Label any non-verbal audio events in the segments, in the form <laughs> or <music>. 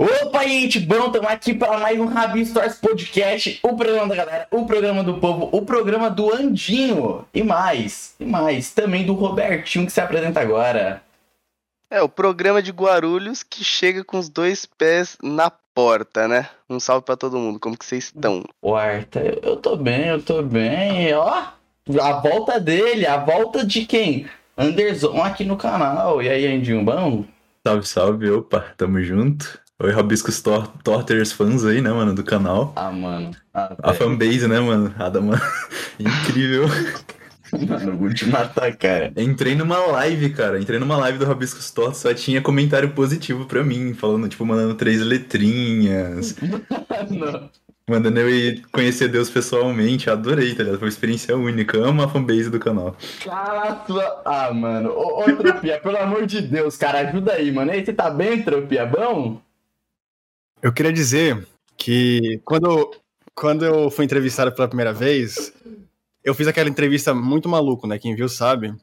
Opa, gente, bom, estamos aqui para mais um Rabi Stories Podcast, o programa da galera, o programa do povo, o programa do Andinho e mais, e mais, também do Robertinho que se apresenta agora. É, o programa de Guarulhos que chega com os dois pés na porta, né? Um salve para todo mundo, como que vocês estão? Quarta, eu, eu tô bem, eu tô bem, ó, a volta dele, a volta de quem? Anderson aqui no canal, e aí, Andinho, bom? Salve, salve, opa, tamo junto. Oi, Robiscos Tor Torters fãs aí, né, mano, do canal. Ah, mano. Ah, a fanbase, né, mano? Ada, mano. <laughs> Incrível. Mano, vou te matar, cara. Entrei numa live, cara. Entrei numa live do Robiscos Tortos, só tinha comentário positivo pra mim, falando, tipo, mandando três letrinhas. <laughs> Não. Mandando eu ir conhecer Deus pessoalmente, adorei, tá ligado? Foi uma experiência única. Amo a fanbase do canal. Caraca! Ah, mano. Ô, ô Tropia, pelo amor de Deus, cara, ajuda aí, mano. E aí, você tá bem, Tropia? Bom? Eu queria dizer que quando, quando eu fui entrevistado pela primeira vez, eu fiz aquela entrevista muito maluco, né? Quem viu sabe.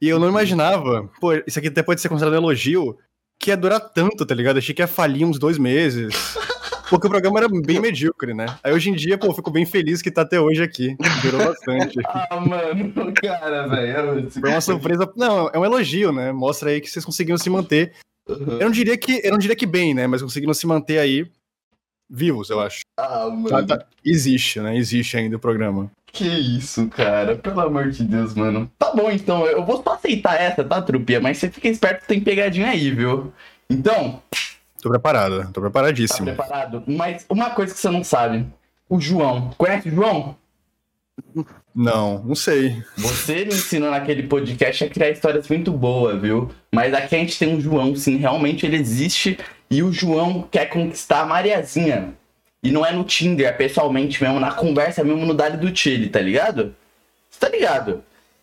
E eu não imaginava, pô, isso aqui até pode ser considerado um elogio, que ia durar tanto, tá ligado? achei que ia falir uns dois meses. <laughs> Porque o programa era bem medíocre, né? Aí hoje em dia, pô, eu fico bem feliz que tá até hoje aqui. Durou bastante. <laughs> ah, mano, cara, velho. Foi uma surpresa. Não, é um elogio, né? Mostra aí que vocês conseguiram se manter Uhum. Eu, não diria que, eu não diria que bem, né? Mas conseguiram se manter aí vivos, eu acho. Ah, mano. Tá, tá, existe, né? Existe ainda o programa. Que isso, cara. Pelo amor de Deus, mano. Tá bom, então. Eu vou só aceitar essa, tá, Trupia? Mas você fica esperto, tem pegadinha aí, viu? Então. Tô preparado. Tô preparadíssimo. Tá preparado. Mas uma coisa que você não sabe. O João. Conhece o João? <laughs> Não, não sei. Você me ensinou naquele podcast a criar histórias muito boas, viu? Mas aqui a gente tem um João, sim, realmente ele existe. E o João quer conquistar a Mariazinha. E não é no Tinder, é pessoalmente mesmo, na conversa mesmo no Dali do Chile, tá ligado? Você tá ligado?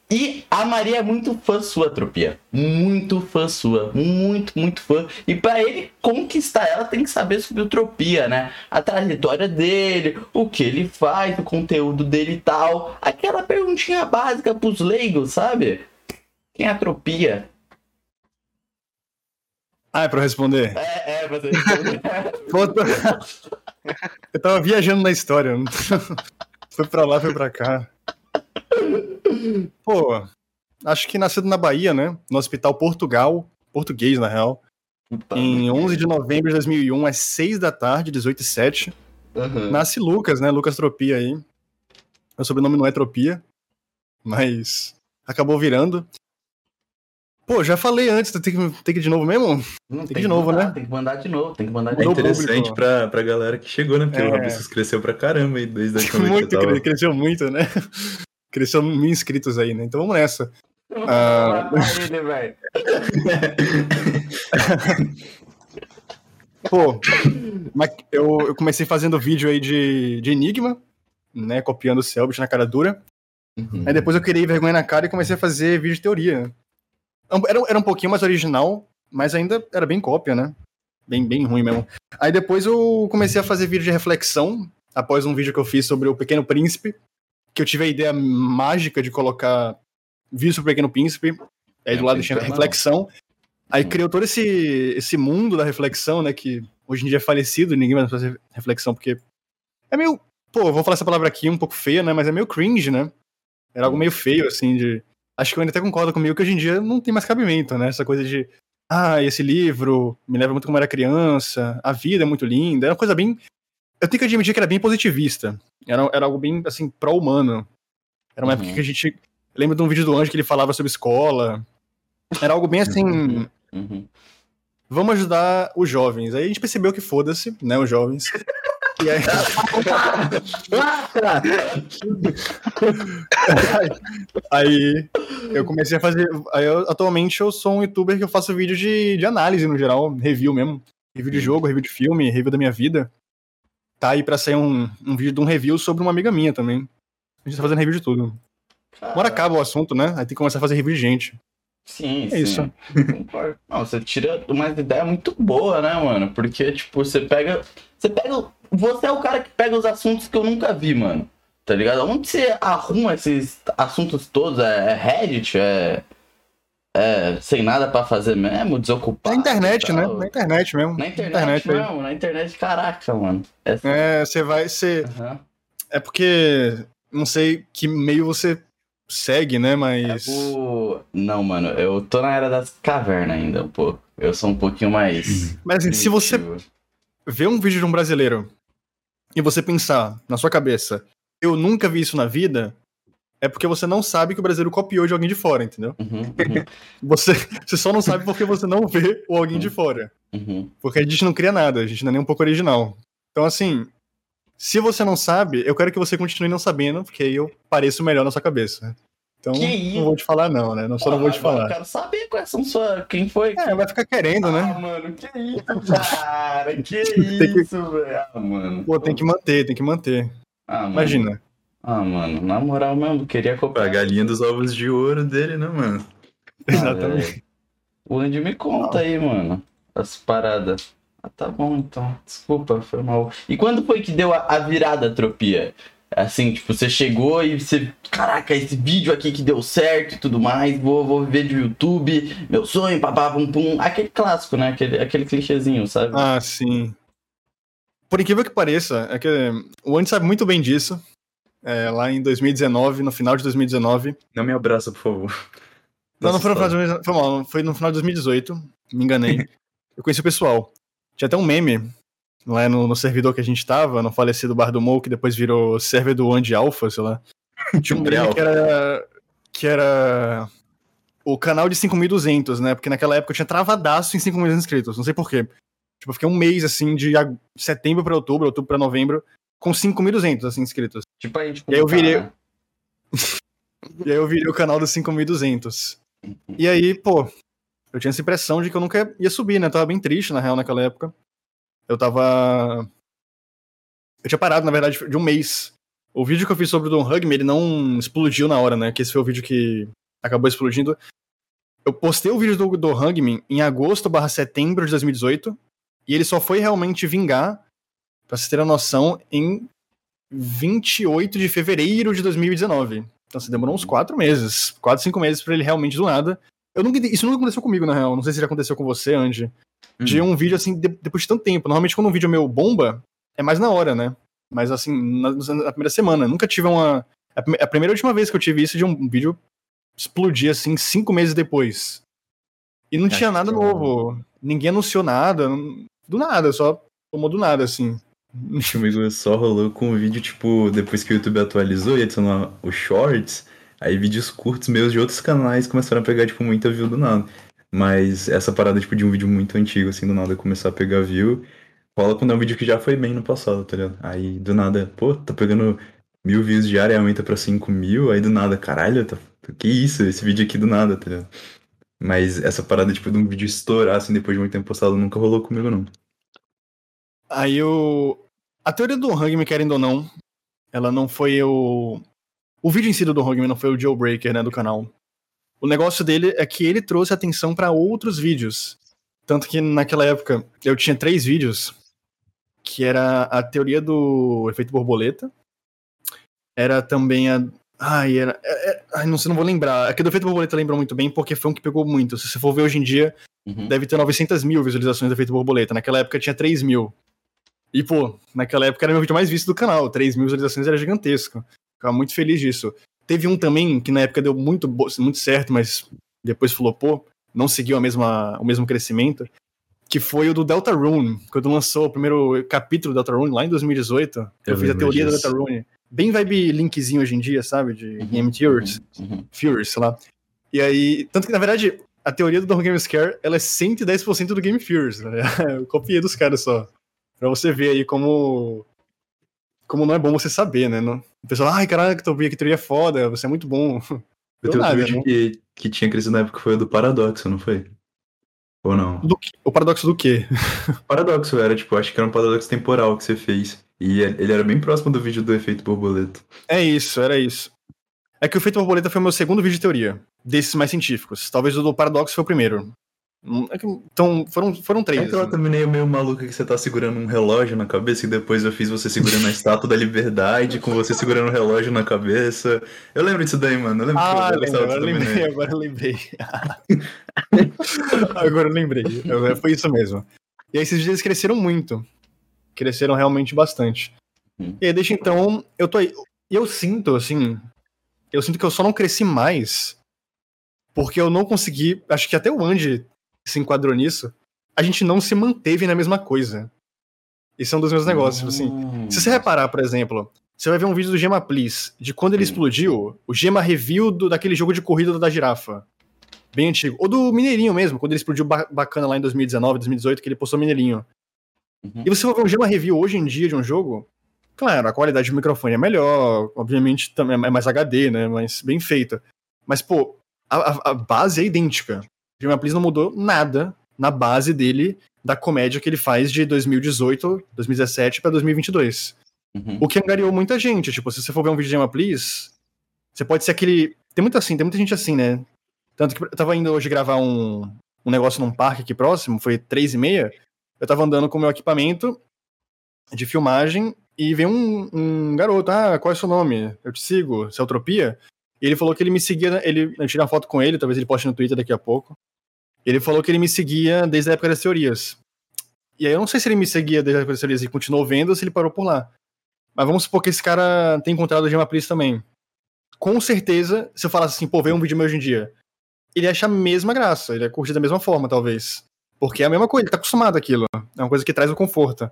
E a Maria é muito fã sua, Tropia. Muito fã sua. Muito, muito fã. E para ele conquistar ela, tem que saber sobre o Tropia, né? A trajetória dele, o que ele faz, o conteúdo dele e tal. Aquela perguntinha básica pros leigos, sabe? Quem é a Tropia? Ah, é pra responder? É, é, pra responder. <laughs> <laughs> Eu tava viajando na história. <laughs> Foi pra lá, foi pra cá. Pô, acho que nascido na Bahia, né? No Hospital Portugal, português na real. Puta em 11 de novembro de 2001, às 6 da tarde, 18 e 7. Uhum. Nasce Lucas, né? Lucas Tropia aí. Meu sobrenome não é Tropia, mas acabou virando. Pô, já falei antes, tem que, tem que ir de novo mesmo? Não, tem, tem que de novo, mandar, né? Tem que mandar de novo, tem que mandar de novo. É interessante pra, pra galera que chegou, né? Porque é. o Rabiscos cresceu pra caramba aí desde a <laughs> última Muito, tava... cresceu muito, né? Cresceu mil inscritos aí, né? Então vamos nessa. Ah... <laughs> Pô, eu, eu comecei fazendo vídeo aí de, de Enigma, né? Copiando o Selbit na cara dura. Uhum. Aí depois eu queria ir vergonha na cara e comecei a fazer vídeo de teoria. Era, era um pouquinho mais original, mas ainda era bem cópia, né? Bem, bem ruim mesmo. Aí depois eu comecei a fazer vídeo de reflexão, após um vídeo que eu fiz sobre o Pequeno Príncipe, que eu tive a ideia mágica de colocar vídeo sobre o Pequeno Príncipe, aí é, do lado tinha reflexão. Aí criou todo esse, esse mundo da reflexão, né? Que hoje em dia é falecido, ninguém vai fazer reflexão, porque é meio. Pô, vou falar essa palavra aqui um pouco feia, né? Mas é meio cringe, né? Era algo meio feio, assim, de acho que o Andy até concorda comigo que hoje em dia não tem mais cabimento, né? Essa coisa de, ah, esse livro me leva muito como era criança, a vida é muito linda, era uma coisa bem. Eu tenho que admitir que era bem positivista. Era, era algo bem, assim, pró-humano. Era uma uhum. época que a gente. Lembra de um vídeo do Anjo que ele falava sobre escola. Era algo bem assim. Uhum. Uhum. Vamos ajudar os jovens. Aí a gente percebeu que foda-se, né, os jovens. E aí... <laughs> aí eu comecei a fazer. Aí eu, atualmente eu sou um youtuber que eu faço vídeo de, de análise no geral, review mesmo. Review de jogo, review de filme, review da minha vida. Tá aí pra sair um, um vídeo de um review sobre uma amiga minha também. A gente tá fazendo review de tudo. Uma hora acaba o assunto, né? Aí tem que começar a fazer review de gente. Sim, é sim. isso. Não, você tira uma ideia muito boa, né, mano? Porque, tipo, você pega. Você pega. Você é o cara que pega os assuntos que eu nunca vi, mano. Tá ligado? Onde você arruma esses assuntos todos? É, é Reddit? É. é, sem nada pra fazer mesmo, desocupado. Na internet, né? Na internet mesmo. Na internet, na internet mesmo, na internet, caraca, mano. É, você vai. Você... Uhum. É porque. Não sei que meio você segue, né? Mas. É o... Não, mano, eu tô na era das cavernas ainda um pouco. Eu sou um pouquinho mais. Mas assim, se você vê um vídeo de um brasileiro e você pensar na sua cabeça, eu nunca vi isso na vida, é porque você não sabe que o brasileiro copiou de alguém de fora, entendeu? Uhum, uhum. <laughs> Você, você só não sabe porque você não vê o alguém de fora. Uhum. Porque a gente não cria nada, a gente não é nem um pouco original. Então, assim, se você não sabe, eu quero que você continue não sabendo, porque aí eu pareço melhor na sua cabeça. Então, não vou te falar, não, né? Não, só ah, não vou te falar. Eu quero saber quais são sua. Quem foi? É, vai ficar querendo, né? Ah, mano, que isso, <laughs> cara? que isso, velho? Ah, mano. Pô, tem que manter, tem que manter. Ah, Imagina. Ah, mano, na moral mesmo, queria comprar. A galinha dos ovos de ouro dele, né, mano? Ah, Exatamente. O Andy me conta aí, mano, as paradas. Ah, tá bom então. Desculpa, foi mal. E quando foi que deu a, a virada, Tropia? Assim, tipo, você chegou e você. Caraca, esse vídeo aqui que deu certo e tudo mais, vou, vou viver de YouTube, meu sonho, papá, pum, pum. Aquele clássico, né? Aquele, aquele clichêzinho, sabe? Ah, sim. Por incrível que pareça, é que o Andy sabe muito bem disso. É, lá em 2019, no final de 2019. Não me abraça, por favor. Não, não foi no, final de, foi, mal, foi no final de 2018, me enganei. <laughs> eu conheci o pessoal. Tinha até um meme lá no, no, servidor que a gente tava, no falecido Bar do Mo, que depois virou server do Andy Alpha, sei lá. <laughs> Tinha um meme que era, que era o canal de 5.200, né? Porque naquela época eu tinha travadaço em 5.000 inscritos, não sei porquê. Tipo, eu fiquei um mês, assim, de setembro pra outubro, outubro pra novembro, com 5.200, assim, inscritos. Tipo aí, tipo, e aí eu virei... Né? <laughs> e aí eu virei o canal dos 5.200. E aí, pô, eu tinha essa impressão de que eu nunca ia subir, né? Eu tava bem triste, na real, naquela época. Eu tava. Eu tinha parado, na verdade, de um mês. O vídeo que eu fiz sobre o Don Hugme, ele não explodiu na hora, né? Que esse foi o vídeo que acabou explodindo. Eu postei o vídeo do Don Hugme em agosto barra setembro de 2018. E ele só foi realmente vingar, pra vocês terem a noção, em 28 de fevereiro de 2019. Então, você demorou uns 4 meses, 4, 5 meses para ele realmente do nada. Eu nunca, isso nunca aconteceu comigo, na real. Não sei se já aconteceu com você, Andy de uhum. um vídeo assim, de, depois de tanto tempo. Normalmente, quando um vídeo meu bomba, é mais na hora, né? Mas assim, na, na primeira semana. Nunca tive uma. A, primeira e última vez que eu tive isso de um vídeo explodir assim, cinco meses depois. E não tinha nada novo. Ninguém anunciou nada. Do nada, só tomou do nada, assim. <laughs> Comigo só rolou com o vídeo, tipo, depois que o YouTube atualizou e adicionou os shorts, aí vídeos curtos meus de outros canais começaram a pegar, tipo, muita view do nada. Mas essa parada, tipo, de um vídeo muito antigo, assim, do nada começar a pegar view, rola quando é um vídeo que já foi bem no passado, tá ligado? Aí, do nada, pô, tá pegando mil views diária, aumenta pra cinco mil, aí do nada, caralho, tá... que isso, esse vídeo aqui do nada, tá ligado? Mas essa parada, tipo, de um vídeo estourar, assim, depois de muito tempo postado, nunca rolou comigo, não. Aí o... A teoria do Hangman, querendo ou não, ela não foi o... O vídeo em si do Hangman não foi o jailbreaker, né, do canal. O negócio dele é que ele trouxe atenção para outros vídeos. Tanto que naquela época eu tinha três vídeos, que era a teoria do efeito borboleta, era também a. Ai, era. É, é, ai, não sei, não vou lembrar. Aqui do efeito borboleta lembra muito bem, porque foi um que pegou muito. Se você for ver hoje em dia, uhum. deve ter 900 mil visualizações do efeito borboleta. Naquela época tinha 3 mil. E, pô, naquela época era meu vídeo mais visto do canal. 3 mil visualizações era gigantesco. Ficava muito feliz disso. Teve um também que na época deu muito, muito certo, mas depois flopou, não seguiu a mesma, o mesmo crescimento, que foi o do Deltarune, quando lançou o primeiro capítulo do Deltarune lá em 2018. Eu, eu fiz a teoria disso. do Deltarune. Bem vibe linkzinho hoje em dia, sabe? De uhum, Game Theories, uhum. Furious, sei lá. E aí, tanto que na verdade, a teoria do Don't Game Scare, ela é 110% do Game Furious, né? <laughs> Eu copiei dos caras só. Pra você ver aí como como não é bom você saber, né? Não, o pessoal, ai, caraca, tua que teoria é foda, você é muito bom. <laughs> O teu vídeo que, que tinha crescido na época foi o do Paradoxo, não foi? Ou não? O paradoxo do quê? <laughs> paradoxo era, tipo, acho que era um paradoxo temporal que você fez. E ele era bem próximo do vídeo do efeito borboleta. É isso, era isso. É que o efeito borboleta foi o meu segundo vídeo de teoria, desses mais científicos. Talvez o do paradoxo foi o primeiro. Então, foram, foram três. Aquela assim. thumbnail meio maluca que você tá segurando um relógio na cabeça e depois eu fiz você segurando a estátua da liberdade com você segurando um relógio na cabeça. Eu lembro disso daí, mano. Eu lembro ah, que eu agora, lembrei, <laughs> agora eu lembrei. agora eu lembrei. Foi isso mesmo. E aí esses dias cresceram muito. Cresceram realmente bastante. Hum. E aí, desde então, eu tô aí. E eu sinto, assim. Eu sinto que eu só não cresci mais porque eu não consegui. Acho que até o Andy se enquadrou nisso, a gente não se manteve na mesma coisa. Esse é um dos meus negócios. Tipo assim, se você reparar, por exemplo, você vai ver um vídeo do Gema Please, de quando ele explodiu, o Gema Review do, daquele jogo de corrida da girafa. Bem antigo. Ou do Mineirinho mesmo, quando ele explodiu ba bacana lá em 2019, 2018, que ele postou Mineirinho. Uhum. E você vai ver um Gema Review hoje em dia de um jogo, claro, a qualidade do microfone é melhor, obviamente também é mais HD, né, mas bem feita. Mas, pô, a, a base é idêntica. Please não mudou nada na base dele da comédia que ele faz de 2018, 2017 para 2022. Uhum. O que angariou muita gente. Tipo, se você for ver um vídeo de Please, você pode ser aquele. Tem muita assim, tem muita gente assim, né? Tanto que eu tava indo hoje gravar um, um negócio num parque aqui próximo, foi três e meia. Eu tava andando com o meu equipamento de filmagem e veio um, um garoto. Ah, qual é o seu nome? Eu te sigo, Celtropia. E ele falou que ele me seguia. Ele, eu tirei uma foto com ele, talvez ele poste no Twitter daqui a pouco. Ele falou que ele me seguia desde a época das teorias. E aí eu não sei se ele me seguia desde a época das teorias e continuou vendo ou se ele parou por lá. Mas vamos supor que esse cara tem encontrado o Gema Pris também. Com certeza, se eu falasse assim, pô, vê um vídeo meu hoje em dia, ele acha a mesma graça, ele é curtir da mesma forma, talvez. Porque é a mesma coisa, ele tá acostumado àquilo. É uma coisa que traz o conforto.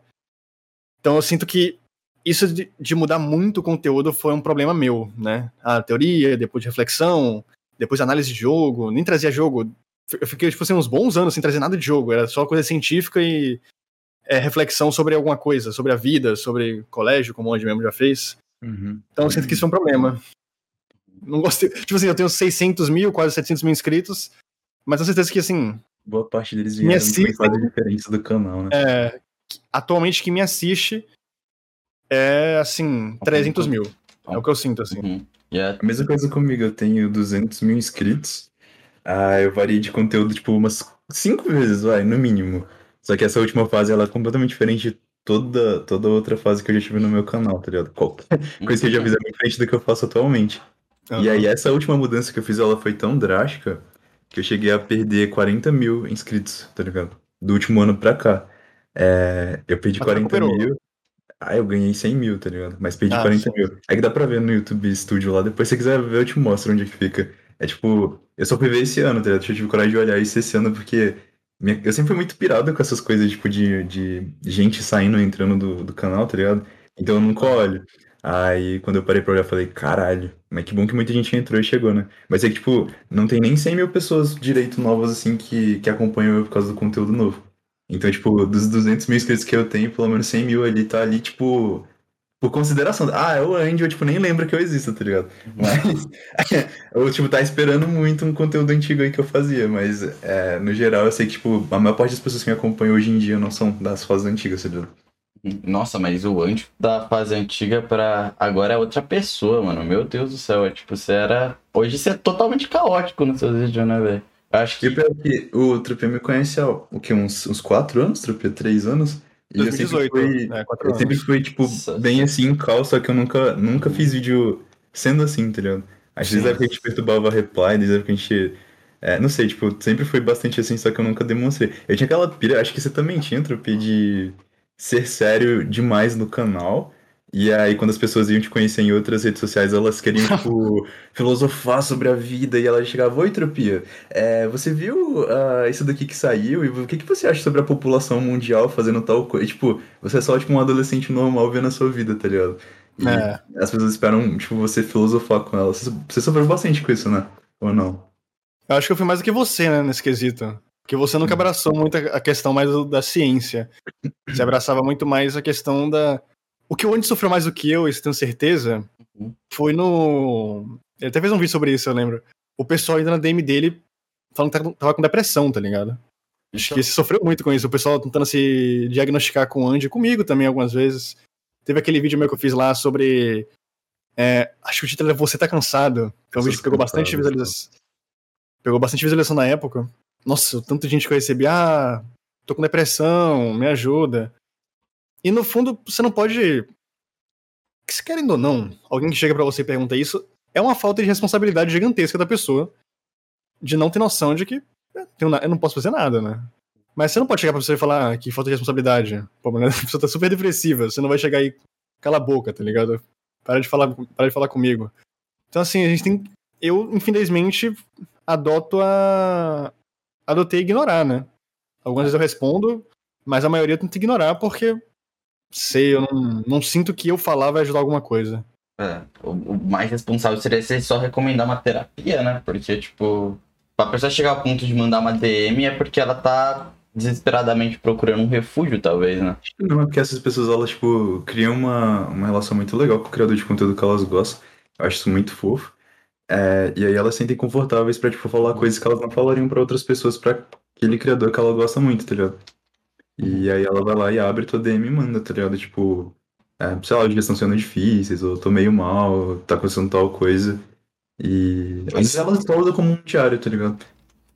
Então eu sinto que isso de, de, mudar muito o conteúdo foi um problema meu, né? A teoria, depois de reflexão, depois de análise de jogo, nem trazia jogo. Eu fiquei, tipo assim, uns bons anos sem trazer nada de jogo, era só coisa científica e é, reflexão sobre alguma coisa, sobre a vida, sobre colégio, como o Andy mesmo já fez. Uhum. Então eu sinto que isso é um problema. Não gostei. Tipo assim, eu tenho 600 mil, quase 700 mil inscritos, mas tenho certeza que, assim. Boa parte deles vieram assistem, fazer diferença do canal, né? É, atualmente que me assiste é, assim, 300 mil. É o que eu sinto, assim. Uhum. Yeah. A mesma coisa comigo, eu tenho 200 mil inscritos. Ah, eu variei de conteúdo, tipo, umas 5 vezes, vai, no mínimo. Só que essa última fase, ela é completamente diferente de toda, toda outra fase que eu já tive no meu canal, tá ligado? Qualquer <laughs> coisa que eu já fiz é muito diferente do que eu faço atualmente. Uhum. E aí, essa última mudança que eu fiz, ela foi tão drástica que eu cheguei a perder 40 mil inscritos, tá ligado? Do último ano pra cá. É, eu perdi Mas 40 mil. Ah, eu ganhei 100 mil, tá ligado? Mas perdi ah, 40 sim. mil. É que dá pra ver no YouTube Studio lá. Depois, se você quiser ver, eu te mostro onde é que fica. É tipo, eu só fui ver esse ano, tá ligado? Eu tive coragem de olhar isso esse ano porque minha... eu sempre fui muito pirado com essas coisas, tipo, de, de gente saindo e entrando do, do canal, tá ligado? Então eu nunca olho. Aí quando eu parei pra olhar, eu falei, caralho, mas que bom que muita gente entrou e chegou, né? Mas é que, tipo, não tem nem 100 mil pessoas direito novas, assim, que, que acompanham eu por causa do conteúdo novo. Então, tipo, dos 200 mil inscritos que eu tenho, pelo menos 100 mil ali tá ali, tipo, por consideração. Ah, é o Andy, eu, tipo, nem lembro que eu existo, tá ligado? Mas, <laughs> eu, tipo, tá esperando muito um conteúdo antigo aí que eu fazia, mas, é, no geral, eu sei que, tipo, a maior parte das pessoas que me acompanham hoje em dia não são das fases antigas, tá ligado? Nossa, mas o Andy da fase antiga pra agora é outra pessoa, mano. Meu Deus do céu, é tipo, você era. Hoje você é totalmente caótico nos seus vídeos, né, velho? Acho que... Pior que o Trupê me conhece há o que, uns, uns quatro anos, Trupê? Três anos? E 2018, eu sempre fui, é, eu sempre fui, tipo, Nossa, bem assim cal, só que eu nunca, nunca fiz vídeo sendo assim, tá ligado? Às vezes a gente perturbava reply, desde que a gente. É, não sei, tipo, sempre foi bastante assim, só que eu nunca demonstrei. Eu tinha aquela pira, acho que você também tinha, Trupê, de ser sério demais no canal. E aí, quando as pessoas iam te conhecer em outras redes sociais, elas queriam, <laughs> tipo, filosofar sobre a vida. E ela chegava, oi, Tropia, é, você viu uh, isso daqui que saiu? E o que, que você acha sobre a população mundial fazendo tal coisa? E, tipo, você é só, tipo, um adolescente normal vendo a sua vida, tá ligado? E é. as pessoas esperam, tipo, você filosofar com elas. Você, você sofreu bastante com isso, né? Ou não? Eu acho que eu fui mais do que você, né, nesse quesito. Porque você nunca abraçou muito a questão mais da ciência. Você abraçava muito mais a questão da o que o Andy sofreu mais do que eu, isso tenho certeza, uhum. foi no. Ele até fez um vídeo sobre isso, eu lembro. O pessoal ainda na DM dele falando que tava com depressão, tá ligado? Acho que ele sofreu muito com isso. O pessoal tentando se diagnosticar com o Andy, comigo também algumas vezes. Teve aquele vídeo meu que eu fiz lá sobre. É, acho que o título é Você Tá Cansado. Que é um vídeo que pegou bastante visualização. Pegou bastante visualização na época. Nossa, tanta gente que eu recebi, ah, tô com depressão, me ajuda. E no fundo, você não pode. Se querendo ou não, alguém que chega para você e pergunta isso, é uma falta de responsabilidade gigantesca da pessoa de não ter noção de que eu não posso fazer nada, né? Mas você não pode chegar pra você e falar ah, que falta de responsabilidade. Pô, <laughs> a pessoa tá super depressiva, você não vai chegar aí, cala a boca, tá ligado? Para de falar, para de falar comigo. Então, assim, a gente tem. Eu, infelizmente, adoto a. Adotei ignorar, né? Algumas vezes eu respondo, mas a maioria eu tento ignorar porque. Sei, eu não, não sinto que eu falar vai ajudar alguma coisa. É, o, o mais responsável seria ser só recomendar uma terapia, né? Porque, tipo, pra pessoa chegar ao ponto de mandar uma DM é porque ela tá desesperadamente procurando um refúgio, talvez, né? Não, é porque essas pessoas, elas, tipo, criam uma, uma relação muito legal com o criador de conteúdo que elas gostam. Eu acho isso muito fofo. É, e aí elas se sentem confortáveis pra, tipo, falar coisas que elas não falariam pra outras pessoas, pra aquele criador que ela gosta muito, tá ligado? E aí ela vai lá e abre tua DM e manda, tá ligado? Tipo, é, sei lá, os dias estão sendo difíceis, ou tô meio mal, tá acontecendo tal coisa. E às vezes ela usa como um diário, tá ligado?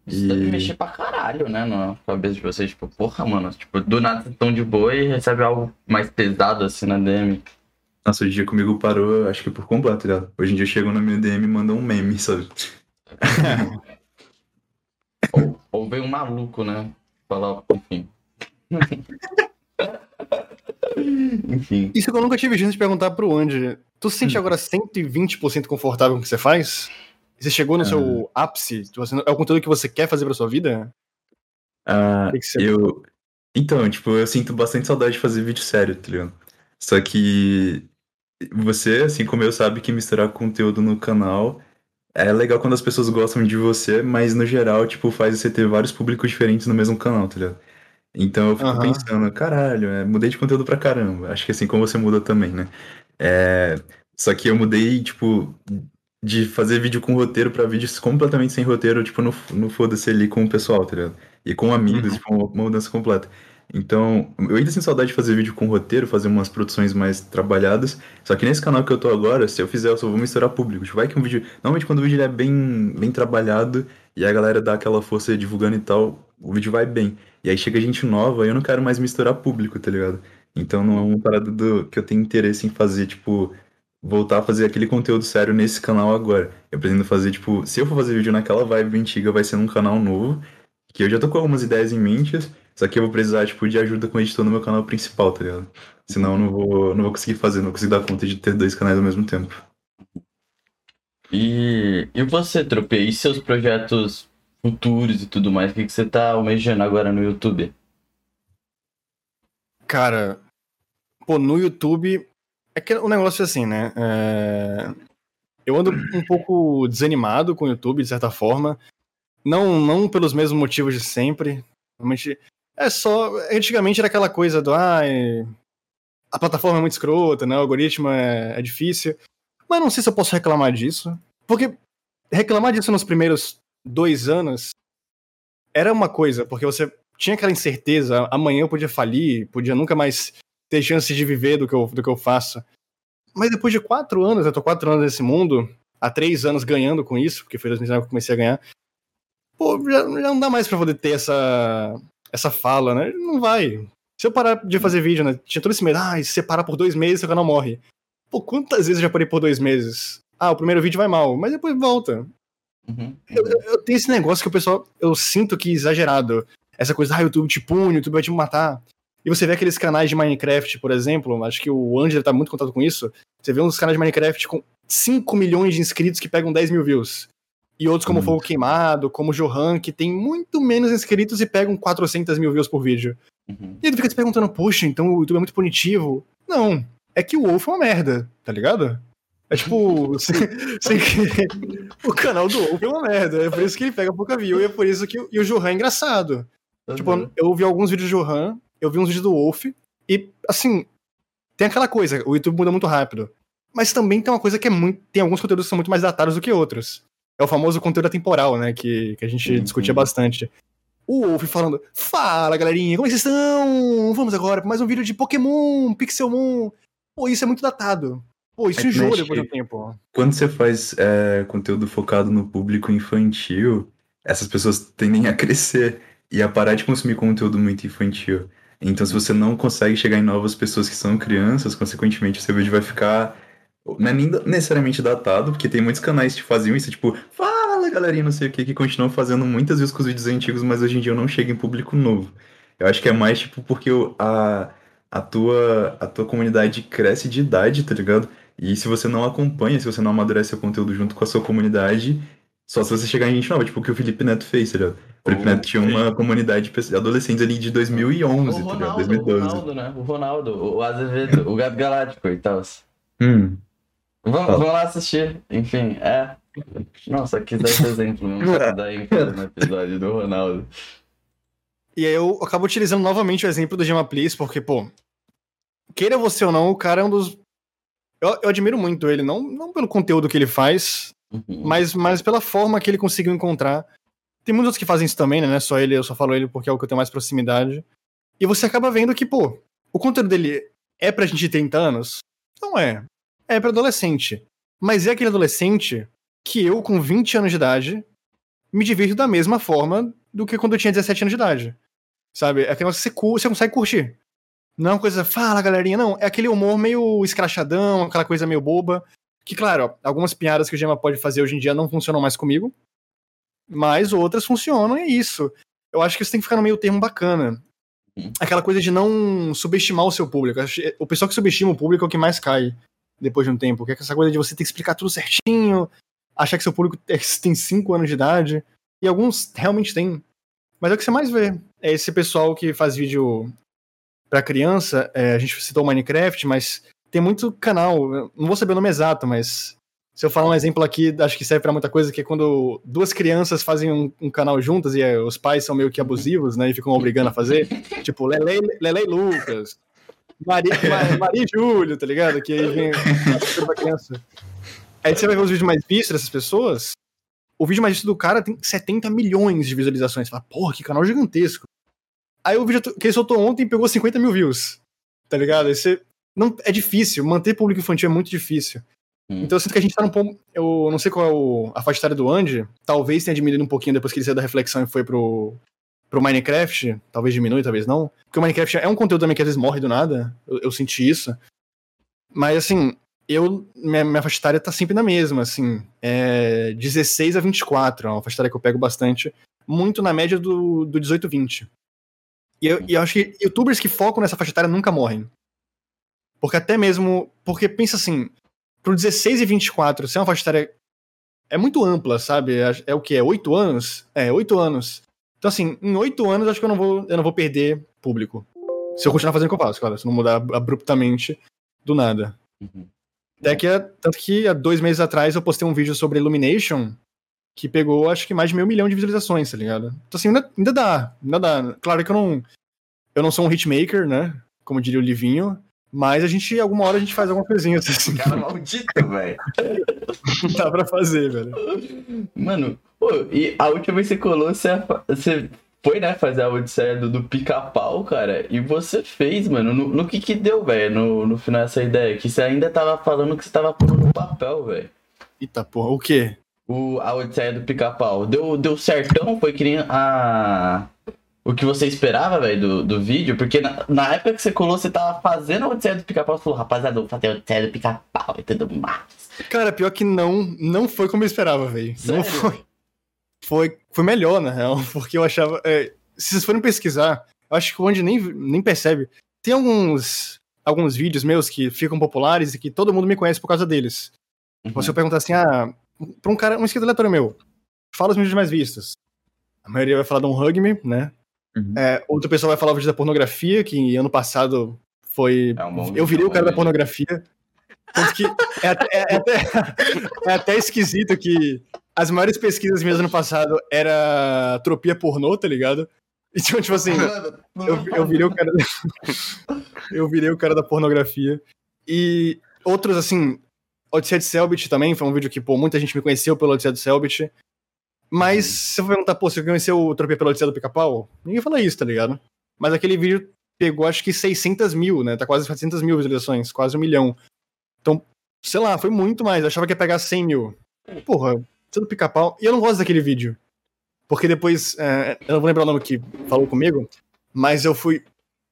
Isso deve mexer pra caralho, né, na cabeça de vocês. Tipo, porra, mano, tipo, do nada estão de boa e recebe algo mais pesado assim na DM. Nossa, o dia comigo parou, acho que por completo, tá ligado? Hoje em dia chegam na minha DM e mandam um meme, sabe? <laughs> ou, ou vem um maluco, né? Falar, enfim. Enfim. Isso que eu nunca tive chance de perguntar pro Andy. Tu se sente hum. agora 120% confortável com o que você faz? Você chegou no seu ah. ápice? É o conteúdo que você quer fazer pra sua vida? Ah, você... eu. Então, tipo, eu sinto bastante saudade de fazer vídeo sério, tá ligado? Só que você, assim como eu, sabe que misturar conteúdo no canal é legal quando as pessoas gostam de você, mas no geral, tipo, faz você ter vários públicos diferentes no mesmo canal, tá ligado? Então eu fico uhum. pensando, caralho, é, mudei de conteúdo pra caramba. Acho que assim como você muda também, né? É, só que eu mudei, tipo, de fazer vídeo com roteiro para vídeos completamente sem roteiro, tipo, no, no foda-se ali com o pessoal, tá ligado? E com amigos, uhum. tipo, uma, uma mudança completa. Então, eu ainda sinto saudade de fazer vídeo com roteiro, fazer umas produções mais trabalhadas. Só que nesse canal que eu tô agora, se eu fizer, eu só vou misturar público. Tipo, vai que um vídeo. Normalmente, quando o vídeo é bem, bem trabalhado e a galera dá aquela força divulgando e tal, o vídeo vai bem. E aí chega gente nova e eu não quero mais misturar público, tá ligado? Então, não é uma parada do, que eu tenho interesse em fazer, tipo, voltar a fazer aquele conteúdo sério nesse canal agora. Eu pretendo fazer, tipo, se eu for fazer vídeo naquela vibe antiga, vai ser num canal novo, que eu já tô com algumas ideias em mente, só que eu vou precisar, tipo, de ajuda com o editor no meu canal principal, tá ligado? Senão eu não vou, não vou conseguir fazer, não vou conseguir dar conta de ter dois canais ao mesmo tempo. E, e você, Trope, e seus projetos futuros e tudo mais? O que, que você tá almejando agora no YouTube? Cara, pô, no YouTube é que o negócio é assim, né? É... Eu ando um pouco desanimado com o YouTube, de certa forma. Não, não pelos mesmos motivos de sempre. Realmente. É só. Antigamente era aquela coisa do. Ah, a plataforma é muito escrota, né? O algoritmo é, é difícil. Mas não sei se eu posso reclamar disso. Porque reclamar disso nos primeiros dois anos era uma coisa, porque você tinha aquela incerteza, amanhã eu podia falir, podia nunca mais ter chance de viver do que eu, do que eu faço. Mas depois de quatro anos, eu tô quatro anos nesse mundo, há três anos ganhando com isso, porque foi 2019 que eu comecei a ganhar. Pô, já, já não dá mais pra poder ter essa, essa fala, né? Não vai. Se eu parar de fazer vídeo, né? Tinha todo esse medo, ah, se você parar por dois meses, seu canal morre. Pô, quantas vezes eu já parei por dois meses? Ah, o primeiro vídeo vai mal, mas depois volta. Uhum. Eu, eu, tenho esse negócio que o pessoal, eu sinto que é exagerado. Essa coisa, ah, YouTube te pune, YouTube vai te matar. E você vê aqueles canais de Minecraft, por exemplo, acho que o Angel tá muito em contato com isso. Você vê uns canais de Minecraft com 5 milhões de inscritos que pegam 10 mil views. E outros como hum. Fogo Queimado, como Johan, que tem muito menos inscritos e pegam 400 mil views por vídeo. Uhum. E ele fica se perguntando, poxa, então o YouTube é muito punitivo. Não, é que o Wolf é uma merda, tá ligado? É tipo, <laughs> sem, o canal do Wolf é uma merda. É por isso que ele pega pouca view e é por isso que e o Johan é engraçado. Uhum. Tipo, eu vi alguns vídeos do Johan eu vi uns vídeos do Wolf, e, assim, tem aquela coisa, o YouTube muda muito rápido. Mas também tem uma coisa que é muito. Tem alguns conteúdos que são muito mais datados do que outros. É o famoso conteúdo temporal, né? Que, que a gente uhum. discutia bastante. O Wolf falando: Fala galerinha, como é que vocês estão? Vamos agora para mais um vídeo de Pokémon, Pixelmon. Pô, isso é muito datado. Pô, isso é enjoa depois do tempo. Quando você faz é, conteúdo focado no público infantil, essas pessoas tendem a crescer e a parar de consumir conteúdo muito infantil. Então, se você não consegue chegar em novas pessoas que são crianças, consequentemente, o seu vídeo vai ficar. Não é nem necessariamente datado, porque tem muitos canais que faziam isso, tipo, fala galerinha, não sei o que, que continuam fazendo muitas vezes com os vídeos antigos, mas hoje em dia eu não chego em público novo. Eu acho que é mais, tipo, porque a, a, tua, a tua comunidade cresce de idade, tá ligado? E se você não acompanha, se você não amadurece seu conteúdo junto com a sua comunidade, só se você chegar em gente nova, tipo o que o Felipe Neto fez, tá ligado? O Felipe Neto tinha uma comunidade de adolescentes ali de 2011, o Ronaldo, tá ligado? 2012. O Ronaldo, né? O Ronaldo, o Azevedo, o Gato Galáctico e tal. Hum. Vamos, vamos lá assistir. Enfim, é. Nossa, quis dar esse exemplo mesmo da ênfase no episódio do Ronaldo. E aí eu acabo utilizando novamente o exemplo do Gemma Please, porque, pô, queira você ou não, o cara é um dos. Eu, eu admiro muito ele, não, não pelo conteúdo que ele faz, uhum. mas, mas pela forma que ele conseguiu encontrar. Tem muitos outros que fazem isso também, né? Não é só ele, eu só falo ele porque é o que eu tenho mais proximidade. E você acaba vendo que, pô, o conteúdo dele é pra gente de 30 anos? Não é. É pra adolescente. Mas é aquele adolescente que eu, com 20 anos de idade, me divirto da mesma forma do que quando eu tinha 17 anos de idade. Sabe? É aquele que você, você consegue curtir. Não é uma coisa, fala galerinha, não. É aquele humor meio escrachadão, aquela coisa meio boba. Que, claro, ó, algumas piadas que o Gema pode fazer hoje em dia não funcionam mais comigo. Mas outras funcionam e é isso. Eu acho que isso tem que ficar no meio termo bacana. Uhum. Aquela coisa de não subestimar o seu público. O pessoal que subestima o público é o que mais cai depois de um tempo. Que é essa coisa de você ter que explicar tudo certinho, achar que seu público tem 5 anos de idade. E alguns realmente têm. Mas é o que você mais vê. É esse pessoal que faz vídeo para criança. É, a gente citou Minecraft, mas tem muito canal. Não vou saber o nome exato, mas se eu falar um exemplo aqui, acho que serve para muita coisa, que é quando duas crianças fazem um, um canal juntas e é, os pais são meio que abusivos, né? E ficam obrigando a fazer. tipo, Lele, Lele Lucas. Maria, <laughs> Maria e Júlio, tá ligado? Que aí vem pra <laughs> criança. Aí você vai ver os vídeos mais vistos dessas pessoas. O vídeo mais visto do cara tem 70 milhões de visualizações. Você fala, porra, que canal gigantesco. Aí o vídeo que ele soltou ontem pegou 50 mil views. Tá ligado? Aí você. Não, é difícil. Manter público infantil é muito difícil. Hum. Então eu sinto que a gente tá num ponto. Eu não sei qual é o, a faixa etária do Andy. Talvez tenha diminuído um pouquinho depois que ele saiu da reflexão e foi pro, pro Minecraft. Talvez diminui, talvez não. Porque o Minecraft é um conteúdo também que às vezes morre do nada. Eu, eu senti isso. Mas assim, eu. Minha, minha faixa etária tá sempre na mesma, assim. É 16 a 24. É uma faixa etária que eu pego bastante. Muito na média do, do 18 a 20. E eu, e eu acho que youtubers que focam nessa faixa etária nunca morrem. Porque até mesmo. Porque pensa assim, pro 16 e 24 ser uma faixa etária é muito ampla, sabe? É, é o que? É 8 anos? É, 8 anos. Então, assim, em 8 anos acho que eu não vou, eu não vou perder público. Se eu continuar fazendo o que eu faço, claro. Se não mudar abruptamente do nada. Uhum. Até que, tanto que há dois meses atrás eu postei um vídeo sobre Illumination que pegou acho que mais de meio milhão de visualizações, tá ligado? Então assim, ainda, ainda dá, ainda dá. Claro que eu não, eu não sou um hitmaker, né? Como diria o Livinho, mas a gente, alguma hora a gente faz alguma coisinha assim. Cara maldito, velho. <laughs> dá pra fazer, velho. Mano, pô, e a última vez que você colou, você, você foi, né, fazer a odisseia do, do pica-pau, cara, e você fez, mano, no, no que que deu, velho, no, no final dessa ideia? Que você ainda tava falando que você tava pondo no papel, velho. Eita porra, o quê? o, a Odisseia do Pica-Pau. Deu, deu certão? Foi que nem a. O que você esperava, velho, do, do vídeo? Porque na, na, época que você colou, você tava fazendo a Odisseia do Pica-Pau. Você falou, rapaziada, vou fazer a Odisseia do Pica-Pau e tudo mais. Cara, pior que não, não foi como eu esperava, velho. Não foi. Foi, foi melhor, na real, <laughs> porque eu achava. É, se vocês forem pesquisar, eu acho que o Andy nem, nem percebe. Tem alguns, alguns vídeos meus que ficam populares e que todo mundo me conhece por causa deles. Uhum. Você pergunta assim, ah, pra um cara, um inscrito aleatório meu, fala os vídeos mais vistos. A maioria vai falar de um Hug Me, né? Uhum. É, outra pessoa vai falar o vídeo da pornografia, que ano passado foi. É um eu virei o cara da pornografia. É até, é, até, é até esquisito que as maiores pesquisas minhas ano passado era tropia pornô, tá ligado? Então, tipo assim, eu, eu virei o cara da, eu virei o cara da pornografia. E outros, assim, Odisseia de Selbit também foi um vídeo que, pô, muita gente me conheceu pelo Odisseia de Selbit. Mas se eu perguntar, pô, você conheceu o Tropia pela Odisseia do Pica-Pau? Ninguém fala isso, tá ligado? Mas aquele vídeo pegou acho que 600 mil, né? Tá quase 700 mil visualizações, quase um milhão. Então, sei lá, foi muito mais. Eu achava que ia pegar 100 mil. Porra, Odisseia do Pica-Pau. E eu não gosto daquele vídeo. Porque depois, é, eu não vou lembrar o nome que falou comigo, mas eu fui.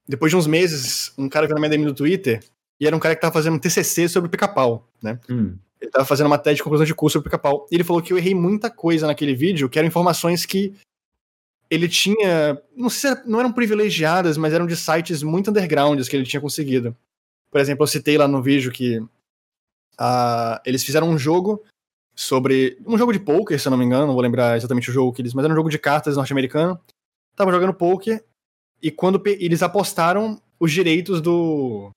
Depois de uns meses, um cara veio na minha DM no Twitter e era um cara que tava fazendo um TCC sobre pica-pau, né? Hum. Ele tava fazendo uma tese de conclusão de curso sobre pica-pau. E ele falou que eu errei muita coisa naquele vídeo, que eram informações que ele tinha. Não sei se não eram privilegiadas, mas eram de sites muito undergrounds que ele tinha conseguido. Por exemplo, eu citei lá no vídeo que uh, eles fizeram um jogo sobre. Um jogo de poker, se eu não me engano, não vou lembrar exatamente o jogo que eles. Mas era um jogo de cartas norte-americano. Tava jogando poker. E quando eles apostaram os direitos do.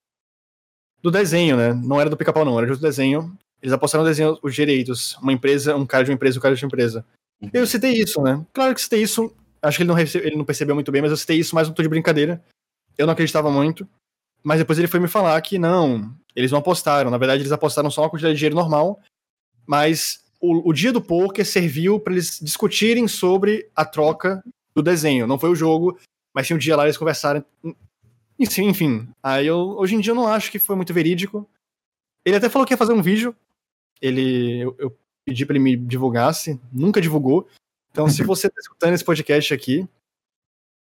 Do desenho, né? Não era do pica-pau, não, era do desenho. Eles apostaram o desenho, os direitos. Uma empresa, um cara de uma empresa, um cara de uma empresa. Uhum. Eu citei isso, né? Claro que citei isso Acho que ele não, ele não percebeu muito bem, mas eu citei isso mais um tom de brincadeira. Eu não acreditava muito. Mas depois ele foi me falar que não, eles não apostaram. Na verdade, eles apostaram só uma quantidade de dinheiro normal. Mas o, o dia do poker serviu para eles discutirem sobre a troca do desenho. Não foi o jogo, mas sim um dia lá eles conversaram. Enfim, enfim. Aí eu, hoje em dia eu não acho que foi muito verídico. Ele até falou que ia fazer um vídeo. Ele, eu, eu pedi para ele me divulgasse, nunca divulgou. Então, se você está escutando esse podcast aqui,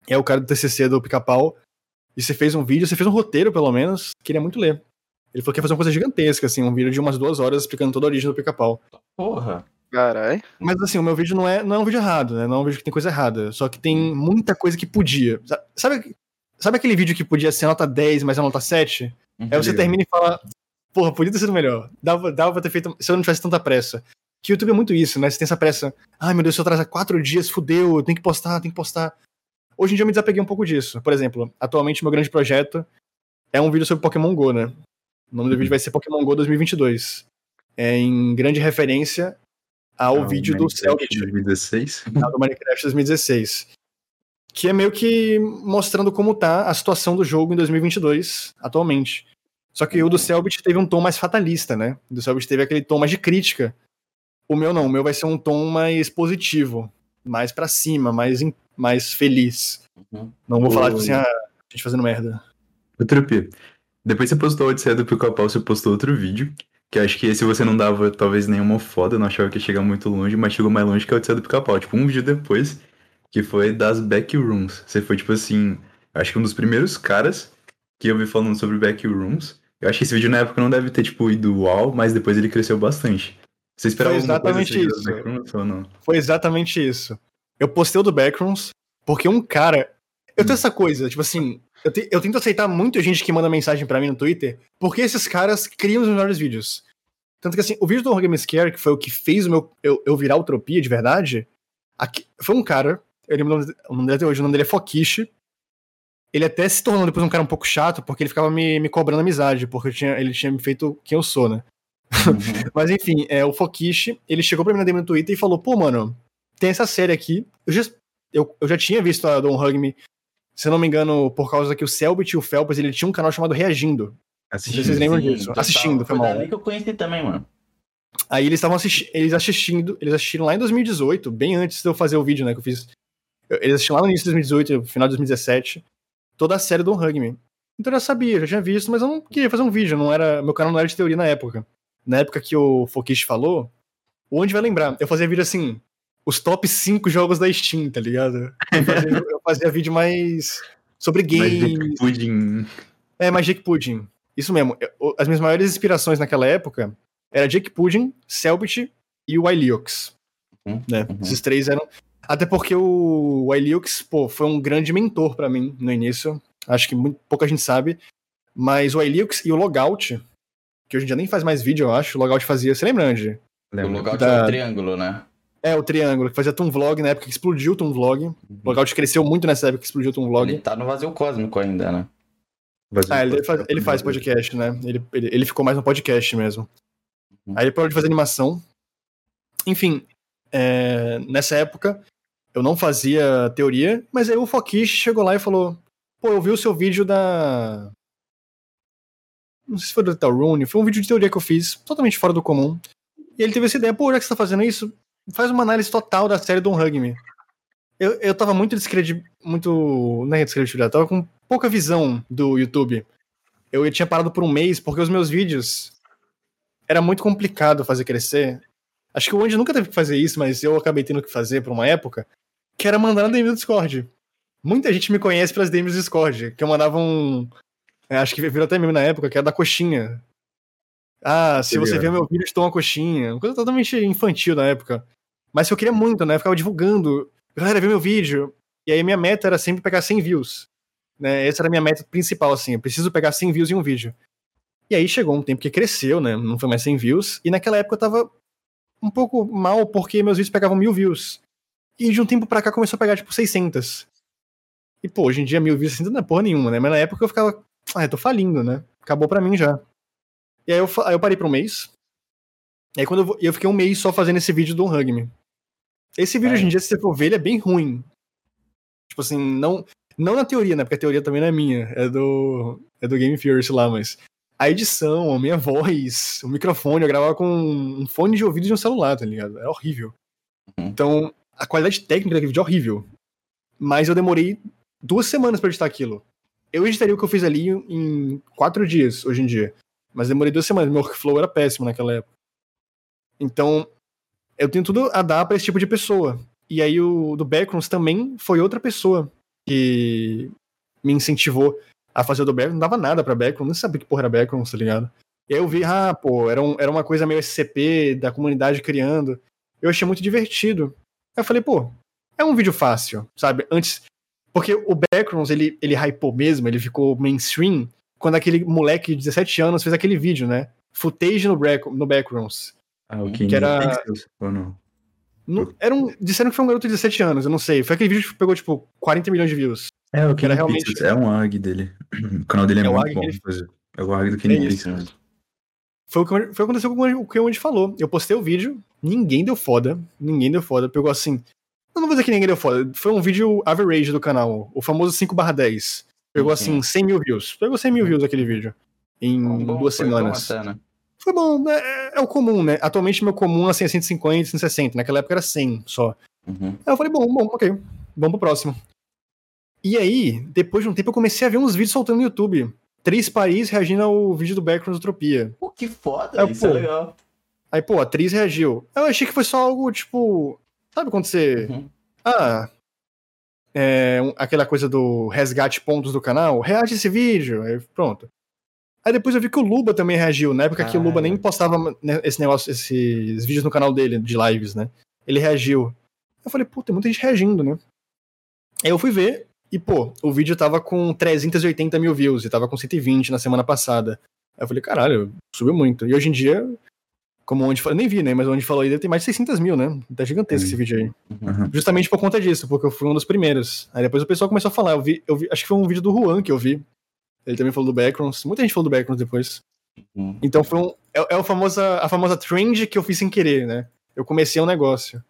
é o cara do TCC do Pica-Pau, e você fez um vídeo, você fez um roteiro, pelo menos, queria muito ler. Ele falou que ia fazer uma coisa gigantesca, assim, um vídeo de umas duas horas explicando toda a origem do Pica-Pau. Porra. Carai. Mas assim, o meu vídeo não é, não é um vídeo errado, né? Não é um vídeo que tem coisa errada. Só que tem muita coisa que podia. Sabe, sabe aquele vídeo que podia ser nota 10, mas é nota 7? Uhum. Aí você termina e fala, porra, podia ter sido melhor. Dava, dava pra ter feito. Se eu não tivesse tanta pressa. Que o YouTube é muito isso, né? Você tem essa pressa. Ai, meu Deus, se eu atrasar quatro dias, fudeu, eu tenho que postar, tenho que postar. Hoje em dia eu me desapeguei um pouco disso. Por exemplo, atualmente meu grande projeto é um vídeo sobre Pokémon GO, né? O nome do vídeo vai ser Pokémon GO 2022. É em grande referência ao ah, vídeo do Celtic. 2016? do Minecraft 2016. Que é meio que mostrando como tá a situação do jogo em 2022, atualmente. Só que o do Selbit teve um tom mais fatalista, né? O do Selbit teve aquele tom mais de crítica o meu não, o meu vai ser um tom mais positivo, mais para cima, mais, mais feliz. Uhum. Não vou falar, tipo assim, ah, a gente fazendo merda. O Trupi, depois você postou a Odisseia do Pica-Pau, você postou outro vídeo, que acho que esse você não dava talvez nenhuma foda, não achava que ia chegar muito longe, mas chegou mais longe que a Odisseia do Pica-Pau. Tipo, um vídeo depois, que foi das Backrooms. Você foi, tipo assim, acho que um dos primeiros caras que eu vi falando sobre Backrooms. Eu acho que esse vídeo na época não deve ter, tipo, ido uau, mas depois ele cresceu bastante. Você esperava Foi exatamente coisa isso. Backrooms, ou não? Foi exatamente isso. Eu postei o do Backrooms porque um cara. Eu tenho hum. essa coisa, tipo assim. Eu, te, eu tento aceitar muita gente que manda mensagem para mim no Twitter, porque esses caras criam os melhores vídeos. Tanto que assim, o vídeo do Horror Game Scare, que foi o que fez o meu, eu, eu virar utopia de verdade, aqui, foi um cara, eu lembro o nome dele até hoje, o nome dele é Fokishi. Ele até se tornou depois um cara um pouco chato, porque ele ficava me, me cobrando amizade, porque tinha, ele tinha me feito quem eu sou, né? Uhum. <laughs> Mas enfim, é, o Fokishi, ele chegou pra mim na DM no Twitter e falou: pô, mano, tem essa série aqui. Eu já, eu, eu já tinha visto a Don't Hug Me, se eu não me engano, por causa que o Selbit e o Felps, ele tinha um canal chamado Reagindo. Assistindo. Vocês lembram sim, disso? Assistindo, foi, foi mal. que eu conheci também, mano. Aí eles estavam assistindo, eles assistindo, eles assistiram lá em 2018, bem antes de eu fazer o vídeo, né, que eu fiz. Eles assistiram lá no início de 2018, final de 2017, toda a série do Me. Então eu já sabia, já tinha visto, mas eu não queria fazer um vídeo, não era, meu canal não era de teoria na época na época que o Fokish falou, o Onde vai lembrar, eu fazia vídeo assim, os top 5 jogos da Steam, tá ligado? Eu fazia, eu fazia vídeo mais sobre games. Magic Pudding. É, Magic Pudding. Isso mesmo. As minhas maiores inspirações naquela época era Jake Pudding, Selbit e o Iliox. Uhum, né? Uhum. Esses três eram. Até porque o Iliox, pô, foi um grande mentor para mim no início. Acho que muito, pouca gente sabe. Mas o Iliox e o Logout que hoje em dia nem faz mais vídeo, eu acho. O Logout fazia. Você lembra, Andy? O Logout da... é o triângulo, né? É, o triângulo, que fazia Toon Vlog na época que explodiu o Toon Vlog. Uhum. O Logout cresceu muito nessa época que explodiu o Toon Vlog. Ele tá no vazio cósmico ainda, né? Vazio ah, ele faz, ele faz podcast, né? Ele, ele, ele, ficou mais no podcast mesmo. Uhum. Aí ele parou de fazer animação. Enfim, é, nessa época eu não fazia teoria, mas aí o Fokish chegou lá e falou: Pô, eu vi o seu vídeo da não sei se foi do Data Rune, foi um vídeo de teoria que eu fiz, totalmente fora do comum. E ele teve essa ideia, pô, já que você tá fazendo isso, faz uma análise total da série Don't Hug Me. Eu, eu tava muito descredibilizado, muito, não é descredibilizado, tava com pouca visão do YouTube. Eu tinha parado por um mês, porque os meus vídeos era muito complicado fazer crescer. Acho que o Andy nunca teve que fazer isso, mas eu acabei tendo que fazer por uma época. que era mandar na DM do Discord. Muita gente me conhece pelas DMs do Discord, que eu mandava um. É, acho que virou até meme na época, que era da coxinha. Ah, se você ver meu vídeo, estou uma coxinha. Uma coisa totalmente infantil na época. Mas eu queria muito, né? Eu ficava divulgando. Galera, vê meu vídeo. E aí minha meta era sempre pegar 100 views. Né? Essa era a minha meta principal, assim. Eu preciso pegar 100 views em um vídeo. E aí chegou um tempo que cresceu, né? Não foi mais 100 views. E naquela época eu tava um pouco mal porque meus vídeos pegavam mil views. E de um tempo pra cá começou a pegar tipo 600. E pô, hoje em dia mil views assim não é porra nenhuma, né? Mas na época eu ficava, ah, eu tô falindo, né? Acabou pra mim já. E aí eu, aí eu parei por um mês. E aí quando eu, eu fiquei um mês só fazendo esse vídeo do Hug Me. Esse vídeo é. hoje em dia, se você for ver, ele é bem ruim. Tipo assim, não, não na teoria, né? Porque a teoria também não é minha, é do, é do Game Theory lá, mas a edição, a minha voz, o microfone, eu gravava com um fone de ouvido de um celular, tá ligado? É horrível. Uhum. Então, a qualidade técnica daquele vídeo é horrível. Mas eu demorei duas semanas para editar aquilo. Eu editaria o que eu fiz ali em quatro dias, hoje em dia. Mas demorei duas semanas. Meu workflow era péssimo naquela época. Então, eu tenho tudo a dar para esse tipo de pessoa. E aí o do Backrooms também foi outra pessoa que me incentivou a fazer o do Backrooms. Não dava nada pra Backrooms, não sabia que porra era Backrooms, tá ligado? E aí eu vi, ah, pô, era, um, era uma coisa meio SCP, da comunidade criando. Eu achei muito divertido. Aí eu falei, pô, é um vídeo fácil, sabe? Antes. Porque o Backrooms, ele, ele hypou mesmo, ele ficou mainstream quando aquele moleque de 17 anos fez aquele vídeo, né? Footage no, back, no Backrooms. Ah, o que, que era. Pixels, ou não? não? Era um, disseram que foi um garoto de 17 anos, eu não sei. Foi aquele vídeo que pegou, tipo, 40 milhões de views. É, o que era realmente. Pixels. É um AG dele. <clears throat> O canal dele é, é muito bom. Ele... É o AG do Kenny é Pixels. Foi o que, foi o que aconteceu com o que o Andy falou. Eu postei o vídeo, ninguém deu foda. Ninguém deu foda. Pegou assim. Eu não vou dizer que ninguém deu foda. Foi um vídeo average do canal. O famoso 5/10. Pegou assim 100 mil views. Pegou 100 mil views aquele vídeo. Em bom, duas semanas. Até, né? Foi bom, né? é, é, o comum, né? Atualmente meu comum assim, é 150, 160. Naquela época era 100 só. Uhum. Aí eu falei, bom, bom, ok. Vamos pro próximo. E aí, depois de um tempo, eu comecei a ver uns vídeos soltando no YouTube. Três Paris reagindo ao vídeo do Background Utopia. Pô, que foda, aí, isso é pô, é legal. Aí, pô, a atriz reagiu. Eu achei que foi só algo, tipo... Sabe quando você... Uhum. Ah, é, aquela coisa do resgate pontos do canal, reage esse vídeo, aí pronto. Aí depois eu vi que o Luba também reagiu, na época ah, que o Luba nem postava né, esse negócio, esses vídeos no canal dele, de lives, né? Ele reagiu. Eu falei, pô, tem muita gente reagindo, né? Aí eu fui ver, e pô, o vídeo tava com 380 mil views, e tava com 120 na semana passada. Aí eu falei, caralho, subiu muito. E hoje em dia, como onde falou, nem vi, né? Mas onde falou aí ter mais de 600 mil, né? Tá gigantesco esse vídeo aí. Uhum. Justamente por conta disso, porque eu fui um dos primeiros. Aí depois o pessoal começou a falar. Eu vi, eu vi, acho que foi um vídeo do Juan que eu vi. Ele também falou do Backgrounds. Muita gente falou do Backgrounds depois. Uhum. Então foi um. É, é a, famosa, a famosa trend que eu fiz sem querer, né? Eu comecei um negócio.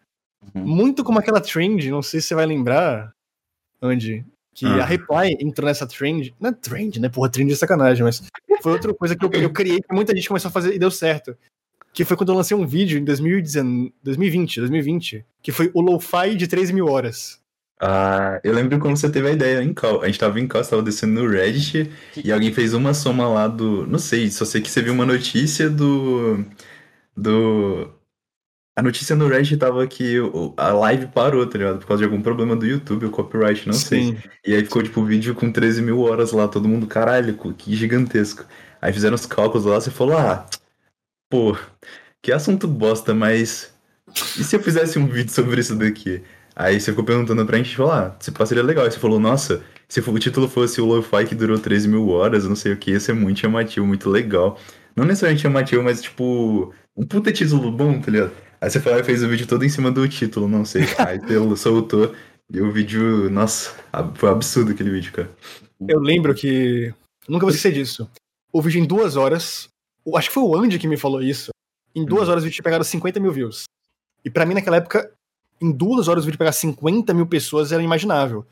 Uhum. Muito como aquela trend, não sei se você vai lembrar, Andy, que a Reply entrou nessa trend. Não é trend, né? Porra, trend é sacanagem, mas foi outra coisa que eu, eu criei que muita gente começou a fazer e deu certo que foi quando eu lancei um vídeo em 2019, 2020, 2020, que foi o Lo-Fi de 3 mil horas. Ah, eu lembro quando você teve a ideia em call. A gente tava em call, tava descendo no Reddit e alguém fez uma soma lá do. Não sei, só sei que você viu uma notícia do. Do. A notícia no Reddit tava que a live parou, tá ligado? Por causa de algum problema do YouTube, o copyright, não Sim. sei. E aí ficou, tipo, o vídeo com 13 mil horas lá, todo mundo, caralho, que gigantesco. Aí fizeram os cálculos lá, você falou, ah, Pô, que assunto bosta, mas. E se eu fizesse um vídeo sobre isso daqui? Aí você ficou perguntando pra gente falar, ah, se seria legal. Aí você falou, nossa, se o título fosse o Lo-Fi que durou 13 mil horas, não sei o que, ia ser muito chamativo, muito legal. Não necessariamente chamativo, mas tipo, um puta título bom, tá ligado? Aí você falou, fez o vídeo todo em cima do título, não sei. <laughs> Aí você soltou e o vídeo, nossa, foi absurdo aquele vídeo, cara. Eu lembro que. Nunca vou esquecer disso. O vídeo em duas horas, Acho que foi o Andy que me falou isso. Em duas uhum. horas o vídeo tinha pegado 50 mil views. E para mim, naquela época, em duas horas o vídeo pegar 50 mil pessoas era imaginável.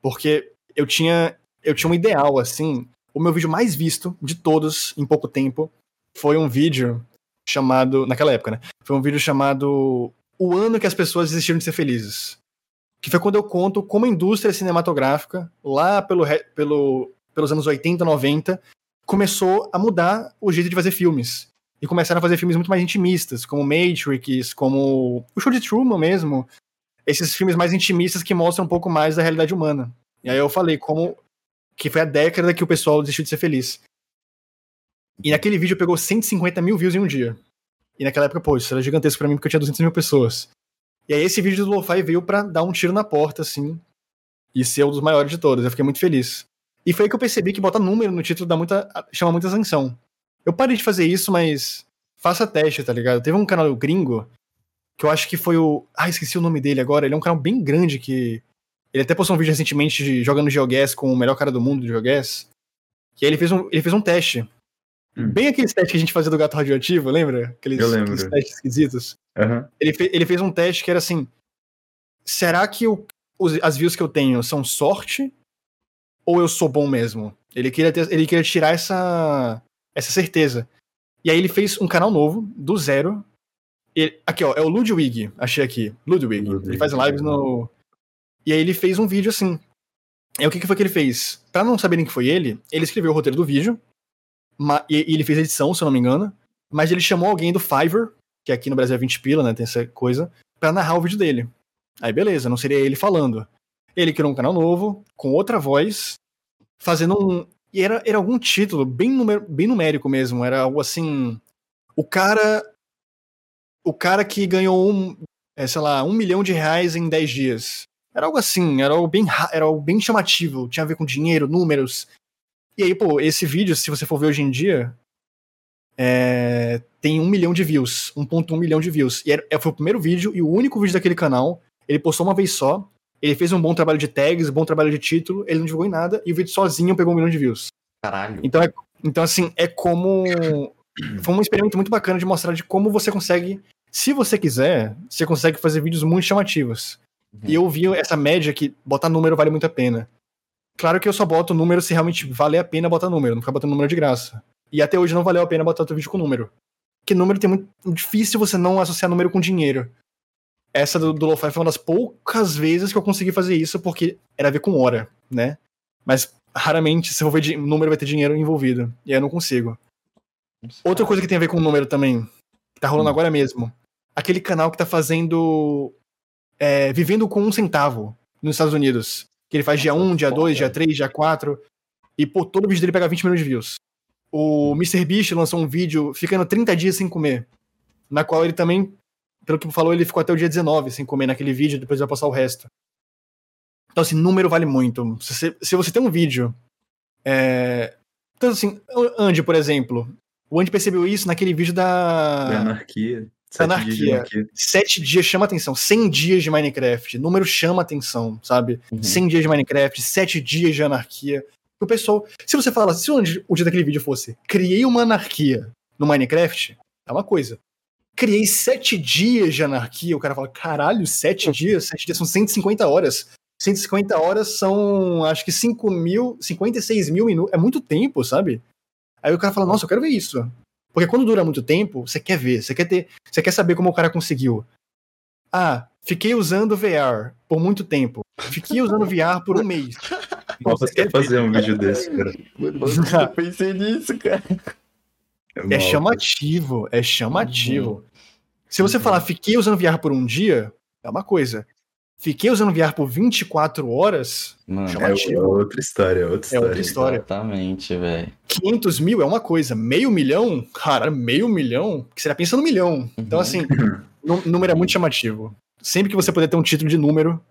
Porque eu tinha, eu tinha um ideal, assim. O meu vídeo mais visto de todos em pouco tempo foi um vídeo chamado. Naquela época, né? Foi um vídeo chamado O Ano que as Pessoas Desistiram de Ser Felizes. Que foi quando eu conto como a indústria cinematográfica, lá pelo, pelo, pelos anos 80, 90, começou a mudar o jeito de fazer filmes. E começaram a fazer filmes muito mais intimistas, como Matrix, como o show de Truman mesmo. esses filmes mais intimistas que mostram um pouco mais da realidade humana. E aí eu falei como que foi a década que o pessoal desistiu de ser feliz. E naquele vídeo pegou 150 mil views em um dia. E naquela época, pô, isso era gigantesco pra mim porque eu tinha 200 mil pessoas. E aí esse vídeo do Lo-Fi veio pra dar um tiro na porta, assim, e ser um dos maiores de todos. Eu fiquei muito feliz. E foi aí que eu percebi que botar número no título dá muita, chama muita atenção. Eu parei de fazer isso, mas faça teste, tá ligado? Teve um canal gringo que eu acho que foi o. Ah, esqueci o nome dele agora. Ele é um canal bem grande que. Ele até postou um vídeo recentemente de jogando GeoGuess com o melhor cara do mundo do GeoGuess. Que aí ele fez um, ele fez um teste. Hum. Bem aqueles testes que a gente fazia do gato radioativo, lembra? Aqueles, eu lembro. aqueles testes esquisitos. Uhum. Ele, fe, ele fez um teste que era assim: será que os, as views que eu tenho são sorte ou eu sou bom mesmo? Ele queria, ter, ele queria tirar essa, essa certeza. E aí ele fez um canal novo, do zero. Ele, aqui, ó, é o Ludwig, achei aqui. Ludwig. Ludwig. Ele faz lives no. E aí ele fez um vídeo assim. E o que, que foi que ele fez? Pra não saberem que foi ele, ele escreveu o roteiro do vídeo. E, e ele fez edição, se eu não me engano. Mas ele chamou alguém do Fiverr, que aqui no Brasil é 20 pila, né? Tem essa coisa, pra narrar o vídeo dele. Aí beleza, não seria ele falando. Ele criou um canal novo, com outra voz, fazendo um. E era, era algum título bem, numer, bem numérico mesmo. Era algo assim. O cara. O cara que ganhou um. É, sei lá, um milhão de reais em 10 dias. Era algo assim, era algo bem, era algo bem chamativo. Tinha a ver com dinheiro, números. E aí, pô, esse vídeo, se você for ver hoje em dia, é, tem um milhão de views. 1.1 milhão de views. E era, foi o primeiro vídeo e o único vídeo daquele canal. Ele postou uma vez só. Ele fez um bom trabalho de tags, um bom trabalho de título, ele não divulgou em nada, e o vídeo sozinho pegou um milhão de views. Caralho. Então, é, então assim, é como. <coughs> Foi um experimento muito bacana de mostrar de como você consegue. Se você quiser, você consegue fazer vídeos muito chamativos. Uhum. E eu vi essa média que botar número vale muito a pena. Claro que eu só boto número se realmente vale a pena botar número, não ficar botando número de graça. E até hoje não valeu a pena botar outro vídeo com número. Porque número tem muito difícil você não associar número com dinheiro. Essa do, do Lo-Fi foi uma das poucas vezes que eu consegui fazer isso, porque era a ver com hora, né? Mas raramente, se eu ver número, vai ter dinheiro envolvido. E aí eu não consigo. Outra coisa que tem a ver com número também, que tá rolando hum. agora mesmo. Aquele canal que tá fazendo. É, vivendo com um centavo nos Estados Unidos. Que ele faz dia 1, dia 2, dia 3, dia 4. E, pô, todo vídeo dele pega 20 milhões de views. O MrBeast lançou um vídeo ficando 30 dias sem comer. Na qual ele também pelo que falou, ele ficou até o dia 19 sem comer naquele vídeo, depois vai passar o resto. Então, assim, número vale muito. Se você, se você tem um vídeo. É... Então, assim, Andy, por exemplo. O Andy percebeu isso naquele vídeo da. Da anarquia. Sete anarquia. Dias anarquia. Sete dias chama atenção. 100 dias de Minecraft. Número chama atenção, sabe? Uhum. 100 dias de Minecraft, 7 dias de anarquia. O pessoal. Se você fala, se o dia daquele vídeo fosse criei uma anarquia no Minecraft, é uma coisa criei sete dias de anarquia. O cara fala, caralho, sete uhum. dias? Sete dias são 150 horas. 150 horas são, acho que 5 mil, 56 mil minutos. É muito tempo, sabe? Aí o cara fala, nossa, eu quero ver isso. Porque quando dura muito tempo, você quer ver, você quer ter, você quer saber como o cara conseguiu. Ah, fiquei usando VR por muito tempo. Fiquei usando VR por um mês. Nossa, você quer fazer um vídeo desse, cara? Eu pensei nisso, cara. É, é chamativo, é chamativo. Uhum. Se você uhum. falar, fiquei usando VR por um dia, é uma coisa. Fiquei usando VR por 24 horas, Mano, chamativo. É outra história, é outra história. É outra história. Exatamente, velho. 500 mil é uma coisa, meio milhão, cara, meio milhão, que você já pensa no milhão. Uhum. Então, assim, <laughs> o número é muito chamativo. Sempre que você puder ter um título de número,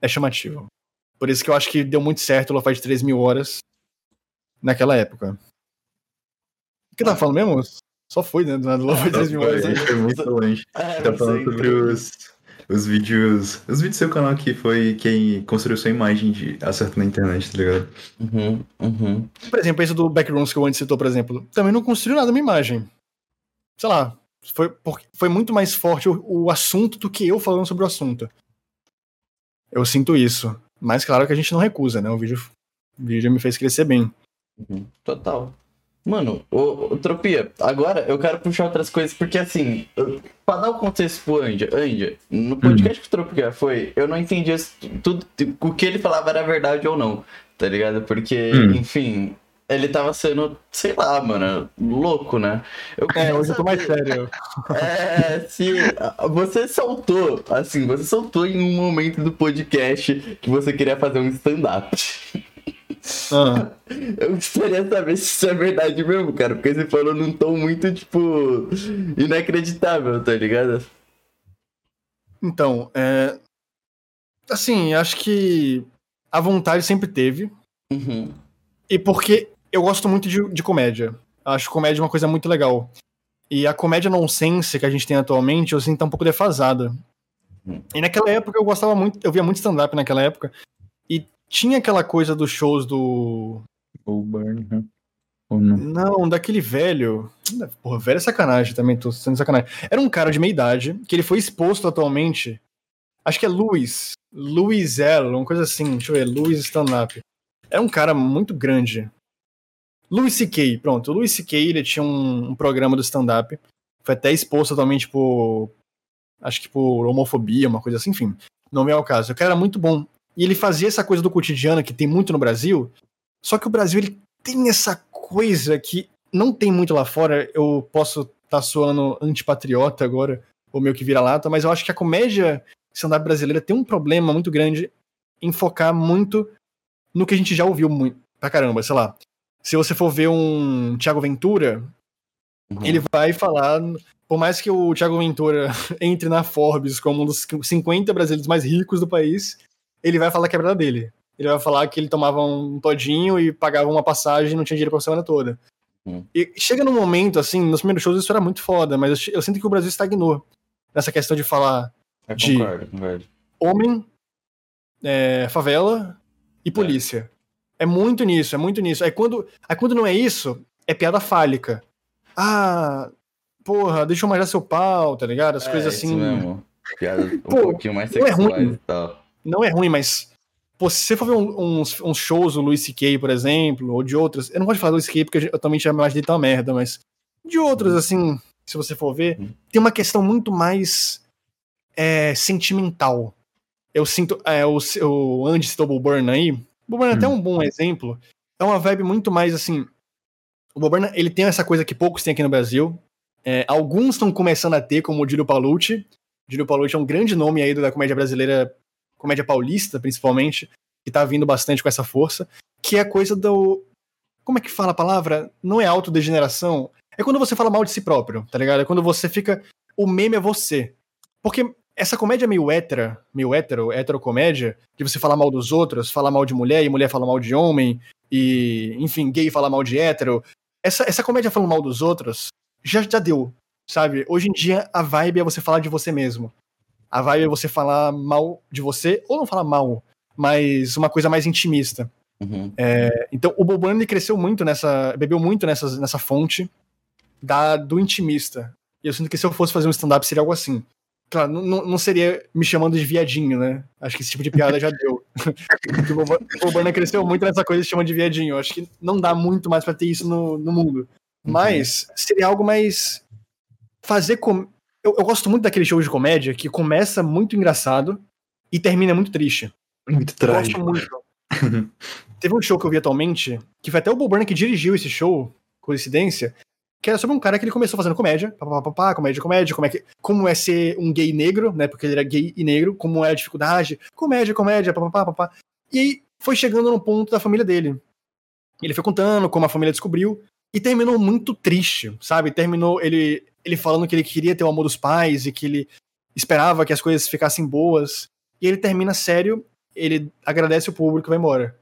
é chamativo. Por isso que eu acho que deu muito certo o Lo-Fi de 3 mil horas naquela época. O que tá falando mesmo? Só foi, né? Do nada, Love Death Memories. Foi muito <laughs> longe. É, tá falando sei, sobre os, os vídeos. Os vídeos do seu canal que foi quem construiu sua imagem de acerto na internet, tá ligado? Uhum, uhum. Por exemplo, esse do Backrooms que o Andy citou, por exemplo, também não construiu nada na minha imagem. Sei lá. Foi, foi muito mais forte o, o assunto do que eu falando sobre o assunto. Eu sinto isso. Mas claro que a gente não recusa, né? O vídeo, o vídeo me fez crescer bem. Uhum, total. Mano, o, o, Tropia, agora eu quero puxar outras coisas, porque assim, pra dar o contexto pro Andy, Andy, no podcast que o Tropia foi, eu não entendia tudo, o que ele falava era verdade ou não, tá ligado? Porque, hum. enfim, ele tava sendo, sei lá, mano, louco, né? Eu é, hoje eu tô mais sério. <laughs> É, se você soltou, assim, você soltou em um momento do podcast que você queria fazer um stand-up. Ah. Eu gostaria de saber se isso é verdade mesmo, cara, porque você falou num tom muito, tipo, inacreditável, tá ligado? Então, é. Assim, acho que a vontade sempre teve. Uhum. E porque eu gosto muito de, de comédia. Acho comédia uma coisa muito legal. E a comédia nonsense que a gente tem atualmente, eu sinto tá um pouco defasada. E naquela época eu gostava muito, eu via muito stand-up naquela época. E tinha aquela coisa dos shows do. O Burn, né? Ou não? não, daquele velho. Porra, velho é sacanagem também, tô sendo sacanagem. Era um cara de meia idade, que ele foi exposto atualmente. Acho que é Luiz. Luiz L, uma coisa assim. Deixa eu ver, Luiz Stand-up. Era um cara muito grande. Louis C.K., pronto. O Louis C.K., ele tinha um, um programa do stand-up. Foi até exposto totalmente por. Acho que por homofobia, uma coisa assim, enfim. Não é o caso. O cara era muito bom. E ele fazia essa coisa do cotidiano que tem muito no Brasil. Só que o Brasil, ele tem essa coisa que não tem muito lá fora. Eu posso estar tá soando antipatriota agora, ou meio que vira-lata, mas eu acho que a comédia stand-up brasileira tem um problema muito grande em focar muito no que a gente já ouviu muito pra caramba, sei lá se você for ver um Thiago Ventura, uhum. ele vai falar, por mais que o Thiago Ventura <laughs> entre na Forbes como um dos 50 brasileiros mais ricos do país, ele vai falar a quebrada dele. Ele vai falar que ele tomava um todinho e pagava uma passagem e não tinha dinheiro pra semana toda. Uhum. E chega num momento, assim, nos primeiros shows isso era muito foda, mas eu, eu sinto que o Brasil estagnou nessa questão de falar eu de concordo, concordo. homem, é, favela e polícia. É muito nisso, é muito nisso. Aí quando, aí quando não é isso, é piada fálica. Ah, porra, deixa eu manjar seu pau, tá ligado? As é, coisas assim. Isso mesmo. Piada um Pô, pouquinho mais sexuais é ruim. e tal. Não é ruim, mas. Pô, se você for ver uns, uns shows do Luis C.K., por exemplo, ou de outras. Eu não gosto de falar do Luis C.K. porque eu também chamo mais de uma merda, mas. De outras, uhum. assim, se você for ver, uhum. tem uma questão muito mais é, sentimental. Eu sinto. É, o, o Andy Stubble Burn aí, o Bob Burnham é até hum. um bom exemplo. É uma vibe muito mais assim. O Bob Burnham, ele tem essa coisa que poucos têm aqui no Brasil. É, alguns estão começando a ter, como o Dílio Paulucci. Dílio Paulucci é um grande nome aí da comédia brasileira, comédia paulista, principalmente, que tá vindo bastante com essa força, que é a coisa do. Como é que fala a palavra? Não é autodegeneração. É quando você fala mal de si próprio, tá ligado? É quando você fica. O meme é você. Porque essa comédia meio hétera, meio hétero, heterocomédia, de você falar mal dos outros, falar mal de mulher e mulher falar mal de homem, e, enfim, gay falar mal de hétero. Essa, essa comédia falando mal dos outros já, já deu, sabe? Hoje em dia a vibe é você falar de você mesmo. A vibe é você falar mal de você, ou não falar mal, mas uma coisa mais intimista. Uhum. É, então o Bob cresceu muito nessa. bebeu muito nessa, nessa fonte da, do intimista. E eu sinto que se eu fosse fazer um stand-up seria algo assim. Claro, não, não seria me chamando de viadinho, né? Acho que esse tipo de piada já deu. <laughs> o Bobana cresceu muito nessa coisa de chama de viadinho. Acho que não dá muito mais para ter isso no, no mundo. Uhum. Mas seria algo mais. Fazer. Com... Eu, eu gosto muito daquele show de comédia que começa muito engraçado e termina muito triste. Muito trágico. Eu gosto muito. <laughs> Teve um show que eu vi atualmente, que foi até o Bob Burnham que dirigiu esse show, coincidência, que era sobre um cara que ele começou fazendo comédia, papapá, comédia, comédia, como é, que, como é ser um gay negro, né, porque ele era gay e negro, como é a dificuldade, comédia, comédia, papapá, papá. E aí foi chegando no ponto da família dele. Ele foi contando como a família descobriu, e terminou muito triste, sabe? Terminou ele, ele falando que ele queria ter o amor dos pais e que ele esperava que as coisas ficassem boas. E ele termina sério, ele agradece o público e vai embora.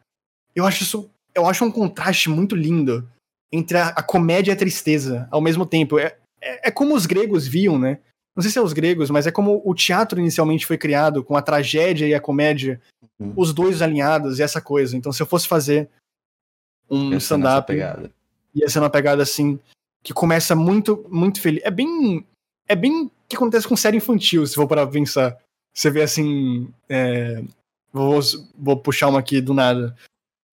Eu acho isso, eu acho um contraste muito lindo entre a, a, comédia e a tristeza ao mesmo tempo. É, é, é, como os gregos viam, né? Não sei se é os gregos, mas é como o teatro inicialmente foi criado, com a tragédia e a comédia, uhum. os dois alinhados e essa coisa. Então, se eu fosse fazer um stand-up, ia ser uma pegada assim, que começa muito, muito feliz. É bem. É bem o que acontece com série infantil, se for para pensar. Você vê assim. É, vou, vou puxar uma aqui do nada.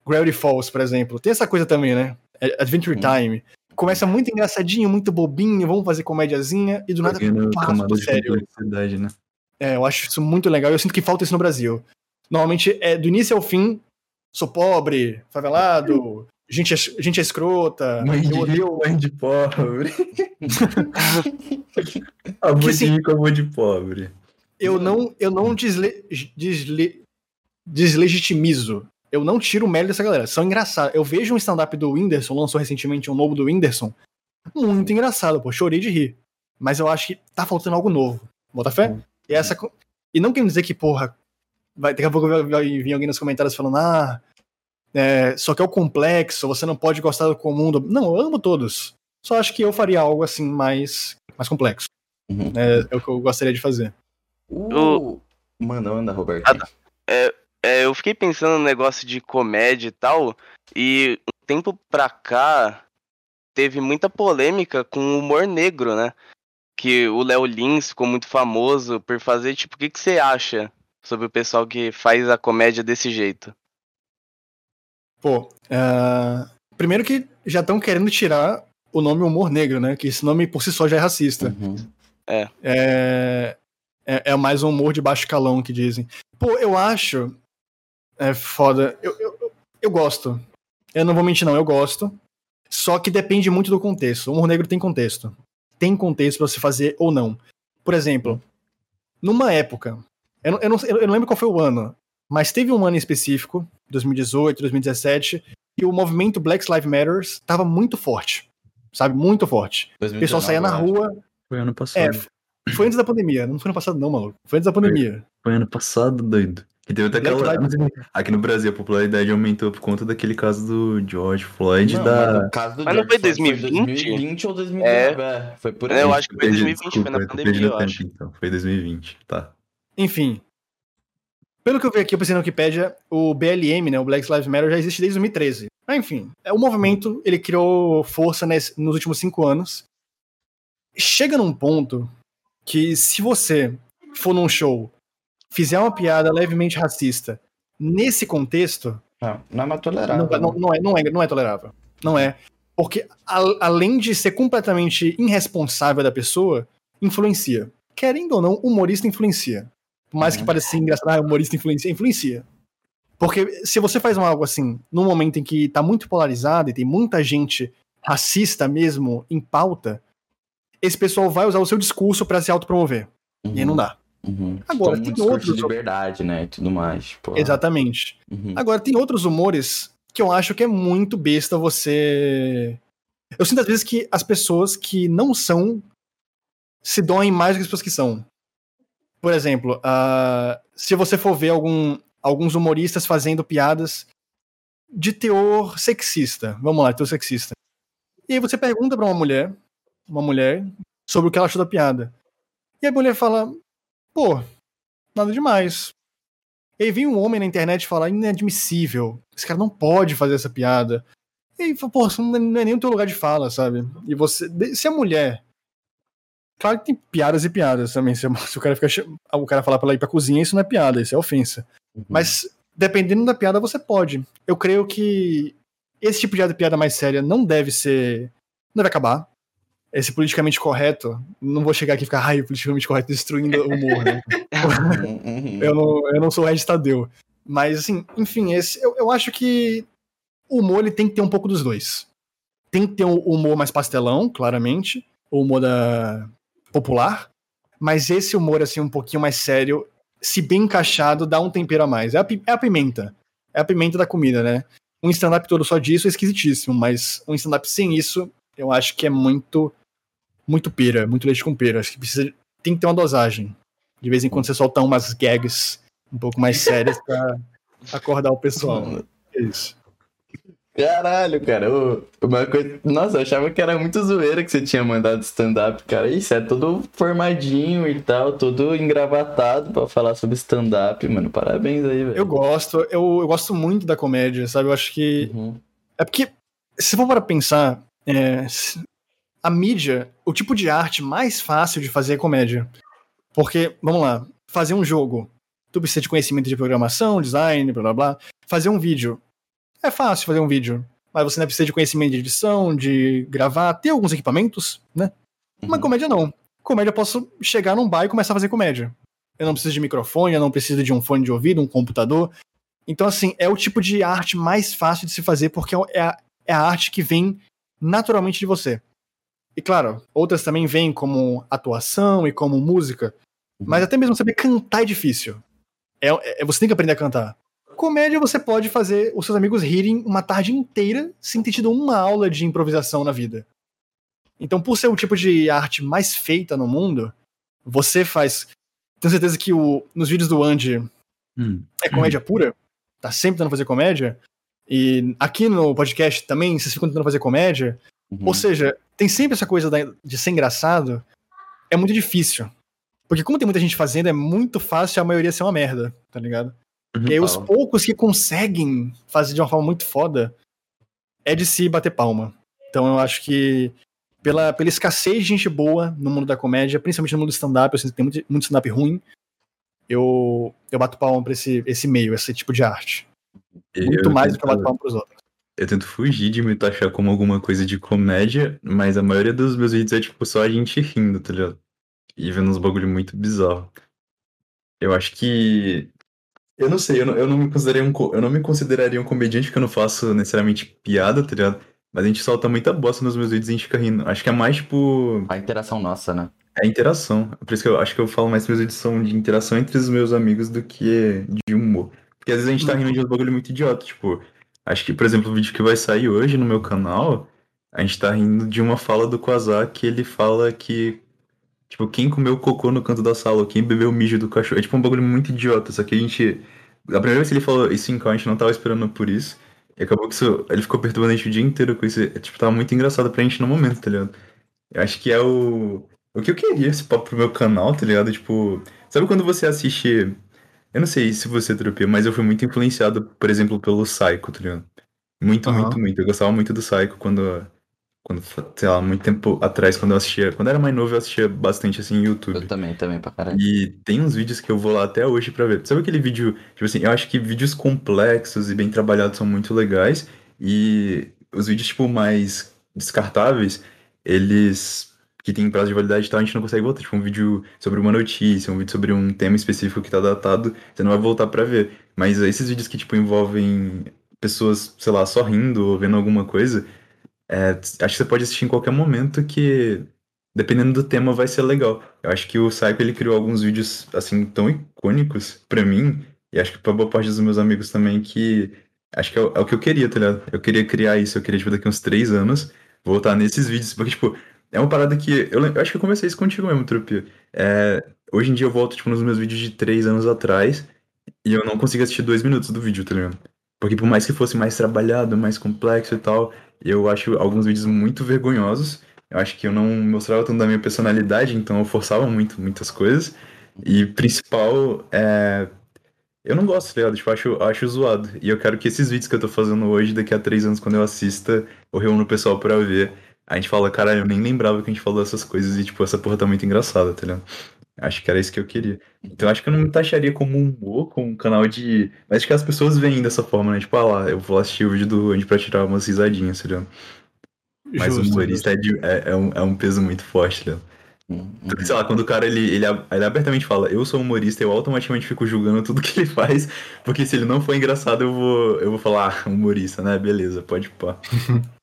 Gravity Falls, por exemplo. Tem essa coisa também, né? Adventure hum. Time. Começa muito engraçadinho, muito bobinho, vamos fazer comédiazinha, e do nada passa sério. Né? É, eu acho isso muito legal, eu sinto que falta isso no Brasil. Normalmente, é do início ao fim, sou pobre, favelado, gente, é, gente é escrota. Mãe de rico, mãe de pobre. <laughs> amor de assim, rico, amor de pobre. Eu não, eu não desle, desle, deslegitimizo. Eu não tiro o mérito dessa galera. São engraçados. Eu vejo um stand-up do Whindersson, lançou recentemente um novo do Whindersson. Muito engraçado, pô. Chorei de rir. Mas eu acho que tá faltando algo novo. Bota fé? Uhum. E, essa, e não quer dizer que, porra, vai, daqui a pouco vai vir alguém nos comentários falando, ah, é, só que é o complexo, você não pode gostar do comum. Do... Não, eu amo todos. Só acho que eu faria algo assim mais, mais complexo. Uhum. É, é, o que eu gostaria de fazer. Uh, manda, manda, Roberto. Ah, é, é, eu fiquei pensando no negócio de comédia e tal, e um tempo pra cá teve muita polêmica com o humor negro, né? Que o Léo Lins ficou muito famoso por fazer, tipo, o que, que você acha sobre o pessoal que faz a comédia desse jeito? Pô, uh, primeiro que já estão querendo tirar o nome humor negro, né? Que esse nome por si só já é racista. Uhum. É. é. É, é mais um humor de baixo calão que dizem. Pô, eu acho. É foda. Eu, eu, eu gosto. Eu não vou mentir, não, eu gosto. Só que depende muito do contexto. O humor negro tem contexto. Tem contexto para se fazer ou não. Por exemplo, numa época. Eu não, eu, não, eu não lembro qual foi o ano, mas teve um ano em específico, 2018, 2017, e o movimento Black Lives Matter estava muito forte. Sabe? Muito forte. 2019, o pessoal saía na rua. Foi ano passado. É, foi antes da pandemia. Não foi ano passado, não, maluco. Foi antes da pandemia. Foi, foi ano passado, doido. E teve até aquela. Aqui no Brasil a popularidade aumentou por conta daquele caso do George Floyd não, da. Mas, mas não foi 2020? Foi 2020 ou 2019? É, é foi por aí. É, eu acho que foi 2020, Desculpa, foi na pandemia, eu tempo, acho. Então. Foi 2020, tá. Enfim, pelo que eu vi aqui, eu pensei na Wikipedia, o BLM, né, o Black Lives Matter, já existe desde 2013. Mas, enfim, é, o movimento ele criou força nesse, nos últimos cinco anos. Chega num ponto que se você for num show, fizer uma piada levemente racista nesse contexto... Não, não é mais tolerável. Não, não, não, é, não, é, não é tolerável. Não é. Porque, a, além de ser completamente irresponsável da pessoa, influencia. Querendo ou não, humorista influencia. Por mais que uhum. pareça engraçado, ah, humorista influencia, influencia. Porque se você faz algo assim, num momento em que tá muito polarizado e tem muita gente racista mesmo em pauta, esse pessoal vai usar o seu discurso para se autopromover. Uhum. E aí não dá. Uhum. Agora, Como tem um outros. de liberdade, né? E tudo mais. Exatamente. Uhum. Agora, tem outros humores que eu acho que é muito besta você. Eu sinto às vezes que as pessoas que não são se doem mais do que as pessoas que são por exemplo, uh, se você for ver algum, alguns humoristas fazendo piadas de teor sexista, vamos lá, teor sexista. E aí você pergunta para uma mulher, uma mulher, sobre o que ela achou da piada. E a mulher fala, pô, nada demais. E aí vem um homem na internet falar, inadmissível, esse cara não pode fazer essa piada. E aí, pô, não é nem o teu lugar de fala, sabe? E você, se a mulher Claro que tem piadas e piadas também. Se, <laughs> o cara fica, o cara falar pra ela ir pra cozinha, isso não é piada, isso é ofensa. Uhum. Mas dependendo da piada, você pode. Eu creio que esse tipo de piada mais séria não deve ser. Não deve acabar. Esse politicamente correto, não vou chegar aqui e ficar, ai, politicamente correto destruindo o humor, né? Uhum. eu, não, eu não sou o Red Tadeu. Mas, assim, enfim, esse, eu, eu acho que o humor ele tem que ter um pouco dos dois. Tem que ter um humor mais pastelão, claramente. O humor da, popular, mas esse humor, assim, um pouquinho mais sério, se bem encaixado, dá um tempero a mais. É a, é a pimenta. É a pimenta da comida, né? Um stand-up todo só disso é esquisitíssimo, mas um stand-up sem isso, eu acho que é muito, muito pera, muito leite com pera. Acho que precisa, tem que ter uma dosagem. De vez em quando você solta umas gags um pouco mais sérias pra <laughs> acordar o pessoal. É isso. Caralho, cara. uma coisa... Nossa, eu achava que era muito zoeira que você tinha mandado stand-up, cara. Isso é todo formadinho e tal, todo engravatado pra falar sobre stand-up, mano. Parabéns aí, velho. Eu gosto, eu, eu gosto muito da comédia, sabe? Eu acho que. Uhum. É porque, se for para pensar, é... a mídia, o tipo de arte mais fácil de fazer é comédia. Porque, vamos lá, fazer um jogo. Tu precisa de conhecimento de programação, design, blá blá blá. Fazer um vídeo é fácil fazer um vídeo, mas você ainda precisa de conhecimento de edição, de gravar, ter alguns equipamentos, né? Uhum. Mas comédia não. Comédia eu posso chegar num bar e começar a fazer comédia. Eu não preciso de microfone, eu não preciso de um fone de ouvido, um computador. Então, assim, é o tipo de arte mais fácil de se fazer porque é, é a arte que vem naturalmente de você. E claro, outras também vêm como atuação e como música. Mas até mesmo saber cantar é difícil. É, é, você tem que aprender a cantar. Comédia você pode fazer os seus amigos rirem uma tarde inteira sem ter tido uma aula de improvisação na vida. Então, por ser o tipo de arte mais feita no mundo, você faz. Tenho certeza que o, nos vídeos do Andy hum. é comédia pura. Tá sempre tentando fazer comédia. E aqui no podcast também, vocês ficam tentando fazer comédia. Uhum. Ou seja, tem sempre essa coisa de ser engraçado. É muito difícil. Porque como tem muita gente fazendo, é muito fácil a maioria ser uma merda, tá ligado? Uhum, e aí os poucos que conseguem fazer de uma forma muito foda é de se bater palma. Então eu acho que pela, pela escassez de gente boa no mundo da comédia, principalmente no mundo do stand-up, eu sinto que tem muito, muito stand-up ruim, eu, eu bato palma pra esse, esse meio, esse tipo de arte. Muito eu mais do que eu bato palma pros outros. Eu tento fugir de me taxar como alguma coisa de comédia, mas a maioria dos meus vídeos é tipo só a gente rindo, tá ligado? E vendo uns bagulho muito bizarro. Eu acho que. Eu não sei, eu não, eu não me consideraria um, eu não me consideraria um comediante porque eu não faço necessariamente piada, tá ligado? Mas a gente solta muita bosta nos meus vídeos e a gente fica rindo. Acho que é mais, tipo. A interação nossa, né? É a interação. Por isso que eu acho que eu falo mais que meus vídeos são de interação entre os meus amigos do que de humor. Porque às vezes a gente tá rindo de um bagulho muito idiota. Tipo, acho que, por exemplo, o vídeo que vai sair hoje no meu canal, a gente tá rindo de uma fala do Quasar que ele fala que. Tipo, quem comeu cocô no canto da sala, ou quem bebeu mijo do cachorro. É tipo um bagulho muito idiota. Só que a gente. A primeira vez que ele falou isso em a gente não tava esperando por isso. E acabou que isso, ele ficou perturbando a gente o dia inteiro com isso. É, tipo, tava muito engraçado pra gente no momento, tá ligado? Eu acho que é o. O que eu queria esse papo pro meu canal, tá ligado? Tipo. Sabe quando você assiste. Eu não sei se você tropia, mas eu fui muito influenciado, por exemplo, pelo Psycho, tá ligado? Muito, uhum. muito, muito. Eu gostava muito do Psycho quando quando, sei lá, muito tempo atrás, quando eu assistia. Quando eu era mais novo, eu assistia bastante assim YouTube. Eu também, também, pra caralho. E tem uns vídeos que eu vou lá até hoje pra ver. Sabe aquele vídeo, tipo assim, eu acho que vídeos complexos e bem trabalhados são muito legais. E os vídeos, tipo, mais descartáveis, eles. que tem prazo de validade e tal, a gente não consegue voltar. Tipo, um vídeo sobre uma notícia, um vídeo sobre um tema específico que tá datado, você não vai voltar pra ver. Mas esses vídeos que, tipo, envolvem pessoas, sei lá, sorrindo ou vendo alguma coisa, é, acho que você pode assistir em qualquer momento que, dependendo do tema, vai ser legal. Eu acho que o Psycho, ele criou alguns vídeos, assim, tão icônicos para mim, e acho que pra boa parte dos meus amigos também, que acho que é o, é o, que eu queria, tá ligado? Eu queria criar isso, eu queria, tipo, daqui uns três anos, voltar nesses vídeos, porque, tipo, é uma parada que, eu, eu acho que eu comecei isso contigo mesmo, Tropia. É, hoje em dia eu volto, tipo, nos meus vídeos de três anos atrás, e eu não consigo assistir dois minutos do vídeo, tá ligado? Porque por mais que fosse mais trabalhado, mais complexo e tal, eu acho alguns vídeos muito vergonhosos. Eu acho que eu não mostrava tanto da minha personalidade, então eu forçava muito, muitas coisas. E principal, é... eu não gosto, tá ligado? Tipo, acho, acho zoado. E eu quero que esses vídeos que eu tô fazendo hoje, daqui a três anos, quando eu assista, eu reúno o pessoal pra ver. A gente fala, caralho, eu nem lembrava que a gente falou essas coisas e, tipo, essa porra tá muito engraçada, tá ligado? Acho que era isso que eu queria. Então acho que eu não me taxaria como um humor, como um canal de. Mas acho que as pessoas veem dessa forma, né? Tipo, ah lá, eu vou assistir o vídeo do Andy pra tirar umas risadinhas, entendeu? Mas o humorista é, de, é, é, um, é um peso muito forte, entendeu? Uhum. Então, sei lá, quando o cara ele, ele, ele abertamente fala, eu sou humorista, eu automaticamente fico julgando tudo que ele faz, porque se ele não for engraçado, eu vou, eu vou falar, ah, humorista, né? Beleza, pode pá. <laughs>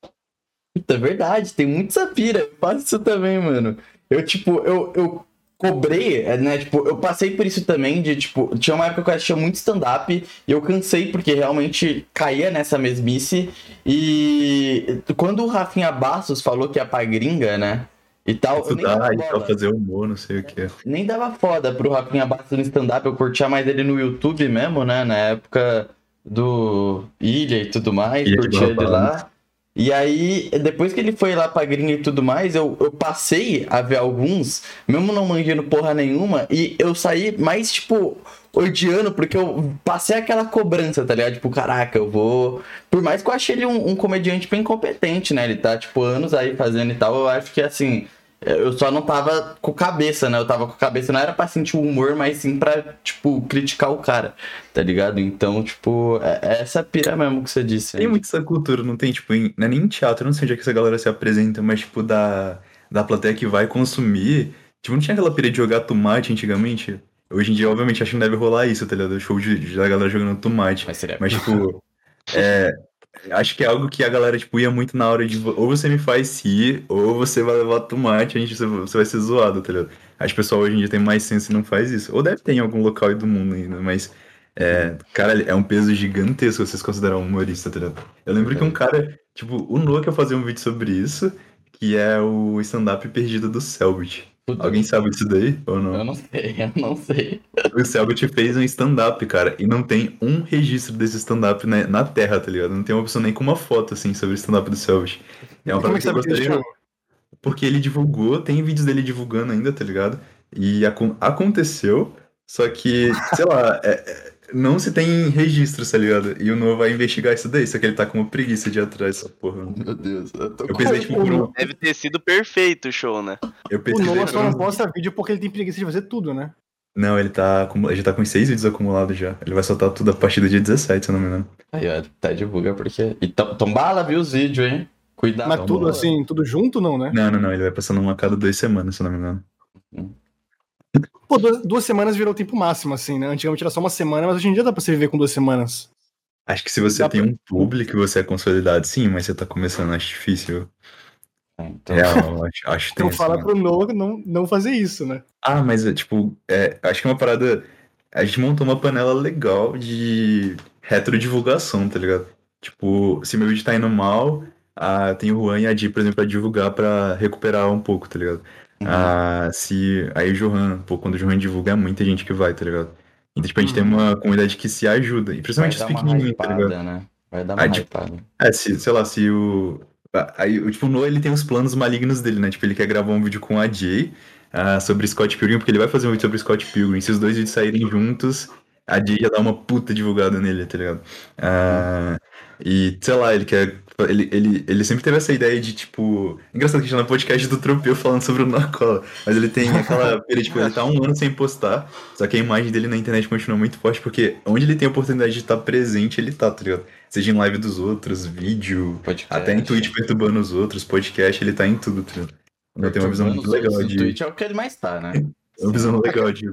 É verdade, tem muito sapira, eu faço isso também, mano. Eu, tipo, eu, eu cobrei, é, né? Tipo, eu passei por isso também de, tipo, tinha uma época que eu assistia muito stand-up e eu cansei porque realmente caía nessa mesmice. E quando o Rafinha Bastos falou que ia pra gringa, né? E tal. Estudar e tal, fazer humor, não sei o que. Nem dava foda pro Rafinha Bastos no stand-up, eu curtia mais ele no YouTube mesmo, né? Na época do Ilha e tudo mais, Ilha curtia ele lá. E aí, depois que ele foi lá pra gringa e tudo mais, eu, eu passei a ver alguns, mesmo não manjando porra nenhuma, e eu saí mais, tipo, odiando, porque eu passei aquela cobrança, tá ligado? Tipo, caraca, eu vou. Por mais que eu achei ele um, um comediante bem competente, né? Ele tá, tipo, anos aí fazendo e tal, eu acho que assim eu só não tava com cabeça, né? Eu tava com cabeça, não era pra sentir o humor, mas sim pra, tipo, criticar o cara, tá ligado? Então, tipo, é, é essa pira mesmo que você disse. Tem muito essa cultura, não tem, tipo, em, não é nem em teatro, não sei onde é que essa galera se apresenta, mas, tipo, da, da plateia que vai consumir. Tipo, não tinha aquela pira de jogar tomate antigamente? Hoje em dia, obviamente, acho que não deve rolar isso, tá ligado? Show de, de da galera jogando tomate. Mas, seria... mas tipo, <laughs> é, acho que é algo que a galera, tipo, ia muito na hora de ou você me faz rir, ou você vai levar tomate, a gente, você vai ser zoado, tá ligado? Acho que o pessoal hoje em dia tem mais senso e não faz isso. Ou deve ter em algum local do mundo ainda, mas. É, cara, é um peso gigantesco vocês consideram um humorista, tá ligado? Eu lembro que um cara, tipo, o Noah que ia fazer um vídeo sobre isso, que é o stand-up perdido do Selbit. Puta Alguém sabe disso daí ou não? Eu não sei, eu não sei. O Selbit fez um stand-up, cara, e não tem um registro desse stand-up na, na, Terra, tá ligado? Não tem uma opção nem com uma foto, assim, sobre o stand-up do Selbit. É uma coisa que eu gostaria... Porque ele divulgou, tem vídeos dele divulgando ainda, tá ligado? E ac aconteceu, só que, sei lá, é, é não se tem registro, tá ligado? E o Noah vai investigar isso daí, só que ele tá com uma preguiça de ir atrás dessa porra. Meu Deus, eu tô eu pensei, tipo, por um... Deve ter sido perfeito o show, né? Eu pensei, o Noah só não posta vídeo porque ele tem preguiça de fazer tudo, né? Não, ele tá, ele já tá com seis vídeos acumulados já. Ele vai soltar tudo a partir do dia 17, se eu não me engano. Aí, ó, tá divulga porque. E tombala, viu os vídeos, hein? Cuidado. Mas tudo assim, tudo junto não, né? Não, não, não. Ele vai passando uma a cada duas semanas, se eu não me engano. Pô, duas, duas, semanas virou o tempo máximo, assim, né? Antigamente era só uma semana, mas hoje em dia dá pra você viver com duas semanas. Acho que se você dá tem pra... um público e você é consolidado, sim, mas você tá começando, acho difícil. É, então... Real, acho, acho <laughs> então fala pro Noah não, não fazer isso, né? Ah, mas, é, tipo, é, acho que é uma parada... A gente montou uma panela legal de retrodivulgação, tá ligado? Tipo, se meu vídeo tá indo mal, ah, tem o Juan e a Di, por exemplo, pra divulgar pra recuperar um pouco, tá ligado? Uhum. Ah, se. Aí o Johan, pô, quando o Johan divulga, é muita gente que vai, tá ligado? Então, tipo, a gente uhum. tem uma comunidade que se ajuda. E principalmente os pequenininhos, tá ligado? Né? Vai dar uma aí, tipo, É, se, sei lá, se o. Aí, tipo, o Noah, ele tem os planos malignos dele, né? Tipo, ele quer gravar um vídeo com a Jay uh, sobre Scott Pilgrim, porque ele vai fazer um vídeo sobre Scott Pilgrim. Se os dois vídeos saírem juntos, a Jay já dá uma puta divulgada nele, tá ligado? Uh, e, sei lá, ele quer ele, ele, ele sempre teve essa ideia de, tipo. Engraçado que a gente tá no podcast do Tropeu falando sobre o Narcola. Mas ele tem aquela. Ele, tipo, ele tá um ano sem postar. Só que a imagem dele na internet continua muito forte, porque onde ele tem a oportunidade de estar presente, ele tá, tá ligado? Seja em live dos outros, vídeo, podcast. até em Twitch perturbando os outros, podcast, ele tá em tudo, tá ligado? Ele tem uma visão muito legal de. Twitch é o que ele mais tá, né? É <laughs> uma visão legal de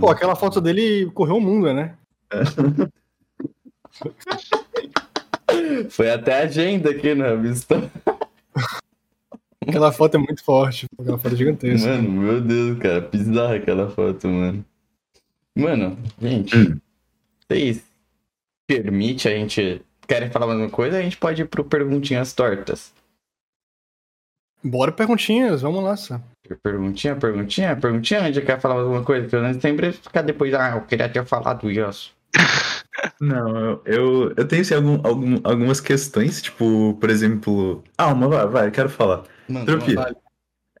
Pô, aquela foto dele correu o mundo, né? É. <laughs> <laughs> Foi até agenda aqui na vista. Aquela foto é muito forte. Aquela foto é gigantesca. Mano, meu Deus, cara. Bizarra aquela foto, mano. Mano, gente. Hum. Vocês permite a gente. Querem falar alguma coisa? A gente pode ir pro Perguntinhas Tortas. Bora perguntinhas, vamos lá, só. Perguntinha, perguntinha, perguntinha, a gente quer falar alguma coisa, que eu sempre ficar depois, ah, eu queria ter falado isso. <laughs> Não, eu, eu tenho assim, algum, algum, algumas questões, tipo, por exemplo. Ah, uma vai, vai, quero falar. Tropi,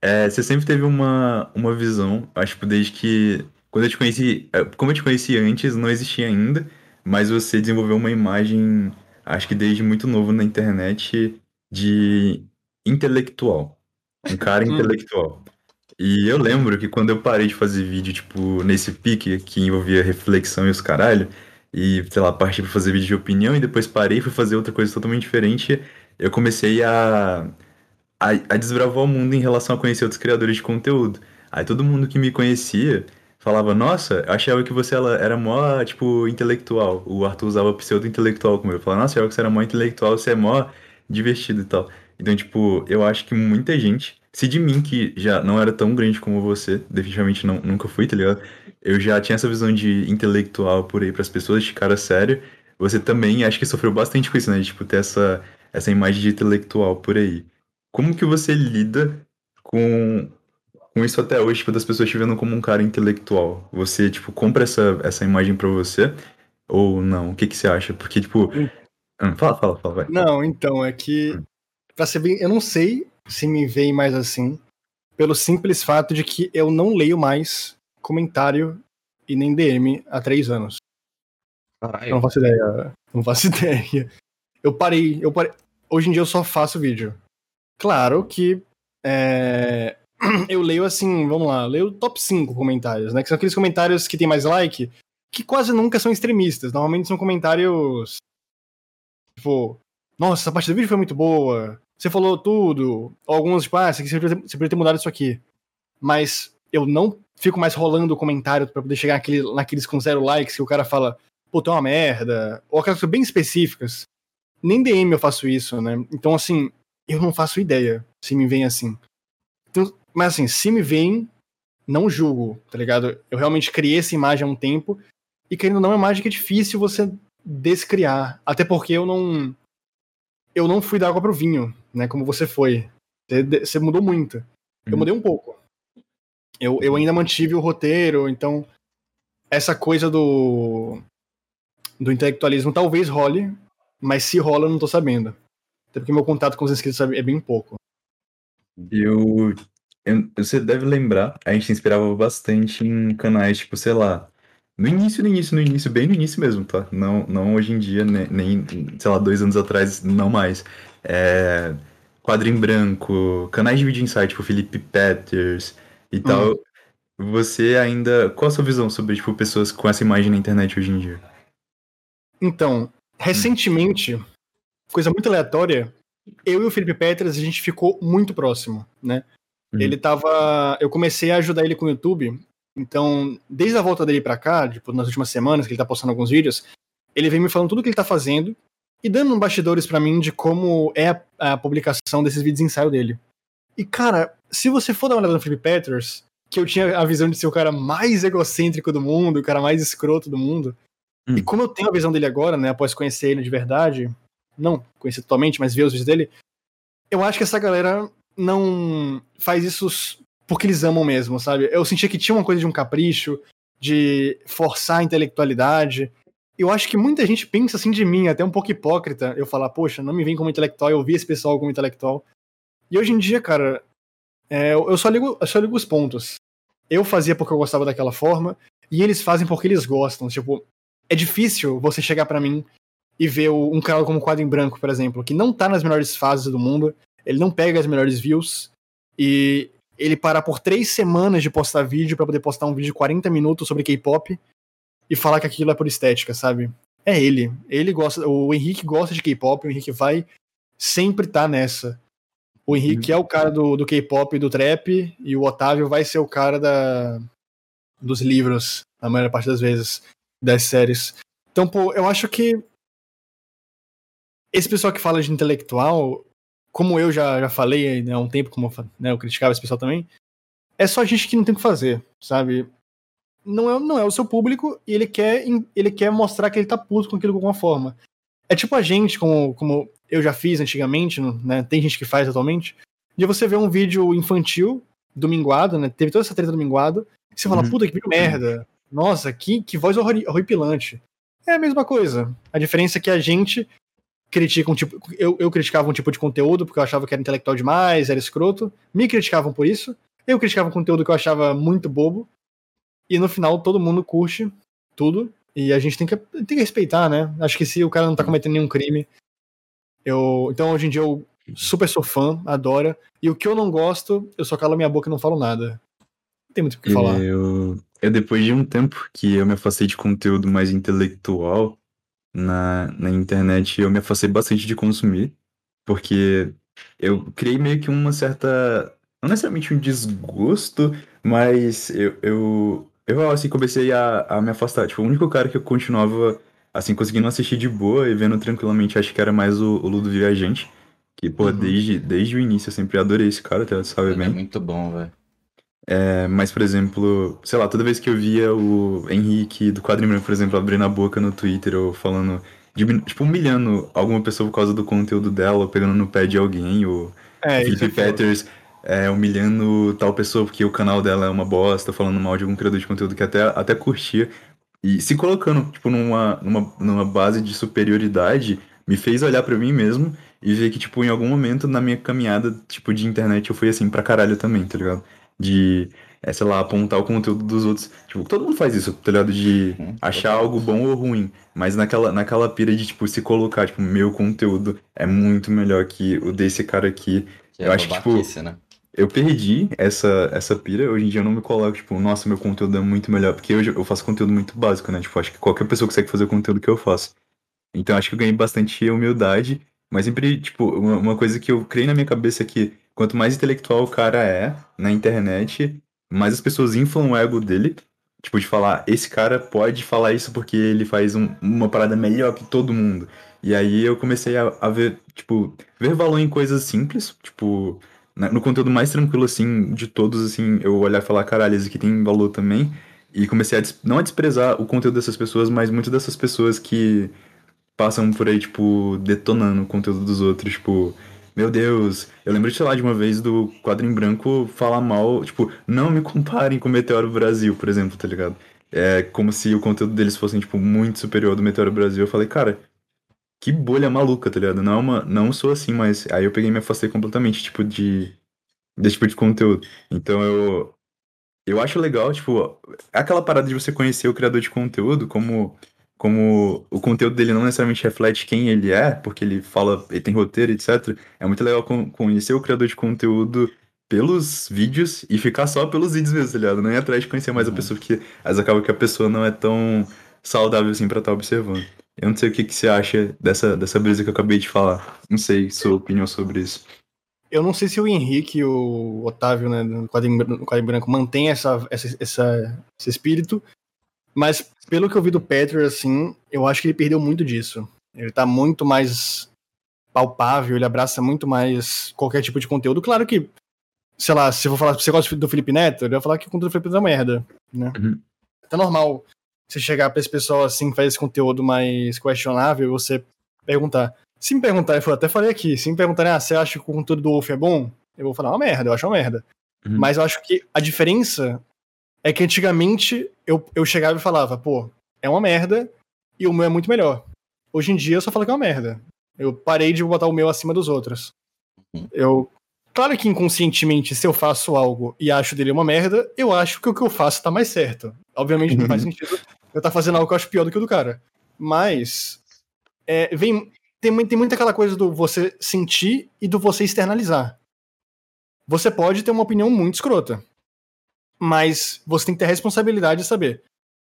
é, você sempre teve uma, uma visão, acho que desde que. Quando eu te conheci. É, como eu te conheci antes, não existia ainda, mas você desenvolveu uma imagem, acho que desde muito novo na internet, de intelectual. Um cara <laughs> intelectual. E eu lembro que quando eu parei de fazer vídeo, tipo, nesse pique que envolvia reflexão e os caralho, e, sei lá, parti pra fazer vídeo de opinião e depois parei e fui fazer outra coisa totalmente diferente, eu comecei a, a, a desbravar o mundo em relação a conhecer outros criadores de conteúdo. Aí todo mundo que me conhecia falava, nossa, eu achava que você era mó, tipo, intelectual. O Arthur usava pseudo-intelectual como eu. Falava, nossa, eu achava que você era mó intelectual, você é mó divertido e tal. Então, tipo, eu acho que muita gente se de mim, que já não era tão grande como você, definitivamente não, nunca fui, tá ligado? Eu já tinha essa visão de intelectual por aí pras pessoas, de cara sério. Você também acho que sofreu bastante com isso, né? De, tipo, ter essa, essa imagem de intelectual por aí. Como que você lida com, com isso até hoje, tipo, das pessoas te vendo como um cara intelectual? Você, tipo, compra essa, essa imagem pra você? Ou não? O que que você acha? Porque, tipo... Hum fala, fala, fala, vai. Não, então, é que... Hum. Pra ser bem... Eu não sei se me veem mais assim, pelo simples fato de que eu não leio mais comentário e nem DM há três anos. Caralho. Eu não faço ideia. Não faço <laughs> ideia. Eu parei, eu parei. Hoje em dia eu só faço vídeo. Claro que é, <clears throat> eu leio assim, vamos lá, leio top 5 comentários, né? Que são aqueles comentários que tem mais like, que quase nunca são extremistas. Normalmente são comentários. Tipo, nossa, essa parte do vídeo foi muito boa você falou tudo, alguns, tipo, ah, você poderia ter mudado isso aqui. Mas eu não fico mais rolando o comentário para poder chegar naquele, naqueles com zero likes que o cara fala, pô, tu é uma merda, ou aquelas coisas bem específicas. nem DM eu faço isso, né? Então, assim, eu não faço ideia se me vem assim. Então, mas assim, se me vem, não julgo, tá ligado? Eu realmente criei essa imagem há um tempo, e querendo ou não, é uma imagem que é difícil você descriar. Até porque eu não. Eu não fui da água pro vinho, né? Como você foi. Você, você mudou muito. Eu uhum. mudei um pouco. Eu, eu ainda mantive o roteiro, então. Essa coisa do. Do intelectualismo talvez role, mas se rola eu não tô sabendo. Até porque meu contato com os inscritos é bem pouco. Eu, eu, Você deve lembrar, a gente inspirava bastante em canais, tipo, sei lá. No início, no início, no início, bem no início mesmo, tá? Não, não hoje em dia, nem, nem sei lá, dois anos atrás, não mais. É, quadro em branco, canais de vídeo insight, tipo Felipe Peters e tal. Uhum. Você ainda. Qual a sua visão sobre, tipo, pessoas com essa imagem na internet hoje em dia? Então, recentemente, coisa muito aleatória, eu e o Felipe Petras, a gente ficou muito próximo, né? Uhum. Ele tava. Eu comecei a ajudar ele com o YouTube. Então, desde a volta dele para cá, tipo, nas últimas semanas, que ele tá postando alguns vídeos, ele vem me falando tudo o que ele tá fazendo e dando um bastidores para mim de como é a, a, publicação desses vídeos de ensaio dele. E, cara, se você for dar uma olhada no Felipe Peters, que eu tinha a visão de ser o cara mais egocêntrico do mundo, o cara mais escroto do mundo, hum. e como eu tenho a visão dele agora, né, após conhecer ele de verdade, não conhecer totalmente, mas ver os vídeos dele, eu acho que essa galera não faz isso porque eles amam mesmo, sabe? Eu sentia que tinha uma coisa de um capricho, de forçar a intelectualidade. Eu acho que muita gente pensa assim de mim, até um pouco hipócrita, eu falar, poxa, não me vem como intelectual, eu vi esse pessoal como intelectual. E hoje em dia, cara, é, eu, só ligo, eu só ligo os pontos. Eu fazia porque eu gostava daquela forma, e eles fazem porque eles gostam. Tipo, é difícil você chegar para mim e ver um canal como Quadro em Branco, por exemplo, que não tá nas melhores fases do mundo, ele não pega as melhores views, e ele parar por três semanas de postar vídeo para poder postar um vídeo de 40 minutos sobre K-pop e falar que aquilo é por estética, sabe? É ele. Ele gosta. O Henrique gosta de K-pop, o Henrique vai sempre tá nessa. O Henrique uhum. é o cara do, do K-pop e do trap, e o Otávio vai ser o cara da, dos livros, na maior parte das vezes, das séries. Então, pô, eu acho que esse pessoal que fala de intelectual, como eu já, já falei né, há um tempo, como né, eu criticava esse pessoal também, é só gente que não tem o que fazer, sabe? Não é, não é o seu público e ele quer, ele quer mostrar que ele tá puto com aquilo de alguma forma. É tipo a gente, como, como eu já fiz antigamente, né? Tem gente que faz atualmente, de você ver um vídeo infantil, dominguado, né? Teve toda essa treta dominguado, e você fala, uhum. puta, que vídeo merda. Nossa, que, que voz horripilante. É a mesma coisa. A diferença é que a gente criticam, tipo, eu, eu criticava um tipo de conteúdo porque eu achava que era intelectual demais, era escroto, me criticavam por isso, eu criticava um conteúdo que eu achava muito bobo, e no final todo mundo curte tudo, e a gente tem que, tem que respeitar, né? Acho que se o cara não tá cometendo nenhum crime, eu, então hoje em dia eu super sou fã, adoro, e o que eu não gosto, eu só calo minha boca e não falo nada. Não tem muito o que falar. Eu, eu depois de um tempo que eu me afastei de conteúdo mais intelectual, na, na internet, eu me afastei bastante de consumir, porque eu criei meio que uma certa. Não necessariamente um desgosto, mas eu, eu, eu assim, comecei a, a me afastar. Tipo, o único cara que eu continuava, assim, conseguindo assistir de boa e vendo tranquilamente, acho que era mais o, o Ludo Viajante. Que, pô, uhum. desde, desde o início eu sempre adorei esse cara, até sabe Ele é bem. É muito bom, velho. É, mas, por exemplo, sei lá, toda vez que eu via o Henrique do Quadrinho Branco, por exemplo, abrindo a boca no Twitter ou falando, tipo, humilhando alguma pessoa por causa do conteúdo dela, ou pegando no pé de alguém, ou é, Felipe é Peters é, humilhando tal pessoa porque o canal dela é uma bosta, falando mal de algum criador de conteúdo que até, até curtia. E se colocando, tipo, numa, numa, numa base de superioridade, me fez olhar para mim mesmo e ver que, tipo, em algum momento na minha caminhada, tipo, de internet eu fui assim pra caralho também, tá ligado? de, é, sei lá, apontar o conteúdo dos outros. Tipo, todo mundo faz isso, tá ligado? De uhum, achar algo bom ou ruim. Mas naquela, naquela pira de, tipo, se colocar, tipo, meu conteúdo é muito melhor que o desse cara aqui. Que eu é acho que, tipo. Né? Eu perdi essa, essa pira, hoje em dia eu não me coloco, tipo, nossa, meu conteúdo é muito melhor, porque hoje eu faço conteúdo muito básico, né? Tipo, acho que qualquer pessoa consegue fazer o conteúdo que eu faço. Então acho que eu ganhei bastante humildade, mas sempre, tipo, uma, uma coisa que eu criei na minha cabeça é que quanto mais intelectual o cara é na internet, mais as pessoas inflam o ego dele. Tipo, de falar, esse cara pode falar isso porque ele faz um, uma parada melhor que todo mundo. E aí eu comecei a, a ver, tipo, ver valor em coisas simples, tipo, no conteúdo mais tranquilo, assim, de todos, assim, eu olhar e falar, caralho, esse aqui tem valor também. E comecei a, não a desprezar o conteúdo dessas pessoas, mas muitas dessas pessoas que passam por aí, tipo, detonando o conteúdo dos outros, tipo, meu Deus, eu lembro, sei lá, de uma vez do quadro em branco falar mal, tipo, não me comparem com o Meteoro Brasil, por exemplo, tá ligado? É como se o conteúdo deles fosse, tipo, muito superior ao do Meteoro Brasil. Eu falei, cara, que bolha maluca, tá ligado? Não, é uma, não sou assim, mas aí eu peguei e me afastei completamente, tipo, de. desse tipo de conteúdo. Então eu. Eu acho legal, tipo, aquela parada de você conhecer o criador de conteúdo, como, como o conteúdo dele não necessariamente reflete quem ele é, porque ele fala, ele tem roteiro, etc. É muito legal conhecer o criador de conteúdo pelos vídeos e ficar só pelos vídeos mesmo, tá ligado? Não ir atrás de conhecer mais uhum. a pessoa, porque às vezes acaba que a pessoa não é tão saudável assim pra estar tá observando. Eu não sei o que, que você acha dessa, dessa brisa que eu acabei de falar. Não sei sua opinião sobre isso. Eu não sei se o Henrique e o Otávio, né, no quadrinho, no quadrinho branco, mantém essa, essa, essa, esse espírito, mas pelo que eu vi do Petro, assim, eu acho que ele perdeu muito disso. Ele tá muito mais palpável, ele abraça muito mais qualquer tipo de conteúdo. Claro que, sei lá, se eu vou falar você gosta do Felipe Neto, ele vai falar que o conteúdo do Felipe Neto é uma merda, né? Uhum. É normal você chegar pra esse pessoal assim, que faz esse conteúdo mais questionável, e você perguntar. Se me perguntar, eu até falei aqui, se me perguntarem, ah, você acha que o conteúdo do Wolf é bom? Eu vou falar uma merda, eu acho uma merda. Uhum. Mas eu acho que a diferença é que antigamente eu, eu chegava e falava, pô, é uma merda e o meu é muito melhor. Hoje em dia eu só falo que é uma merda. Eu parei de botar o meu acima dos outros. Uhum. Eu. Claro que inconscientemente, se eu faço algo e acho dele uma merda, eu acho que o que eu faço tá mais certo. Obviamente não faz sentido eu tá fazendo algo que eu acho pior do que o do cara. Mas é, vem tem, tem muito aquela coisa do você sentir e do você externalizar. Você pode ter uma opinião muito escrota, mas você tem que ter a responsabilidade de saber.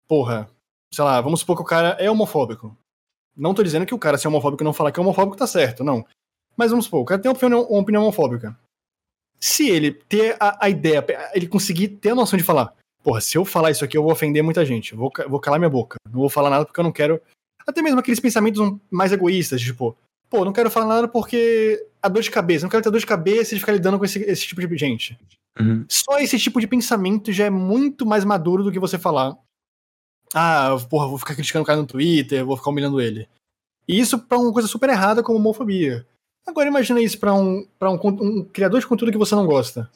Porra, sei lá, vamos supor que o cara é homofóbico. Não tô dizendo que o cara ser homofóbico e não falar que é homofóbico tá certo, não. Mas vamos supor, o cara tem uma opinião, uma opinião homofóbica. Se ele ter a, a ideia, ele conseguir ter a noção de falar, porra, se eu falar isso aqui, eu vou ofender muita gente. Vou, vou calar minha boca. Não vou falar nada porque eu não quero. Até mesmo aqueles pensamentos mais egoístas, tipo, pô, não quero falar nada porque a dor de cabeça. Não quero ter dor de cabeça de ficar lidando com esse, esse tipo de gente. Uhum. Só esse tipo de pensamento já é muito mais maduro do que você falar. Ah, porra, vou ficar criticando o cara no Twitter, vou ficar humilhando ele. E isso pra uma coisa super errada como homofobia. Agora imagina isso pra um, pra um, um criador de conteúdo que você não gosta.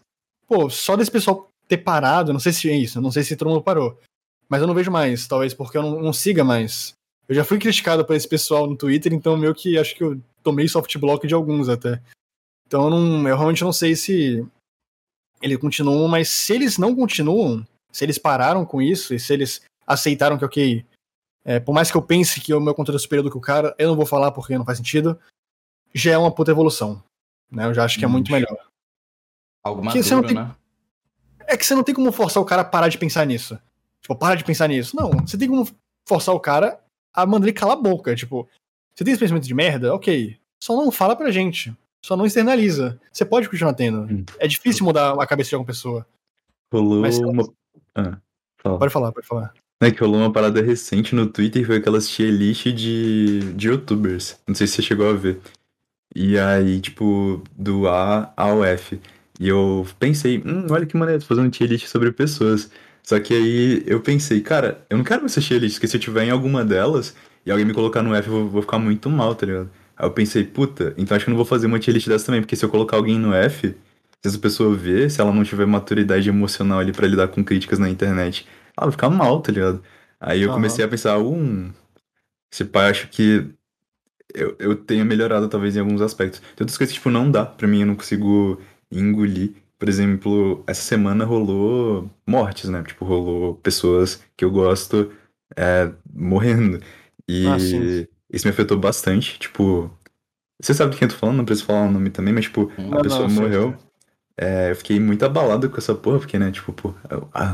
Pô, só desse pessoal ter parado, não sei se é isso, não sei se todo mundo parou. Mas eu não vejo mais, talvez porque eu não, não siga mais. Eu já fui criticado por esse pessoal no Twitter, então meio que acho que eu tomei soft block de alguns até. Então eu, não, eu realmente não sei se eles continuam, mas se eles não continuam, se eles pararam com isso e se eles aceitaram que, ok, é, por mais que eu pense que o meu conteúdo é superior do que o cara, eu não vou falar porque não faz sentido, já é uma puta evolução. Né? Eu já acho que é muito melhor. Algo maduro, tem... né? É que você não tem como forçar o cara a parar de pensar nisso. Tipo, para de pensar nisso. Não, você tem como forçar o cara a mandar ele calar a boca. Tipo, você tem esse pensamento de merda? Ok. Só não fala pra gente. Só não externaliza. Você pode continuar tendo. Hum. É difícil mudar a cabeça de alguma pessoa. Rolou Mas, uma... Ah, fala. Pode falar, pode falar. É que rolou uma parada recente no Twitter, foi aquelas tier list de, de youtubers. Não sei se você chegou a ver. E aí, tipo, do A ao F. E eu pensei, hum, olha que maneiro, tô fazendo tier list sobre pessoas. Só que aí eu pensei, cara, eu não quero essa tier list, porque se eu tiver em alguma delas e alguém me colocar no F, eu vou, vou ficar muito mal, tá ligado? Aí eu pensei, puta, então acho que eu não vou fazer uma tier list dessa também, porque se eu colocar alguém no F, se essa pessoa ver, se ela não tiver maturidade emocional ali para lidar com críticas na internet, ela vai ficar mal, tá ligado? Aí eu comecei a pensar, um, esse pai acho que eu, eu tenho melhorado talvez em alguns aspectos. Tem outras coisas que, tipo, não dá pra mim, eu não consigo engolir. Por exemplo, essa semana rolou mortes, né? Tipo, rolou pessoas que eu gosto é, morrendo. E ah, isso me afetou bastante. Tipo, você sabe de quem eu tô falando? Não preciso falar o nome também, mas, tipo, a pessoa não, morreu. É, eu fiquei muito abalado com essa porra, porque, né, tipo, pô,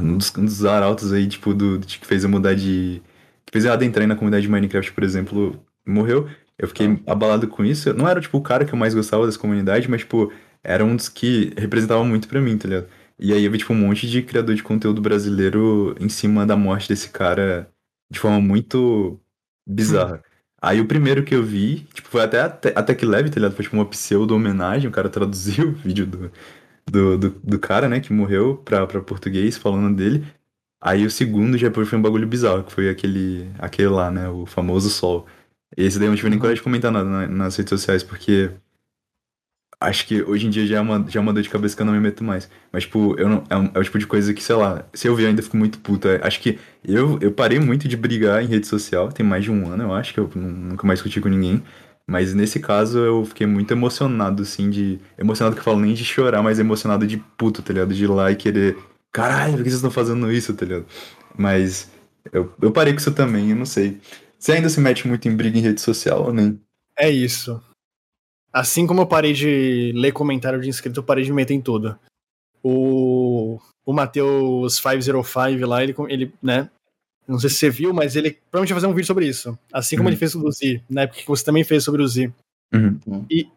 um dos, um dos arautos aí, tipo, do, de, que fez eu mudar de. que fez eu adentrar na comunidade de Minecraft, por exemplo, morreu. Eu fiquei ah. abalado com isso. Eu não era, tipo, o cara que eu mais gostava dessa comunidade, mas, tipo, era um dos que representava muito para mim, tá ligado? E aí eu vi, tipo, um monte de criador de conteúdo brasileiro em cima da morte desse cara de forma muito bizarra. Hum. Aí o primeiro que eu vi, tipo, foi até, até, até que leve, tá ligado? Foi tipo uma pseudo-homenagem, o cara traduziu <laughs> o vídeo do, do, do, do, cara, né, que morreu pra, pra português, falando dele. Aí o segundo já foi um bagulho bizarro, que foi aquele, aquele lá, né, o famoso sol. Esse daí eu não tive nem coragem de comentar nada nas redes sociais, porque acho que hoje em dia já é, uma, já é uma dor de cabeça que eu não me meto mais. Mas, tipo, eu não, é, um, é o tipo de coisa que, sei lá, se eu ver eu ainda fico muito puto. É, acho que eu, eu parei muito de brigar em rede social, tem mais de um ano, eu acho, que eu nunca mais discuti com ninguém. Mas nesse caso eu fiquei muito emocionado, assim, de. Emocionado que eu falo nem de chorar, mas emocionado de puto, tá ligado? De ir lá e querer. Caralho, por que vocês estão fazendo isso, tá ligado? Mas eu, eu parei com isso também, eu não sei. Você ainda se mete muito em briga em rede social ou nem? É isso. Assim como eu parei de ler comentário de inscrito, eu parei de meter em tudo. O, o Matheus 505 lá, ele, ele, né? Não sei se você viu, mas ele provavelmente vai fazer um vídeo sobre isso. Assim como uhum. ele fez sobre o Z, na época que você também fez sobre o Z. Uhum. E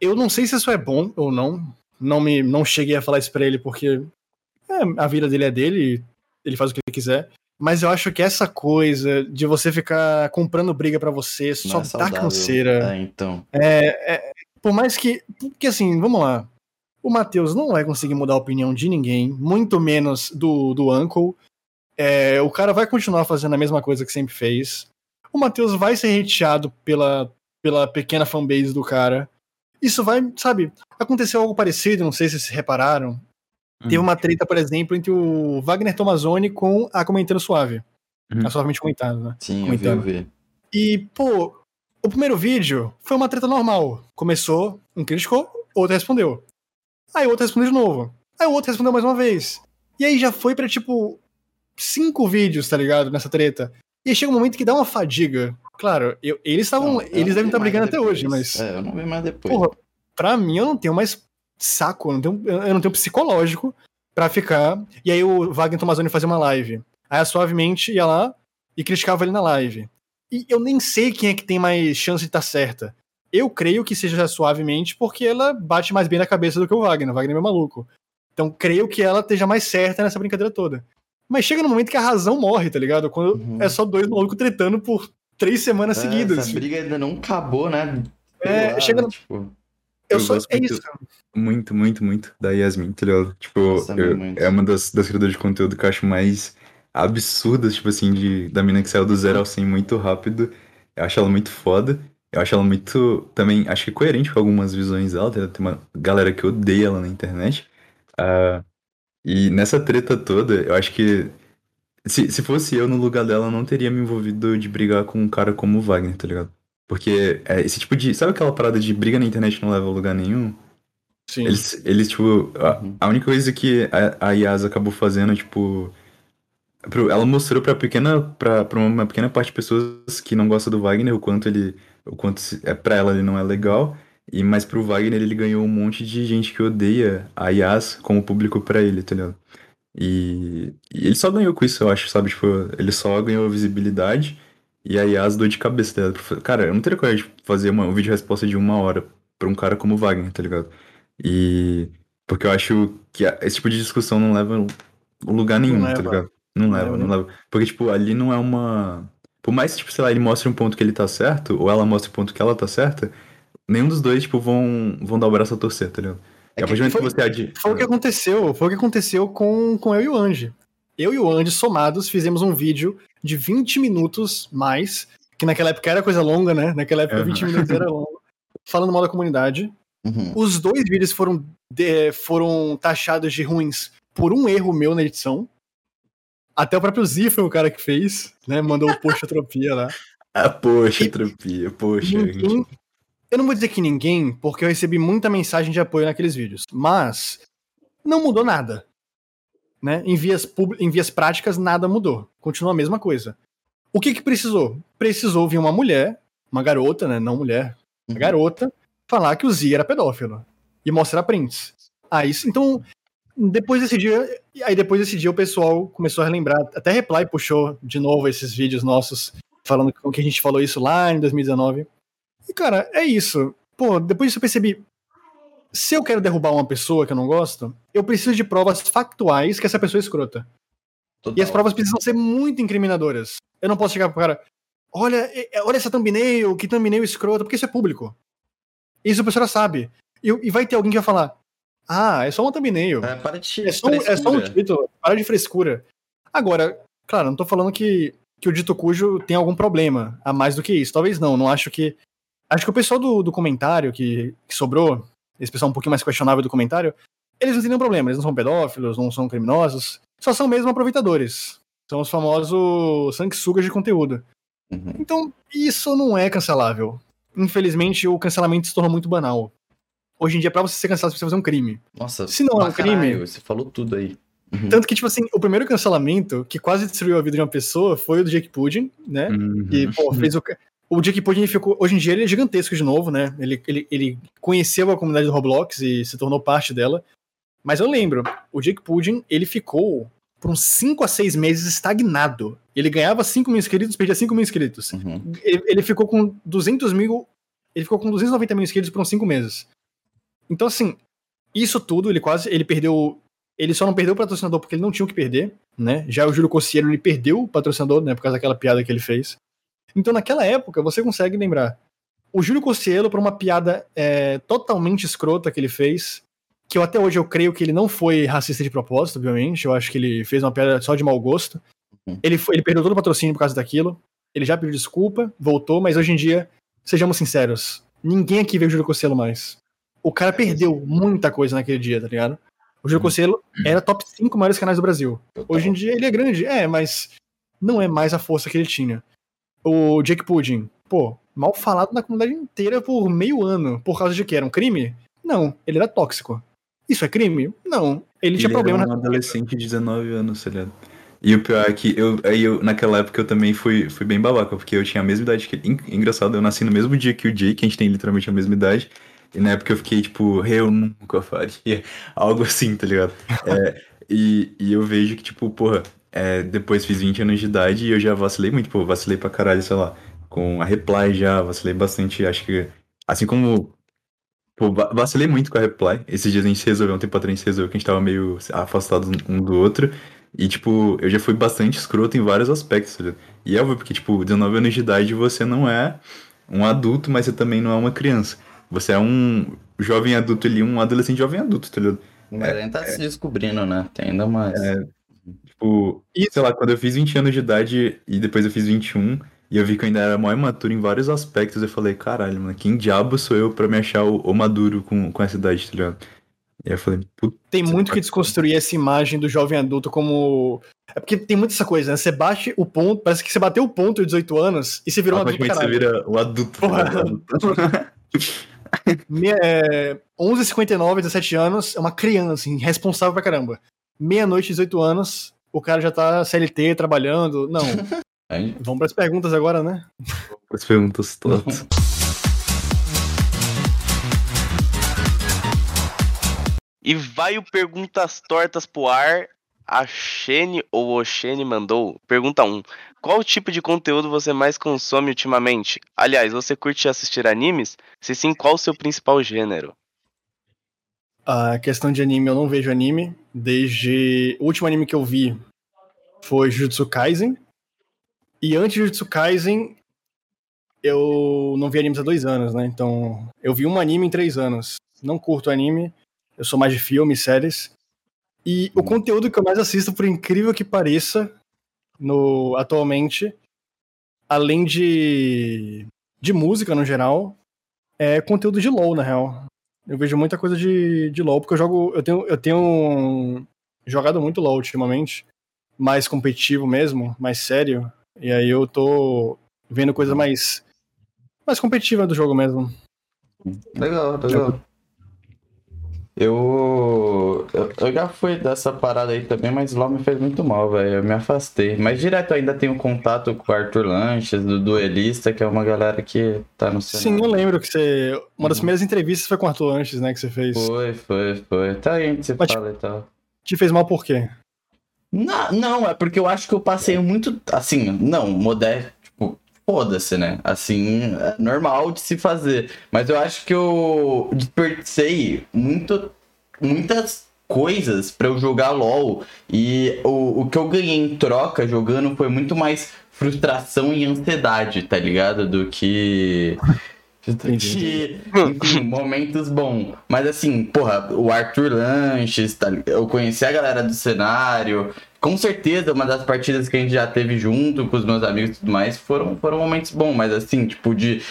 eu não sei se isso é bom ou não. Não me não cheguei a falar isso pra ele porque é, a vida dele é dele, ele faz o que ele quiser. Mas eu acho que essa coisa de você ficar comprando briga para você só é dá canseira. É, então. É, é, por mais que. Porque assim, vamos lá. O Matheus não vai conseguir mudar a opinião de ninguém, muito menos do, do Uncle. É, o cara vai continuar fazendo a mesma coisa que sempre fez. O Matheus vai ser hateado pela, pela pequena fanbase do cara. Isso vai, sabe, aconteceu algo parecido, não sei se vocês repararam. Teve uma treta, por exemplo, entre o Wagner Tomazoni com a Comentando Suave. Uhum. A Suavemente Comentado, né? Sim, comentando. eu vi, eu vi. E, pô, o primeiro vídeo foi uma treta normal. Começou, um criticou, outro respondeu. Aí o outro respondeu de novo. Aí o outro respondeu mais uma vez. E aí já foi pra, tipo, cinco vídeos, tá ligado? Nessa treta. E aí chega um momento que dá uma fadiga. Claro, eu, eles estavam. Eles devem estar brigando depois. até hoje, mas. É, eu não vi mais depois. Porra, pra mim eu não tenho mais saco, eu não tenho, eu não tenho psicológico para ficar. E aí o Wagner Tomazoni fazia uma live. Aí a Suavemente ia lá e criticava ele na live. E eu nem sei quem é que tem mais chance de estar tá certa. Eu creio que seja suavemente porque ela bate mais bem na cabeça do que o Wagner. O Wagner é maluco. Então creio que ela esteja mais certa nessa brincadeira toda. Mas chega no momento que a razão morre, tá ligado? Quando uhum. é só dois malucos tretando por três semanas é, seguidas. Essa briga ainda não acabou, né? É, lá, chega no... Tipo... Eu, eu sou, gosto é muito, isso. muito, muito, muito da Yasmin, tá ligado? Tipo, eu, é uma das, das criadoras de conteúdo que eu acho mais absurdas, tipo assim, de, da mina que saiu do zero ao 100 muito rápido. Eu acho ela muito foda. Eu acho ela muito, também, acho que coerente com algumas visões dela. Tem uma galera que odeia ela na internet. Uh, e nessa treta toda, eu acho que se, se fosse eu no lugar dela, eu não teria me envolvido de brigar com um cara como o Wagner, tá ligado? Porque é, esse tipo de. Sabe aquela parada de briga na internet não leva a lugar nenhum? Sim. Eles, eles tipo. A, a única coisa que a, a Yas acabou fazendo, tipo. Ela mostrou pra, pequena, pra, pra uma pequena parte de pessoas que não gostam do Wagner o quanto ele. O quanto é, pra ela ele não é legal. E, mas pro Wagner ele ganhou um monte de gente que odeia a Yas como público pra ele, entendeu? E, e ele só ganhou com isso, eu acho, sabe? Tipo, ele só ganhou visibilidade. E aí as dor de cabeça dela. Cara, eu não teria coragem de fazer uma, um vídeo resposta de uma hora pra um cara como o Wagner, tá ligado? E. Porque eu acho que esse tipo de discussão não leva lugar nenhum, tá ligado? Não, não leva, leva, não leva. Porque, tipo, ali não é uma. Por mais que, tipo, sei lá, ele mostre um ponto que ele tá certo, ou ela mostre um ponto que ela tá certa, nenhum dos dois, tipo, vão, vão dar o braço a torcer, tá ligado? É que, foi, que você adi... foi o que aconteceu, foi o que aconteceu com, com eu e o Andy. Eu e o Andy somados fizemos um vídeo de 20 minutos mais, que naquela época era coisa longa, né? Naquela época uhum. 20 minutos era longo, falando mal da comunidade. Uhum. Os dois vídeos foram, de, foram taxados de ruins por um erro meu na edição. Até o próprio Z foi o cara que fez, né? Mandou o Poxa Tropia lá. Ah, poxa, e, tropia, poxa. Ninguém, eu não vou dizer que ninguém, porque eu recebi muita mensagem de apoio naqueles vídeos. Mas não mudou nada. Né? Em, vias em vias práticas, nada mudou. Continua a mesma coisa. O que que precisou? Precisou vir uma mulher, uma garota, né? Não mulher, uma uhum. garota, falar que o Z era pedófilo. E mostrar prints. Ah, isso. Então, depois desse dia. Aí depois desse dia o pessoal começou a relembrar. Até Reply puxou de novo esses vídeos nossos, falando que a gente falou isso lá em 2019. E, cara, é isso. Pô, depois disso eu percebi se eu quero derrubar uma pessoa que eu não gosto, eu preciso de provas factuais que essa pessoa é escrota. Total. E as provas precisam ser muito incriminadoras. Eu não posso chegar pro cara. olha, olha essa thumbnail, que thumbnail escrota, porque isso é público. Isso a pessoa sabe. E, e vai ter alguém que vai falar, ah, é só uma thumbnail. É, para de é, só, é só um título, para de frescura. Agora, claro, não tô falando que, que o dito cujo tem algum problema a mais do que isso. Talvez não, não acho que. Acho que o pessoal do, do comentário que, que sobrou, esse pessoal um pouquinho mais questionável do comentário, eles não têm nenhum problema, eles não são pedófilos, não são criminosos, só são mesmo aproveitadores. São os famosos sanguessugas de conteúdo. Uhum. Então, isso não é cancelável. Infelizmente, o cancelamento se tornou muito banal. Hoje em dia, pra você ser cancelado, você precisa fazer um crime. Nossa, se não é um crime. Você falou tudo aí. Uhum. Tanto que, tipo assim, o primeiro cancelamento que quase destruiu a vida de uma pessoa foi o do Jake Pudding, né? Uhum. E, pô, fez o. O Jake Pudding ficou. Hoje em dia ele é gigantesco de novo, né? Ele, ele, ele conheceu a comunidade do Roblox e se tornou parte dela. Mas eu lembro, o Jake Pudding, ele ficou por uns 5 a 6 meses estagnado. Ele ganhava 5 mil inscritos, perdia 5 mil inscritos. Uhum. Ele, ele, ficou com 200 mil. Ele ficou com 290 mil inscritos por uns 5 meses. Então, assim, isso tudo, ele quase. Ele perdeu ele só não perdeu o patrocinador porque ele não tinha o que perder, né? Já o Júlio Cossiero, ele perdeu o patrocinador, né? Por causa daquela piada que ele fez. Então, naquela época, você consegue lembrar. O Júlio Cossielo, por uma piada é, totalmente escrota que ele fez, que eu até hoje eu creio que ele não foi racista de propósito, obviamente. Eu acho que ele fez uma piada só de mau gosto. Uhum. Ele, foi, ele perdeu todo o patrocínio por causa daquilo. Ele já pediu desculpa, voltou, mas hoje em dia, sejamos sinceros, ninguém aqui vê o Júlio Cossielo mais. O cara perdeu muita coisa naquele dia, tá ligado? O Júlio Conselho era top 5 maiores canais do Brasil. Hoje em dia ele é grande, é, mas não é mais a força que ele tinha. O Jake Pudding, pô, mal falado na comunidade inteira por meio ano. Por causa de que? Era um crime? Não, ele era tóxico. Isso é crime? Não. Ele, ele tinha problema era um na adolescente de 19 anos, tá ligado? E o pior é que eu, aí eu, naquela época eu também fui, fui bem babaca, porque eu tinha a mesma idade que ele. Engraçado, eu nasci no mesmo dia que o Jake, a gente tem literalmente a mesma idade. E na época eu fiquei, tipo, eu nunca faria <laughs> algo assim, tá ligado? É, e, e eu vejo que, tipo, porra, é, depois fiz 20 anos de idade e eu já vacilei muito, pô, vacilei pra caralho, sei lá, com a Reply já, vacilei bastante, acho que, assim como, pô, vacilei muito com a Reply, esses dias a gente resolveu, um tempo atrás a gente resolveu que a gente tava meio afastado um do outro, e, tipo, eu já fui bastante escroto em vários aspectos, tá ligado? E é óbvio, porque, tipo, 19 anos de idade você não é um adulto, mas você também não é uma criança. Você é um jovem adulto ali, um adolescente jovem adulto, tá ligado? Mas é, ainda tá é, se descobrindo, né? Tem ainda mais. É, tipo, e, sei lá, quando eu fiz 20 anos de idade e depois eu fiz 21, e eu vi que eu ainda era mais imaturo em vários aspectos, eu falei, caralho, mano, quem diabo sou eu pra me achar o, o maduro com, com essa idade, tá ligado? E aí eu falei, puta. Tem muito que desconstruir essa imagem do jovem adulto como. É porque tem muita essa coisa, né? Você bate o ponto, parece que você bateu o ponto de 18 anos e você virou um adulto. Você vira o adulto. Tá <laughs> é, 11h59, 17 anos, é uma criança, assim, responsável pra caramba. Meia-noite, 18 anos, o cara já tá CLT, trabalhando. Não. <laughs> Vamos pras perguntas agora, né? Vamos pras perguntas todas. E vai o Perguntas Tortas pro ar. A Shene ou o Shene mandou. Pergunta 1. Qual tipo de conteúdo você mais consome ultimamente? Aliás, você curte assistir animes? Se sim, qual o seu principal gênero? A questão de anime, eu não vejo anime. Desde. O último anime que eu vi foi Jujutsu Kaisen. E antes de Jujutsu Kaisen, eu não vi animes há dois anos, né? Então, eu vi um anime em três anos. Não curto anime, eu sou mais de filmes, séries. E o conteúdo que eu mais assisto, por incrível que pareça, no atualmente, além de, de música no geral, é conteúdo de LoL, na real. Eu vejo muita coisa de, de LoL, porque eu jogo. Eu tenho, eu tenho jogado muito LoL ultimamente. Mais competitivo mesmo, mais sério. E aí eu tô vendo coisa mais. mais competitiva do jogo mesmo. Legal, legal. Eu, eu, eu, já fui dessa parada aí também, mas LOL me fez muito mal, velho. Eu me afastei. Mas direto ainda tenho contato com o Arthur Lanches, do Duelista, que é uma galera que tá no cenário. Sim, eu lembro que você. Uma das uhum. primeiras entrevistas foi com o Arthur Lanches, né? Que você fez. Foi, foi, foi. Tá aí que você mas fala te, e tal. Te fez mal por quê? Não, não, é porque eu acho que eu passei muito. Assim, não, modesto. Foda-se, né? Assim, é normal de se fazer. Mas eu acho que eu desperdicei muito, muitas coisas para eu jogar LOL. E o, o que eu ganhei em troca jogando foi muito mais frustração e ansiedade, tá ligado? Do que. De, enfim, <laughs> momentos bons. Mas assim, porra, o Arthur Lanches, tá, eu conheci a galera do cenário. Com certeza, uma das partidas que a gente já teve junto com os meus amigos e tudo mais foram, foram momentos bons, mas assim, tipo, de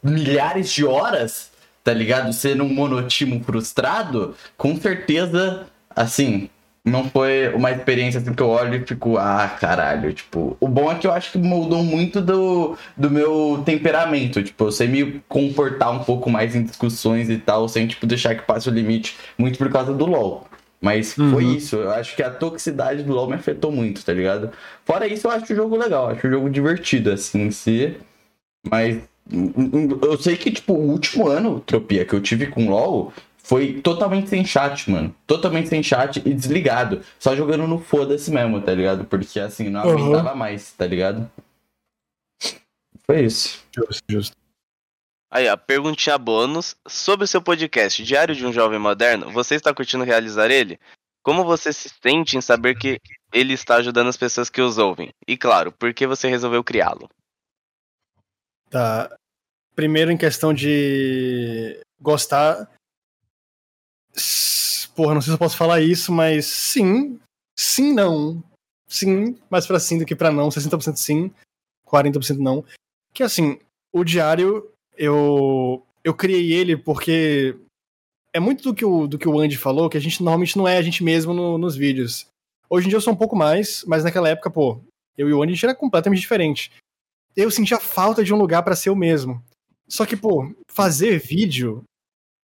milhares de horas, tá ligado? Sendo um monotimo frustrado, com certeza, assim, não foi uma experiência assim que eu olho e fico, ah, caralho, tipo, o bom é que eu acho que moldou muito do, do meu temperamento, tipo, eu sei me comportar um pouco mais em discussões e tal, sem, tipo, deixar que passe o limite, muito por causa do LoL. Mas uhum. foi isso, eu acho que a toxicidade do LoL me afetou muito, tá ligado? Fora isso, eu acho o jogo legal, acho o jogo divertido, assim, em si, mas eu sei que, tipo, o último ano, Tropia, que eu tive com LoL, foi totalmente sem chat, mano. Totalmente sem chat e desligado. Só jogando no foda-se mesmo, tá ligado? Porque assim, não aguentava uhum. mais, tá ligado? Foi isso. Justo, justo. Aí, a perguntinha bônus. Sobre o seu podcast Diário de um Jovem Moderno, você está curtindo realizar ele? Como você se sente em saber que ele está ajudando as pessoas que os ouvem? E claro, por que você resolveu criá-lo? Tá. Primeiro, em questão de gostar, Porra, não sei se eu posso falar isso, mas sim. Sim, não. Sim, mais pra sim do que pra não. 60% sim, 40% não. Que assim, o diário, eu. Eu criei ele porque é muito do que o, do que o Andy falou, que a gente normalmente não é a gente mesmo no, nos vídeos. Hoje em dia eu sou um pouco mais, mas naquela época, pô, eu e o Andy a gente era completamente diferente. Eu sentia falta de um lugar para ser o mesmo. Só que, pô, fazer vídeo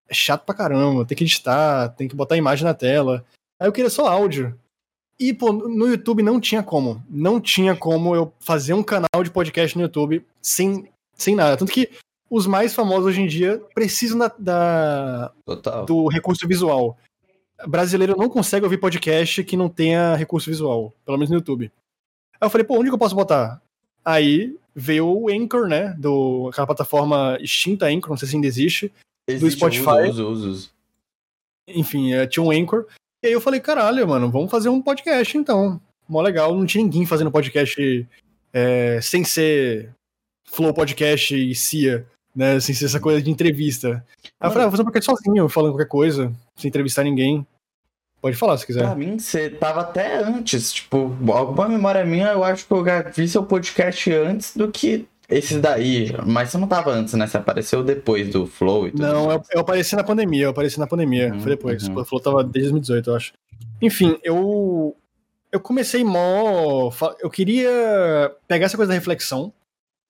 é chato pra caramba, tem que editar, tem que botar imagem na tela. Aí eu queria só áudio. E, pô, no YouTube não tinha como. Não tinha como eu fazer um canal de podcast no YouTube sem, sem nada. Tanto que os mais famosos hoje em dia precisam da, da do recurso visual. Brasileiro não consegue ouvir podcast que não tenha recurso visual, pelo menos no YouTube. Aí eu falei, pô, onde que eu posso botar? Aí veio o Anchor, né? Do, aquela plataforma extinta Anchor, não sei se ainda existe, Existe, do Spotify. Uso, uso, uso. Enfim, é, tinha um Anchor. E aí eu falei, caralho, mano, vamos fazer um podcast então. Mó legal, não tinha ninguém fazendo podcast é, sem ser Flow Podcast e CIA, né? Sem ser essa coisa de entrevista. Aí eu falei, ah, vou fazer um podcast sozinho, falando qualquer coisa, sem entrevistar ninguém. Pode falar se quiser. Pra mim, você tava até antes. Tipo, alguma memória minha, eu acho que eu vi seu podcast antes do que esses daí, mas você não tava antes, né? Você apareceu depois do Flow e tudo Não, eu, eu, apareci na pandemia, eu apareci na pandemia. Uhum, foi depois. Uhum. O Flow tava desde 2018, eu acho. Enfim, eu. Eu comecei mó. Eu queria pegar essa coisa da reflexão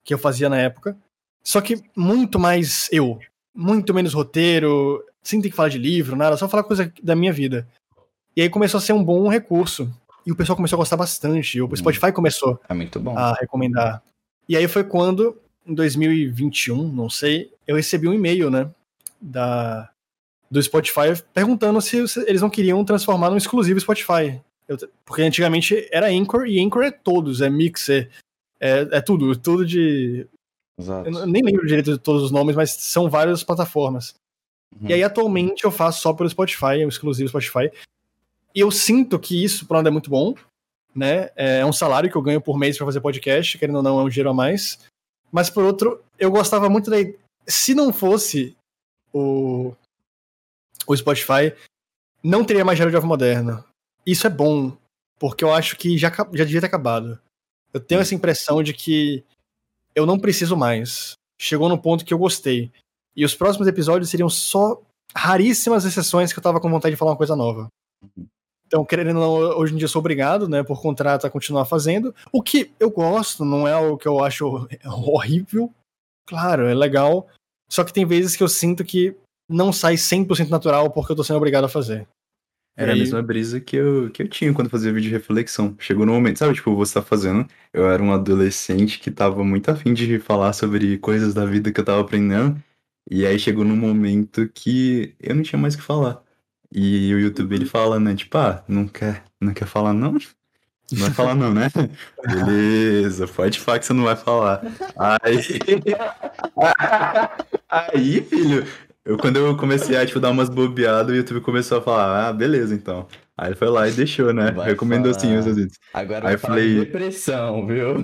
que eu fazia na época. Só que muito mais eu. Muito menos roteiro, sem ter que falar de livro, nada, só falar coisa da minha vida. E aí começou a ser um bom recurso. E o pessoal começou a gostar bastante. O Spotify começou é muito bom. a recomendar. E aí foi quando, em 2021, não sei, eu recebi um e-mail, né, da, do Spotify perguntando se, se eles não queriam transformar num exclusivo Spotify. Eu, porque antigamente era Anchor, e Anchor é todos, é Mixer, é, é tudo, tudo de... Exato. Eu nem lembro direito de todos os nomes, mas são várias plataformas. Uhum. E aí atualmente eu faço só pelo Spotify, é um exclusivo Spotify. E eu sinto que isso, por um lado, é muito bom, né? É um salário que eu ganho por mês para fazer podcast, querendo ou não, é um dinheiro a mais. Mas por outro, eu gostava muito da. Se não fosse o, o Spotify, não teria mais Gero de Moderno. Isso é bom, porque eu acho que já, já devia ter acabado. Eu tenho essa impressão de que eu não preciso mais. Chegou no ponto que eu gostei. E os próximos episódios seriam só raríssimas exceções que eu tava com vontade de falar uma coisa nova. Então, querendo ou não, hoje em dia sou obrigado, né, por contrato a continuar fazendo. O que eu gosto, não é o que eu acho <laughs> horrível. Claro, é legal. Só que tem vezes que eu sinto que não sai 100% natural porque eu tô sendo obrigado a fazer. Era a mesma brisa que eu, que eu tinha quando fazia vídeo de reflexão. Chegou no momento, sabe, tipo, você tá fazendo. Eu era um adolescente que tava muito afim de falar sobre coisas da vida que eu tava aprendendo. E aí chegou num momento que eu não tinha mais o que falar. E o YouTube ele fala, né? Tipo, ah, não quer, não quer falar não? Não vai falar não, né? <laughs> Beleza, pode falar que você não vai falar. Aí, <laughs> aí filho, eu, quando eu comecei a tipo, dar umas bobeadas, o YouTube começou a falar, ah, beleza, então. Aí ele foi lá e deixou, né? Vai Recomendou falar. sim os vídeos. Agora aí eu falei depressão, viu?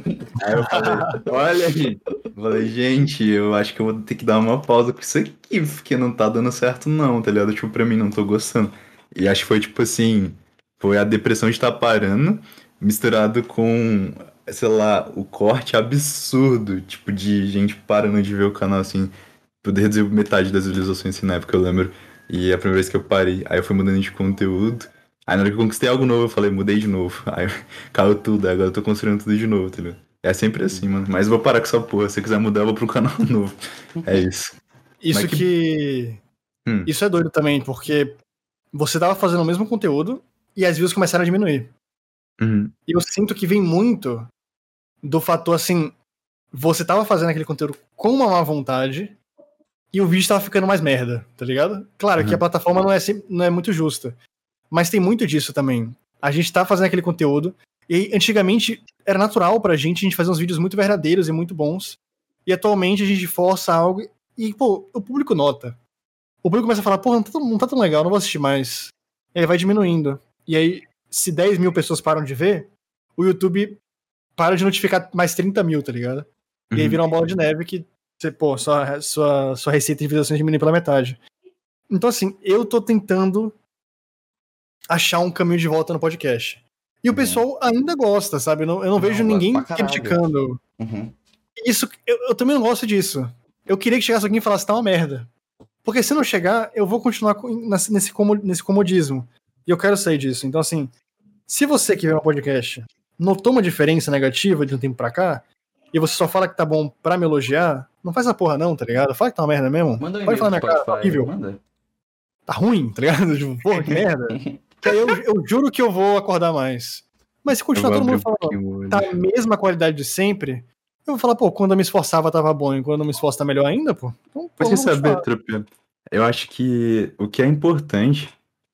Aí eu falei, olha aí. falei, gente, eu acho que eu vou ter que dar uma pausa com isso aqui, porque não tá dando certo, não, tá ligado? Tipo, pra mim, não tô gostando. E acho que foi tipo assim. Foi a depressão de estar parando, misturado com, sei lá, o corte absurdo, tipo, de gente parando de ver o canal assim. Poder reduzir metade das visualizações assim, na época, eu lembro. E a primeira vez que eu parei. Aí eu fui mudando de conteúdo. Aí na hora que eu conquistei algo novo, eu falei, mudei de novo. <laughs> Aí caiu tudo, agora eu tô construindo tudo de novo, entendeu? É sempre assim, mano. Mas vou parar com essa porra. Se você quiser mudar, eu vou pro canal <laughs> novo. É isso. Isso que... que... Hum. Isso é doido também, porque você tava fazendo o mesmo conteúdo e as views começaram a diminuir. Uhum. E eu sinto que vem muito do fator assim, você tava fazendo aquele conteúdo com uma má vontade e o vídeo tava ficando mais merda, tá ligado? Claro uhum. que a plataforma não é, não é muito justa. Mas tem muito disso também. A gente tá fazendo aquele conteúdo e antigamente era natural pra gente a gente fazer uns vídeos muito verdadeiros e muito bons. E atualmente a gente força algo e, pô, o público nota. O público começa a falar, pô, não tá, não tá tão legal, não vou assistir mais. E aí vai diminuindo. E aí, se 10 mil pessoas param de ver, o YouTube para de notificar mais 30 mil, tá ligado? E uhum. aí vira uma bola de neve que, você, pô, sua, sua, sua receita de visualizações diminui pela metade. Então, assim, eu tô tentando achar um caminho de volta no podcast. E o uhum. pessoal ainda gosta, sabe? Eu não, eu não, não vejo ninguém criticando. Uhum. Isso, eu, eu, também não gosto disso. Eu queria que chegasse alguém e falasse, tá uma merda. Porque se não chegar, eu vou continuar nesse, nesse comodismo. E eu quero sair disso. Então, assim, se você que vê meu podcast notou uma diferença negativa de um tempo pra cá, e você só fala que tá bom pra me elogiar, não faz essa porra não, tá ligado? Fala que tá uma merda mesmo. Manda um Pode falar na minha cara, tá horrível. Manda. Tá ruim, tá ligado? <laughs> Tipo, porra, que merda. aí <laughs> eu, eu juro que eu vou acordar mais. Mas se continuar todo mundo falando, tá a mesma qualidade de sempre, eu vou falar, pô, quando eu me esforçava tava bom, e quando eu me esforço tá melhor ainda, pô. Então, Mas você saber, Trupe, eu acho que o que é importante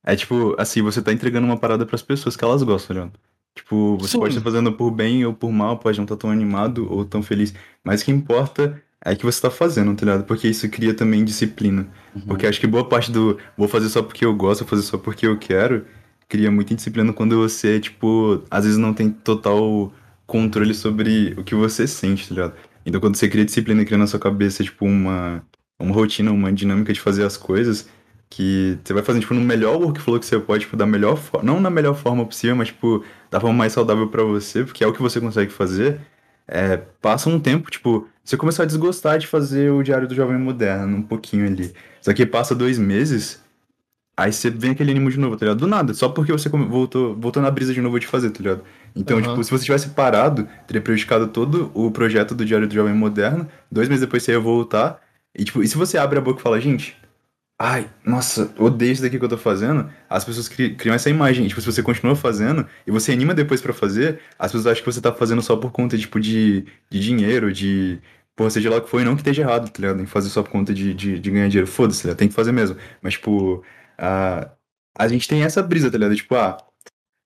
é, tipo, assim, você tá entregando uma parada pras pessoas que elas gostam, Leandro. Tipo, você Sim. pode estar fazendo por bem ou por mal, pode não estar tá tão animado ou tão feliz, mas o que importa é que você tá fazendo, tá ligado? Porque isso cria também disciplina. Uhum. Porque acho que boa parte do vou fazer só porque eu gosto, vou fazer só porque eu quero, cria muita disciplina quando você, tipo, às vezes não tem total controle sobre o que você sente, tá ligado? Então quando você cria disciplina e cria na sua cabeça, tipo, uma, uma rotina, uma dinâmica de fazer as coisas, que você vai fazendo, tipo, no melhor workflow que você pode, tipo, da melhor forma, não na melhor forma possível, mas, tipo, da forma mais saudável para você, porque é o que você consegue fazer, é, passa um tempo, tipo, você começou a desgostar de fazer o Diário do Jovem Moderno, um pouquinho ali. Só que passa dois meses, aí você vem aquele ânimo de novo, tá ligado? Do nada, só porque você voltou, voltou na brisa de novo de fazer, tá ligado? Então, uhum. tipo, se você tivesse parado, teria prejudicado todo o projeto do Diário do Jovem Moderno. Dois meses depois você ia voltar. E, tipo, e se você abre a boca e fala, gente, ai, nossa, odeio isso daqui que eu tô fazendo, as pessoas criam essa imagem. Tipo, se você continua fazendo e você anima depois para fazer, as pessoas acham que você tá fazendo só por conta, tipo, de, de dinheiro, de. Porra, seja lá o que foi, não que esteja errado, tá ligado? Em fazer só por conta de, de, de ganhar dinheiro. Foda-se, tem que fazer mesmo. Mas, tipo, a, a gente tem essa brisa, tá ligado? Tipo, ah,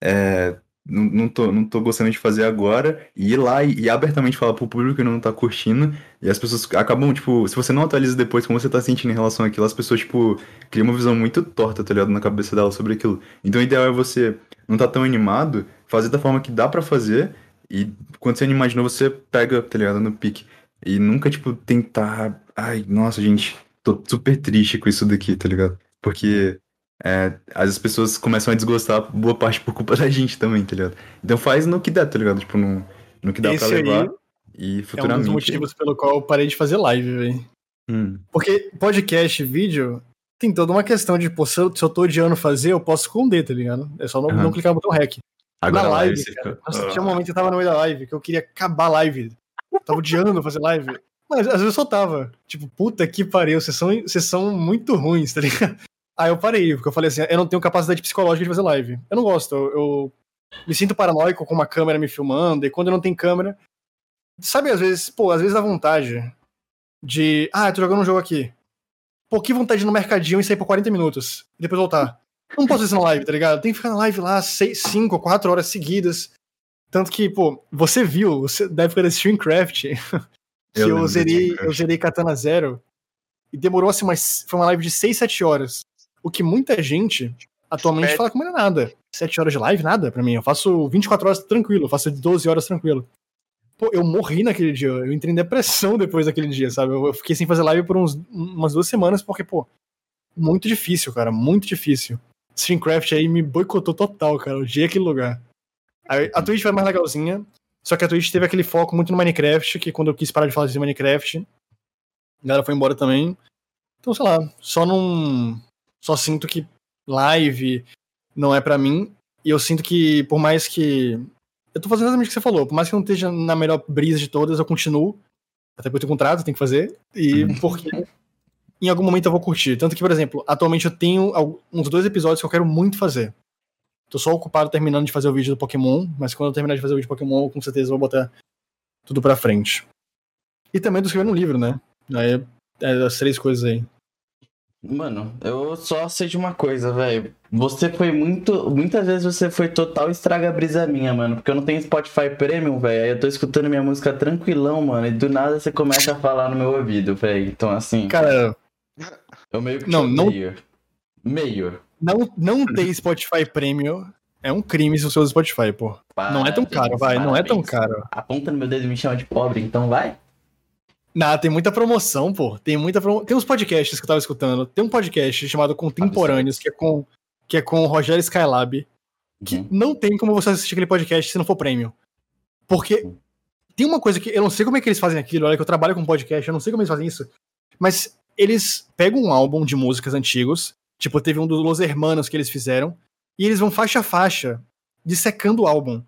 é, não, tô, não tô gostando de fazer agora, e ir lá e, e, abertamente falar pro público que não tá curtindo, e as pessoas acabam, tipo, se você não atualiza depois como você tá sentindo em relação àquilo, as pessoas, tipo, criam uma visão muito torta, tá ligado, na cabeça dela sobre aquilo. Então o ideal é você não tá tão animado, fazer da forma que dá para fazer, e quando você animar de novo, você pega, tá ligado, no pique. E nunca, tipo, tentar, ai, nossa, gente, tô super triste com isso daqui, tá ligado? Porque é, as pessoas começam a desgostar boa parte por culpa <laughs> da gente também, tá ligado? Então faz no que dá, tá ligado? Tipo, no, no que dá Esse pra levar. E futuramente. É um dos motivos pelo qual eu parei de fazer live, velho. Hum. Porque podcast, vídeo, tem toda uma questão de, pô, se eu, se eu tô odiando fazer, eu posso esconder, tá ligado? É só não, uhum. não clicar no botão REC. Agora na live, live cara, fica... nossa, tinha um momento que eu tava no meio da live, que eu queria acabar a live. Eu tava odiando fazer live. Mas às vezes eu só tava. Tipo, puta que pariu, vocês são, vocês são muito ruins, tá ligado? Aí eu parei, porque eu falei assim, eu não tenho capacidade psicológica de fazer live. Eu não gosto, eu, eu me sinto paranoico com uma câmera me filmando, e quando não tem câmera. Sabe, às vezes, pô, às vezes dá vontade de. Ah, eu tô jogando um jogo aqui. Pô, que vontade de ir no mercadinho e sair por 40 minutos. E depois voltar. Eu não posso fazer isso na live, tá ligado? Tem que ficar na live lá 5, 4 horas seguidas. Tanto que, pô, você viu, você, da época da Streamcraft, <laughs> que eu, eu zerei, eu zerei Katana Zero. E demorou assim, mas foi uma live de 6, 7 horas. O que muita gente atualmente fala não é nada. 7 horas de live, nada pra mim. Eu faço 24 horas tranquilo, eu faço 12 horas tranquilo. Pô, eu morri naquele dia, eu entrei em depressão <laughs> depois daquele dia, sabe? Eu fiquei sem fazer live por uns, umas duas semanas, porque, pô, muito difícil, cara, muito difícil. Streamcraft aí me boicotou total, cara, o dia aquele lugar. A, a Twitch foi mais legalzinha, só que a Twitch teve aquele foco muito no Minecraft, que quando eu quis parar de falar de Minecraft, a galera foi embora também. Então, sei lá, só não. Só sinto que live não é para mim. E eu sinto que, por mais que. Eu tô fazendo exatamente o que você falou, por mais que eu não esteja na melhor brisa de todas, eu continuo. Até porque eu tenho contrato, tem que fazer. E uhum. porque em algum momento eu vou curtir. Tanto que, por exemplo, atualmente eu tenho uns dois episódios que eu quero muito fazer. Tô só ocupado terminando de fazer o vídeo do Pokémon, mas quando eu terminar de fazer o vídeo do Pokémon, com certeza vou botar tudo pra frente. E também tô escrevendo um livro, né? Aí é as três coisas aí. Mano, eu só sei de uma coisa, velho. Você foi muito. Muitas vezes você foi total estraga brisa minha, mano. Porque eu não tenho Spotify Premium, velho. Aí eu tô escutando minha música tranquilão, mano. E do nada você começa a falar no meu ouvido, velho. Então, assim. Cara. Eu meio que. Não, não. Meio. Não, não ter Spotify Premium é um crime se você usa Spotify, pô. não é tão caro, vai. Parabéns. Não é tão caro. Aponta no meu dedo e me chama de pobre, então vai. Não, tem muita promoção, pô. Tem muita promo... Tem uns podcasts que eu tava escutando. Tem um podcast chamado Contemporâneos, que é com, que é com o Rogério Skylab. Que uhum. não tem como você assistir aquele podcast se não for prêmio. Porque uhum. tem uma coisa que eu não sei como é que eles fazem aquilo. Olha, que eu trabalho com podcast, eu não sei como eles fazem isso. Mas eles pegam um álbum de músicas antigos Tipo, teve um dos Los Hermanos que eles fizeram. E eles vão faixa a faixa, dissecando o álbum.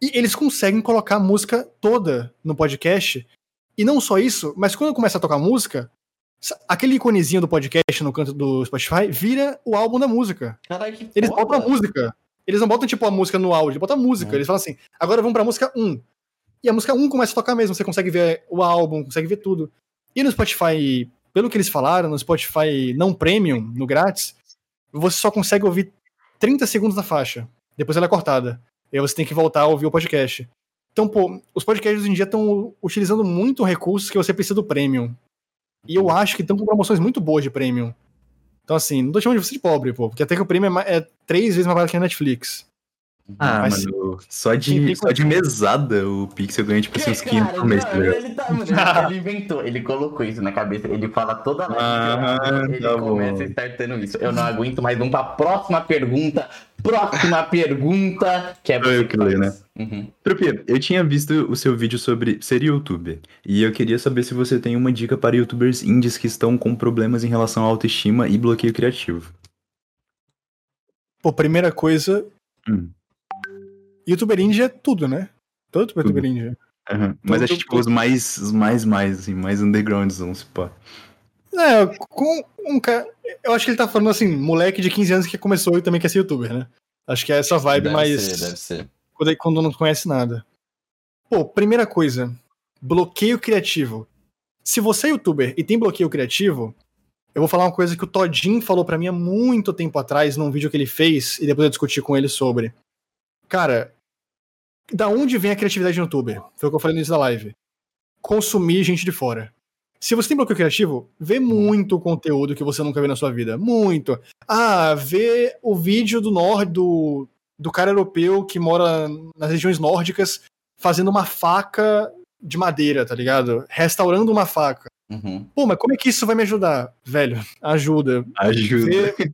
E eles conseguem colocar a música toda no podcast. E não só isso, mas quando começa a tocar música, aquele iconezinho do podcast no canto do Spotify vira o álbum da música. Caralho, que Eles botam a música. Eles não botam, tipo, a música no áudio, eles botam a música. É. Eles falam assim, agora vamos pra música 1. E a música 1 começa a tocar mesmo, você consegue ver o álbum, consegue ver tudo. E no Spotify pelo que eles falaram, no Spotify não premium, no grátis, você só consegue ouvir 30 segundos da faixa. Depois ela é cortada. E aí você tem que voltar a ouvir o podcast. Então, pô, os podcasts hoje em dia estão utilizando muito recursos que você precisa do premium. E eu acho que estão com promoções muito boas de premium. Então, assim, não tô chamando de você de pobre, pô, porque até que o premium é, é três vezes mais barato que a Netflix. Ah, Mas, mano, só de, só de mesada o Pixel ganha tipo assim, uns 500 por mês, tá Ele, tá, ele, inventou, ele colocou isso na cabeça, ele fala toda a ah, ele tá começa startando isso. Eu não aguento mais, vamos pra próxima pergunta. Próxima <laughs> pergunta, que é você eu que leio, né? Uhum. Tropia, eu tinha visto o seu vídeo sobre ser youtuber, e eu queria saber se você tem uma dica para youtubers indies que estão com problemas em relação à autoestima e bloqueio criativo. Pô, primeira coisa, hum youtuber indie é tudo, né? Todo youtuber indie. Uhum. Mas acho que tipo, os mais, os mais, mais, assim, mais undergrounds, vamos supor. É, com um cara. Eu acho que ele tá falando assim, moleque de 15 anos que começou e também quer ser youtuber, né? Acho que é essa vibe deve mais. Ser, deve ser. Quando, quando não conhece nada. Pô, primeira coisa, bloqueio criativo. Se você é youtuber e tem bloqueio criativo, eu vou falar uma coisa que o Todinho falou para mim há muito tempo atrás, num vídeo que ele fez, e depois eu discuti com ele sobre. Cara, da onde vem a criatividade no youtuber? Foi o que eu falei no início da live. Consumir gente de fora. Se você tem bloqueio criativo, vê muito conteúdo que você nunca viu na sua vida. Muito. Ah, vê o vídeo do norte do, do cara europeu que mora nas regiões nórdicas fazendo uma faca de madeira, tá ligado? Restaurando uma faca. Uhum. Pô, mas como é que isso vai me ajudar? Velho, ajuda. Ajuda. Vê,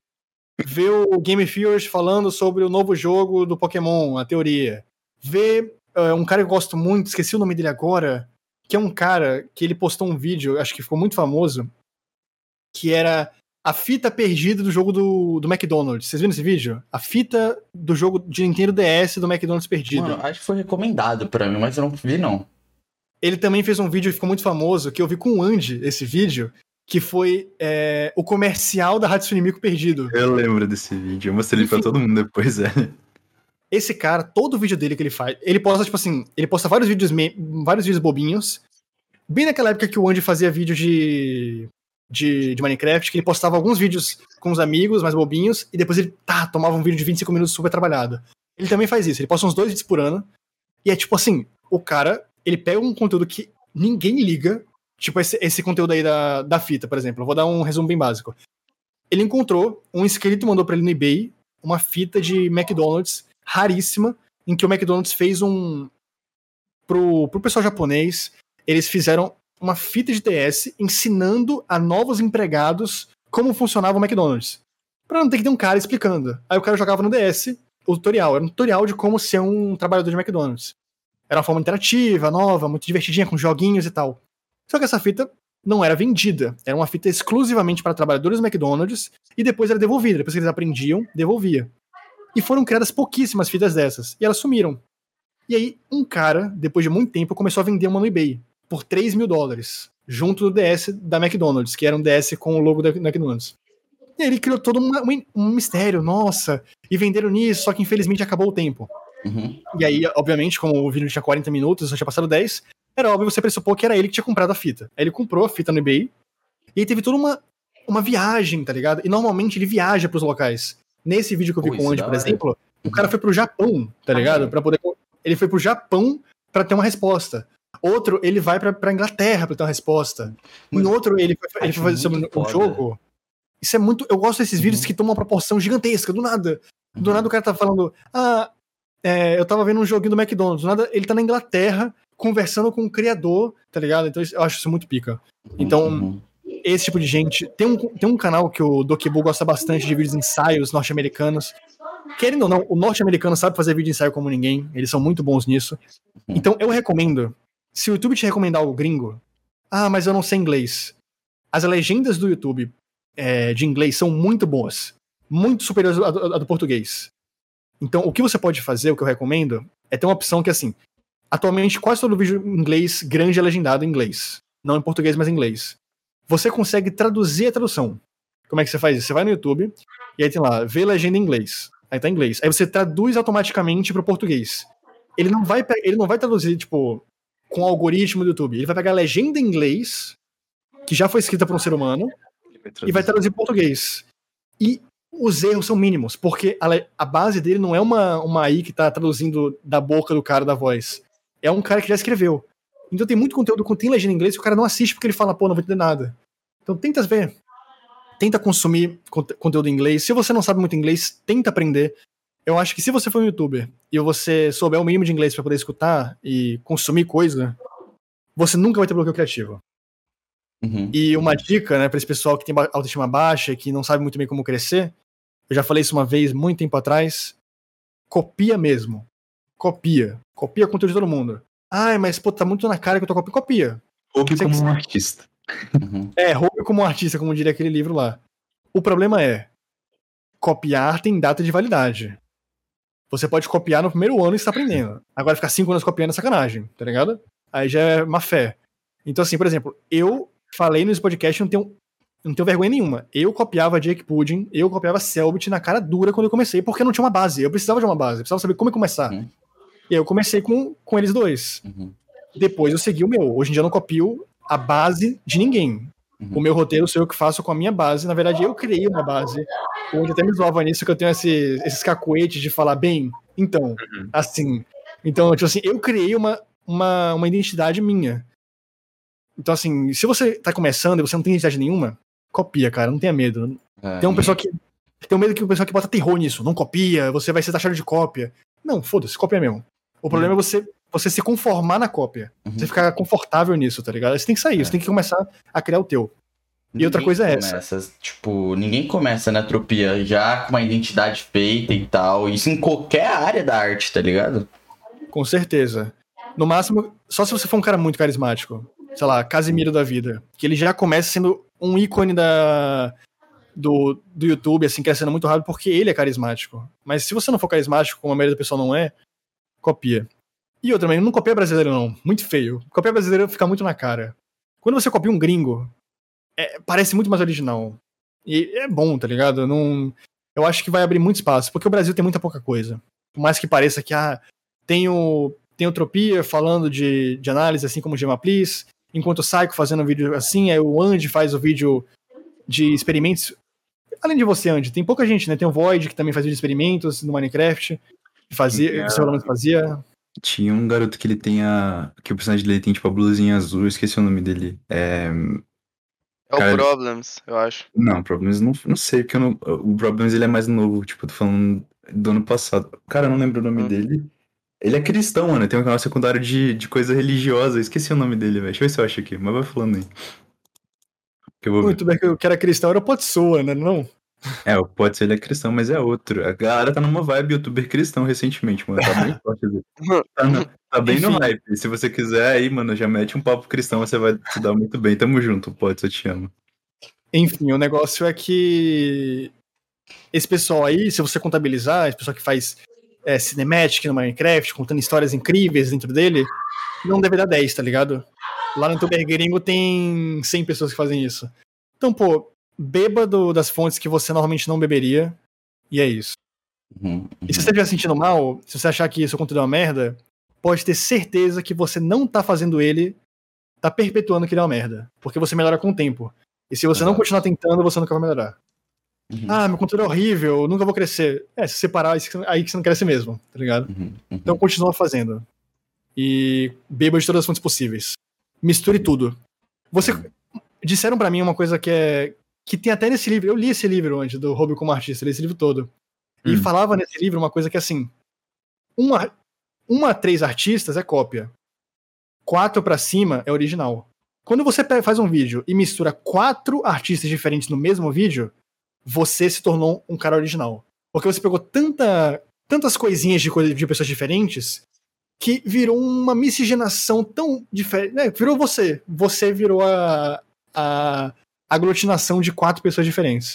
vê o Game Fears falando sobre o novo jogo do Pokémon, a teoria ver uh, um cara que eu gosto muito, esqueci o nome dele agora, que é um cara que ele postou um vídeo, acho que ficou muito famoso, que era a fita perdida do jogo do, do McDonald's. Vocês viram esse vídeo? A fita do jogo de Nintendo DS do McDonald's perdido. Mano, acho que foi recomendado para mim, mas eu não vi não. Ele também fez um vídeo que ficou muito famoso, que eu vi com o Andy, esse vídeo, que foi é, o comercial da Hatsune Miku perdido. Eu lembro desse vídeo, eu mostrei ele pra todo mundo depois, <laughs> é. Esse cara, todo vídeo dele que ele faz, ele posta, tipo assim, ele posta vários vídeos, vários vídeos bobinhos. Bem naquela época que o Andy fazia vídeo de, de, de, Minecraft, que ele postava alguns vídeos com os amigos, mais bobinhos, e depois ele, tá, tomava um vídeo de 25 minutos super trabalhado. Ele também faz isso, ele posta uns dois vídeos por ano, e é tipo assim, o cara, ele pega um conteúdo que ninguém liga, tipo esse, esse conteúdo aí da, da fita, por exemplo. Eu vou dar um resumo bem básico. Ele encontrou, um inscrito mandou para ele no eBay uma fita de McDonald's raríssima, em que o McDonald's fez um. Pro, pro pessoal japonês, eles fizeram uma fita de TS ensinando a novos empregados como funcionava o McDonald's. Pra não ter que ter um cara explicando. Aí o cara jogava no DS o tutorial. Era um tutorial de como ser um trabalhador de McDonald's. Era uma forma interativa, nova, muito divertidinha, com joguinhos e tal. Só que essa fita não era vendida. Era uma fita exclusivamente para trabalhadores do McDonald's e depois era devolvida. Depois que eles aprendiam, devolvia. E foram criadas pouquíssimas fitas dessas. E elas sumiram. E aí, um cara, depois de muito tempo, começou a vender uma no eBay por 3 mil dólares, junto do DS da McDonald's, que era um DS com o logo da McDonald's. E aí ele criou todo um, um mistério, nossa, e venderam nisso, só que infelizmente acabou o tempo. Uhum. E aí, obviamente, como o vídeo tinha 40 minutos, só tinha passado 10, era óbvio você pressupor que era ele que tinha comprado a fita. Aí ele comprou a fita no eBay, e aí teve toda uma, uma viagem, tá ligado? E normalmente ele viaja pros locais. Nesse vídeo que eu vi Pô, com o Andy, por exemplo, o cara foi pro Japão, tá ligado? Para poder ele foi pro Japão para ter uma resposta. Outro, ele vai pra, pra Inglaterra pra ter uma resposta. Mas, em outro, ele foi, ele foi fazer sobre um jogo. Isso é muito. Eu gosto desses uhum. vídeos que tomam uma proporção gigantesca, do nada. Do uhum. nada o cara tá falando. Ah, é, eu tava vendo um joguinho do McDonald's. Do nada ele tá na Inglaterra conversando com o criador, tá ligado? Então eu acho isso muito pica. Então, uhum. Esse tipo de gente. Tem um, tem um canal que o Dokibu gosta bastante de vídeos ensaios norte-americanos. Querendo ou não, o norte-americano sabe fazer vídeo ensaio como ninguém. Eles são muito bons nisso. Então eu recomendo. Se o YouTube te recomendar algo gringo, ah, mas eu não sei inglês. As legendas do YouTube é, de inglês são muito boas. Muito superiores do, à do português. Então, o que você pode fazer, o que eu recomendo, é ter uma opção que, assim, atualmente quase todo vídeo em inglês grande é legendado em inglês. Não em português, mas em inglês. Você consegue traduzir a tradução. Como é que você faz isso? Você vai no YouTube e aí tem lá, vê legenda em inglês. Aí tá em inglês. Aí você traduz automaticamente pro português. Ele não vai, ele não vai traduzir, tipo, com o algoritmo do YouTube. Ele vai pegar a legenda em inglês, que já foi escrita por um ser humano, e vai traduzir para português. E os erros são mínimos, porque a, a, base dele não é uma, uma AI que tá traduzindo da boca do cara da voz. É um cara que já escreveu. Então tem muito conteúdo com tem legenda em inglês que o cara não assiste porque ele fala, pô, não vou entender nada. Então tenta ver. Tenta consumir conteúdo em inglês. Se você não sabe muito inglês, tenta aprender. Eu acho que se você for um youtuber e você souber o mínimo de inglês para poder escutar e consumir coisa, você nunca vai ter bloqueio criativo. Uhum. E uma dica, né, para esse pessoal que tem autoestima baixa, que não sabe muito bem como crescer, eu já falei isso uma vez, muito tempo atrás, copia mesmo. Copia. Copia conteúdo de todo mundo. Ai, mas pô, tá muito na cara que eu tô copiando. Copia. Roube como um artista. Uhum. É, roube como um artista, como diria aquele livro lá. O problema é, copiar tem data de validade. Você pode copiar no primeiro ano e está aprendendo. Agora ficar cinco anos copiando é sacanagem, tá ligado? Aí já é má fé. Então, assim, por exemplo, eu falei nesse podcast, não tenho, não tenho vergonha nenhuma. Eu copiava Jake Pudding, eu copiava Selbit na cara dura quando eu comecei, porque não tinha uma base. Eu precisava de uma base, eu precisava saber como começar. Uhum. E aí eu comecei com, com eles dois. Uhum. Depois eu segui o meu. Hoje em dia eu não copio a base de ninguém. Uhum. O meu roteiro sou eu que faço com a minha base. Na verdade, eu criei uma base. Onde até me zoava nisso que eu tenho esse, esses cacuetes de falar bem. Então, uhum. assim. Então, tipo assim, eu criei uma, uma, uma identidade minha. Então, assim, se você tá começando e você não tem identidade nenhuma, copia, cara, não tenha medo. É. Tem um pessoal que. Tem um medo que o pessoal que bota terror nisso. Não copia, você vai ser taxado de cópia. Não, foda-se, copia mesmo. O problema uhum. é você, você se conformar na cópia. Uhum. Você ficar confortável nisso, tá ligado? Você tem que sair, é. você tem que começar a criar o teu. E ninguém outra coisa é começa, essa. Tipo, ninguém começa na tropia já com uma identidade feita e tal. Isso em qualquer área da arte, tá ligado? Com certeza. No máximo, só se você for um cara muito carismático sei lá, Casimiro da vida. Que ele já começa sendo um ícone da, do, do YouTube, assim, crescendo muito rápido, porque ele é carismático. Mas se você não for carismático, como a maioria da pessoa não é, copia. E outra, não copia brasileiro, não. Muito feio. Copia brasileiro fica muito na cara. Quando você copia um gringo, é, parece muito mais original. E é bom, tá ligado? Não, eu acho que vai abrir muito espaço, porque o Brasil tem muita pouca coisa. Por mais que pareça que, ah, tem o, tem o Tropia falando de, de análise, assim como o Gemma Please, enquanto o Psycho fazendo um vídeo assim, aí o Andy faz o vídeo de experimentos. Além de você, Andy, tem pouca gente, né? Tem o Void, que também faz vídeos de experimentos no Minecraft, fazia, é. que você pelo fazia. Tinha um garoto que ele tem a. que o personagem dele tem tipo a blusinha azul, esqueci o nome dele. É. É Cara, o Problems, eu acho. Não, Problems não, não sei, porque não, o Problems ele é mais novo, tipo, tô falando do ano passado. Cara, eu não lembro o nome hum. dele. Ele é cristão, mano. Tem um canal secundário de, de coisa religiosa. Esqueci o nome dele, velho. Deixa eu ver se eu acho aqui. Mas vai falando aí. Que eu vou... Muito bem, que eu era cristão era o Potsua, né? Não? É, o Potts ele é cristão, mas é outro. A galera tá numa vibe youtuber cristão recentemente, mano. Tá bem forte. Tá, no, tá bem no hype. Se você quiser aí, mano, já mete um papo cristão, você vai se dar muito bem. Tamo junto, Potts, eu te amo. Enfim, o negócio é que esse pessoal aí, se você contabilizar, esse pessoal que faz é, cinematic no Minecraft, contando histórias incríveis dentro dele, não deve dar 10, tá ligado? Lá no youtuber gringo tem 100 pessoas que fazem isso. Então, pô, beba do, das fontes que você normalmente não beberia, e é isso. Uhum, uhum. E se você estiver sentindo mal, se você achar que isso conteúdo é uma merda, pode ter certeza que você não tá fazendo ele, tá perpetuando que ele é uma merda. Porque você melhora com o tempo. E se você uhum. não continuar tentando, você nunca vai melhorar. Uhum. Ah, meu conteúdo é horrível, nunca vou crescer. É, se separar, aí que você não cresce mesmo, tá ligado? Uhum. Então continua fazendo. E beba de todas as fontes possíveis. Misture tudo. Você. Disseram para mim uma coisa que é, que tem até nesse livro. Eu li esse livro antes, do Hobby como Artista, li esse livro todo. Hum. E falava nesse livro uma coisa que assim: uma, uma a três artistas é cópia, quatro para cima é original. Quando você faz um vídeo e mistura quatro artistas diferentes no mesmo vídeo, você se tornou um cara original. Porque você pegou tanta, tantas coisinhas de, de pessoas diferentes que virou uma miscigenação tão diferente. Né? Virou você. Você virou a, a, aglutinação de quatro pessoas diferentes.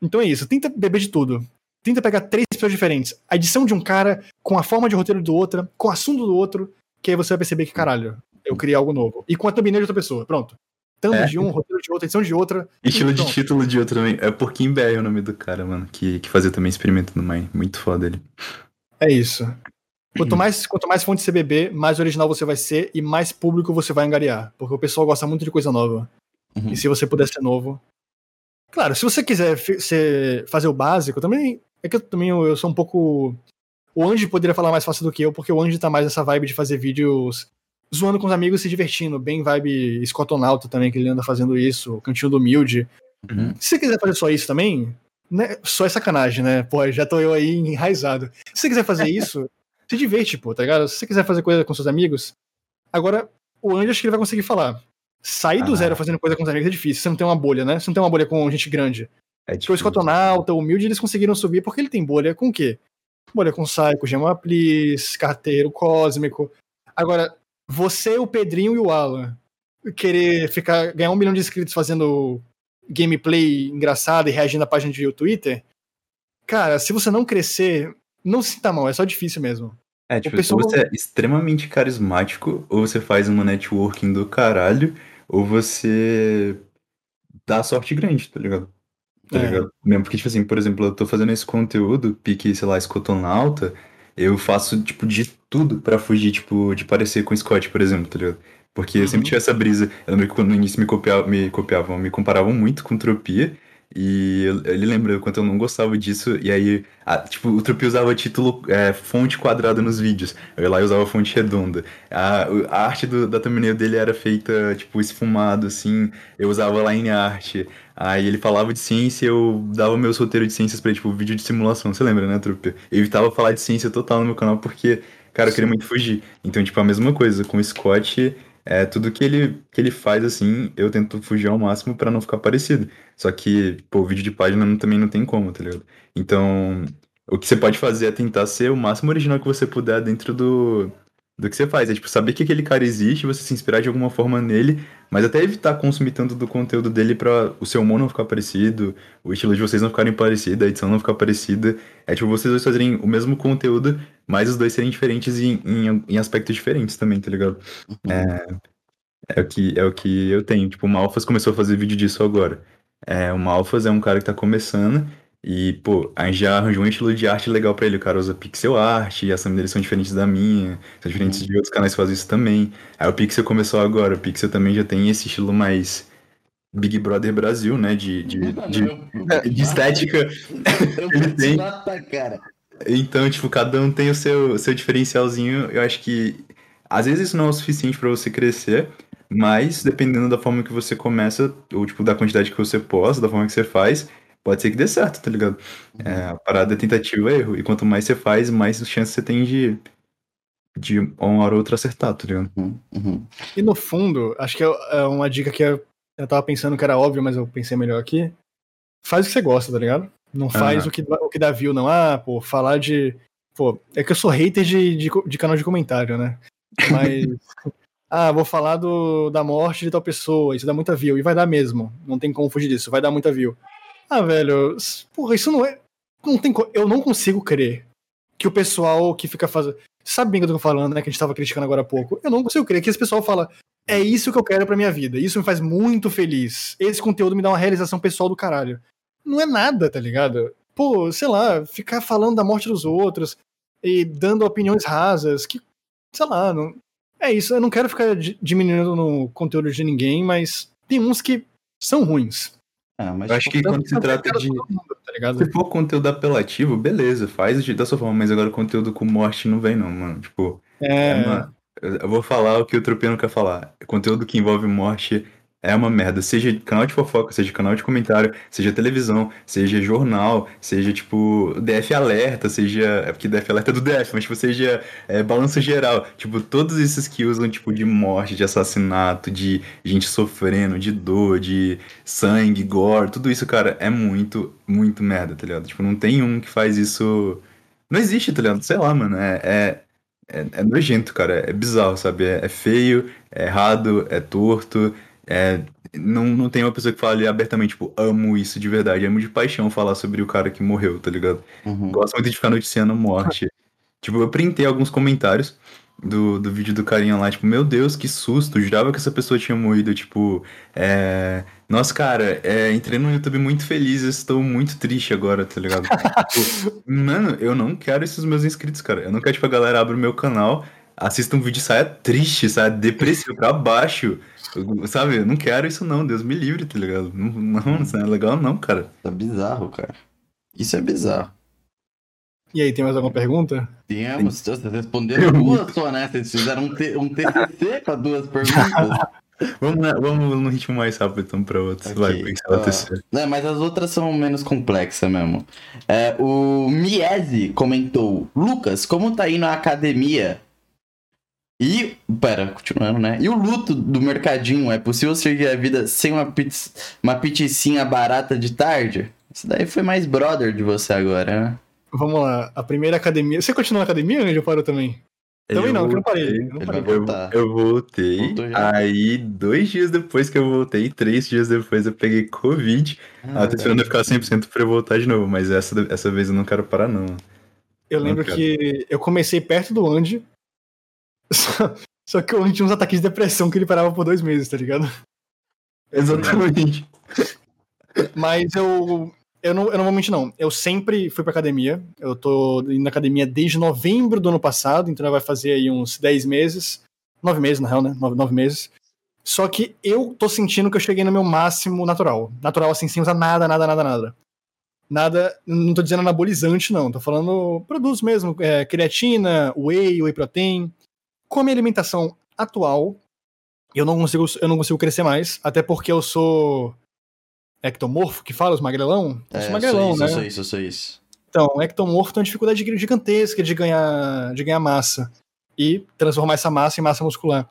Então é isso, tenta beber de tudo. Tenta pegar três pessoas diferentes. A edição de um cara, com a forma de roteiro do outro, com o assunto do outro, que aí você vai perceber que, caralho, eu criei algo novo. E com a thumbnail de outra pessoa, pronto. Thumb é. de um, roteiro de outra, edição de outra. Estilo de título de outro também. É Porquinho BR o nome do cara, mano, que, que fazia também experimento no Mine. Muito foda ele. É isso. Quanto mais, quanto mais fonte você beber, mais original você vai ser e mais público você vai angariar. Porque o pessoal gosta muito de coisa nova. Uhum. E se você puder ser novo. Claro, se você quiser ser, fazer o básico, também. É que eu também eu sou um pouco. O Andy poderia falar mais fácil do que eu, porque o Andy tá mais nessa vibe de fazer vídeos zoando com os amigos se divertindo. Bem vibe Scottonauta também, que ele anda fazendo isso, Cantinho do Humilde. Uhum. Se você quiser fazer só isso também, né, só é sacanagem, né? Pô, já tô eu aí enraizado. Se você quiser fazer isso, se diverte, pô, tá ligado? Se você quiser fazer coisa com seus amigos. Agora, o Andy acho que ele vai conseguir falar. Sair do ah. zero fazendo coisa com os amigos é difícil. Você não tem uma bolha, né? Você não tem uma bolha com gente grande. É difícil. o Escotonauta, o Humilde, eles conseguiram subir porque ele tem bolha com o quê? Bolha com Psycho, Gemma Please, Carteiro, Cósmico. Agora, você, o Pedrinho e o Alan querer ficar ganhar um milhão de inscritos fazendo gameplay engraçado e reagindo à página de Twitter, cara, se você não crescer, não se sinta mal, é só difícil mesmo. É, tipo, pessoal... você é extremamente carismático, ou você faz uma networking do caralho, ou você dá sorte grande, tá ligado? Tá é. ligado? Mesmo porque, tipo assim, por exemplo, eu tô fazendo esse conteúdo, pique, sei lá, escotonauta, eu faço, tipo, de tudo pra fugir, tipo, de parecer com o Scott, por exemplo, tá ligado? Porque eu sempre uhum. tive essa brisa. Eu lembro que quando no início me copiavam, me copiavam, me comparavam muito com Tropia. E ele lembra o quanto eu não gostava disso. E aí, a, tipo, o Trupi usava título é, fonte quadrada nos vídeos. Eu lá usava fonte redonda. A, a arte do, da thumbnail dele era feita, tipo, esfumado, assim. Eu usava line art. Aí ele falava de ciência eu dava meus roteiros de ciências pra ele, tipo, vídeo de simulação. Você lembra, né, Trupi? Eu evitava falar de ciência total no meu canal porque, cara, eu queria muito fugir. Então, tipo, a mesma coisa. Com o Scott é, tudo que ele, que ele faz, assim, eu tento fugir ao máximo para não ficar parecido. Só que, pô, vídeo de página não, também não tem como, tá ligado? Então, o que você pode fazer é tentar ser o máximo original que você puder dentro do, do que você faz. É tipo, saber que aquele cara existe, você se inspirar de alguma forma nele, mas até evitar consumir tanto do conteúdo dele para o seu humor não ficar parecido, o estilo de vocês não ficarem parecido, a edição não ficar parecida. É tipo, vocês dois fazerem o mesmo conteúdo, mas os dois serem diferentes em, em, em aspectos diferentes também, tá ligado? Uhum. É, é, o que, é o que eu tenho. Tipo, o Malfas começou a fazer vídeo disso agora. É, o Malfas é um cara que tá começando e, pô, a gente já arranjou um estilo de arte legal pra ele. O cara usa pixel art, e as thumbnails são diferentes da minha, são diferentes uhum. de outros canais que fazem isso também. Aí o Pixel começou agora, o Pixel também já tem esse estilo mais Big Brother Brasil, né? De, de, <laughs> de, de estética. ele tem. Então, tipo, cada um tem o seu, seu diferencialzinho. Eu acho que às vezes isso não é o suficiente para você crescer, Mas, dependendo da forma que você começa, ou tipo, da quantidade que você posta, da forma que você faz, pode ser que dê certo, tá ligado? Uhum. É, a parada é tentativa e erro. E quanto mais você faz, mais chance você tem de, de uma hora ou outra acertar, tá ligado? Uhum. Uhum. E no fundo, acho que é, é uma dica que eu, eu tava pensando que era óbvio, mas eu pensei melhor aqui. Faz o que você gosta, tá ligado? Não faz o, que, o que dá view, não. Ah, pô, falar de. Pô, é que eu sou hater de, de, de canal de comentário, né? Mas. <laughs> ah, vou falar do, da morte de tal pessoa, isso dá muita view. E vai dar mesmo. Não tem como fugir disso, vai dar muita view. Ah, velho, porra, isso não é. Não tem, eu não consigo crer que o pessoal que fica fazendo. Sabe bem o que eu tô falando, né? Que a gente tava criticando agora há pouco. Eu não consigo crer que esse pessoal fala. É isso que eu quero pra minha vida. Isso me faz muito feliz. Esse conteúdo me dá uma realização pessoal do caralho. Não é nada, tá ligado? Pô, sei lá, ficar falando da morte dos outros e dando opiniões rasas, que, sei lá, não, é isso, eu não quero ficar diminuindo no conteúdo de ninguém, mas tem uns que são ruins. Ah, mas eu acho que quando se trata de. Mundo, tá se for conteúdo apelativo, beleza, faz da sua forma, mas agora conteúdo com morte não vem, não, mano. Tipo, é. é uma... Eu vou falar o que o Tropino quer falar. Conteúdo que envolve morte é uma merda. Seja canal de fofoca, seja canal de comentário, seja televisão, seja jornal, seja tipo DF Alerta, seja. É porque DF Alerta é do DF, mas tipo, seja é, balanço geral. Tipo, todos esses que usam tipo de morte, de assassinato, de gente sofrendo, de dor, de sangue, gore, tudo isso, cara, é muito, muito merda, tá ligado? Tipo, não tem um que faz isso. Não existe, tá ligado? Sei lá, mano. É, é, é, é nojento, cara. É bizarro, sabe? É, é feio, é errado, é torto. É, não, não tem uma pessoa que fale abertamente, tipo, amo isso de verdade. Amo de paixão falar sobre o cara que morreu, tá ligado? Uhum. Gosto muito de ficar noticiando morte. tipo, eu printei alguns comentários do, do vídeo do carinha lá, tipo, meu Deus, que susto, jurava que essa pessoa tinha morrido, tipo, é... Nossa, cara, é, entrei no YouTube muito feliz, estou muito triste agora, tá ligado? tipo, <laughs> mano, eu não quero esses meus inscritos, cara. Eu não quero, tipo, a galera abra o meu canal, assista um vídeo e saia triste, saia depressivo pra baixo. Sabe, eu não quero isso não, Deus me livre, tá ligado? Não, não, isso não é legal não, cara. Tá bizarro, cara. Isso é bizarro. E aí, tem mais alguma pergunta? Temos, vocês responderam duas só, né? Vocês fizeram um, T, um TCC pra duas perguntas. <laughs> vamos, vamos no ritmo mais rápido então pra outros. Okay. Vai, pensar uh, terceira. É, mas as outras são menos complexas mesmo. É, o Miese comentou: Lucas, como tá indo a academia? E, pera, continuando, né? E o luto do mercadinho, é possível seguir a vida sem uma, pizza, uma pizzinha barata de tarde? Isso daí foi mais brother de você agora, né? Vamos lá, a primeira academia. Você continua na academia ou já parou também? Também eu não, eu não parei. Não parei. Eu, eu, voltei. Aí, dois dias depois que eu voltei, três dias depois eu peguei Covid. Ah, tô esperando eu ficar 100% pra eu voltar de novo, mas essa, essa vez eu não quero parar, não. Eu não lembro quero. que eu comecei perto do Andy, só, só que eu tinha uns ataques de depressão que ele parava por dois meses, tá ligado? Exatamente. Mas eu. Eu não, eu não vou mentir, não. Eu sempre fui pra academia. Eu tô indo na academia desde novembro do ano passado, então vai fazer aí uns 10 meses. 9 meses, na real, né? 9, 9 meses. Só que eu tô sentindo que eu cheguei no meu máximo natural. Natural, assim, sem usar nada, nada, nada, nada. Nada, não tô dizendo anabolizante, não. Tô falando produtos mesmo. É, creatina, whey, whey protein com a minha alimentação atual, eu não consigo, eu não consigo crescer mais, até porque eu sou ectomorfo, que fala, os magrelão. Eu sou é, magrelão, isso, né? Eu sou isso, eu sou isso. Então, ectomorfo tem uma dificuldade gigantesca de ganhar, de ganhar massa e transformar essa massa em massa muscular.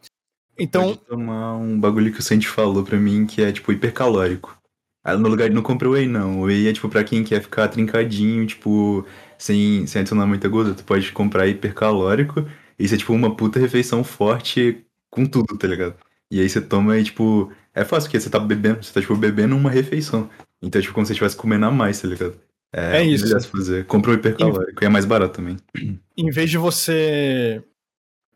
Então, Pode tomar um bagulho que o Sandy falou pra mim que é tipo hipercalórico. Aí no lugar de não comprar whey não, o whey é tipo pra quem quer ficar trincadinho, tipo, sem, sem adicionar muita gordura, tu pode comprar hipercalórico isso é tipo uma puta refeição forte com tudo, tá ligado? E aí você toma e, tipo, é fácil, porque você tá bebendo, você tá, tipo, bebendo uma refeição. Então é tipo como se você estivesse comendo a mais, tá ligado? É, é isso. fazer. Compra um hipercalórico, em... e é mais barato também. <clears throat> Em vez de você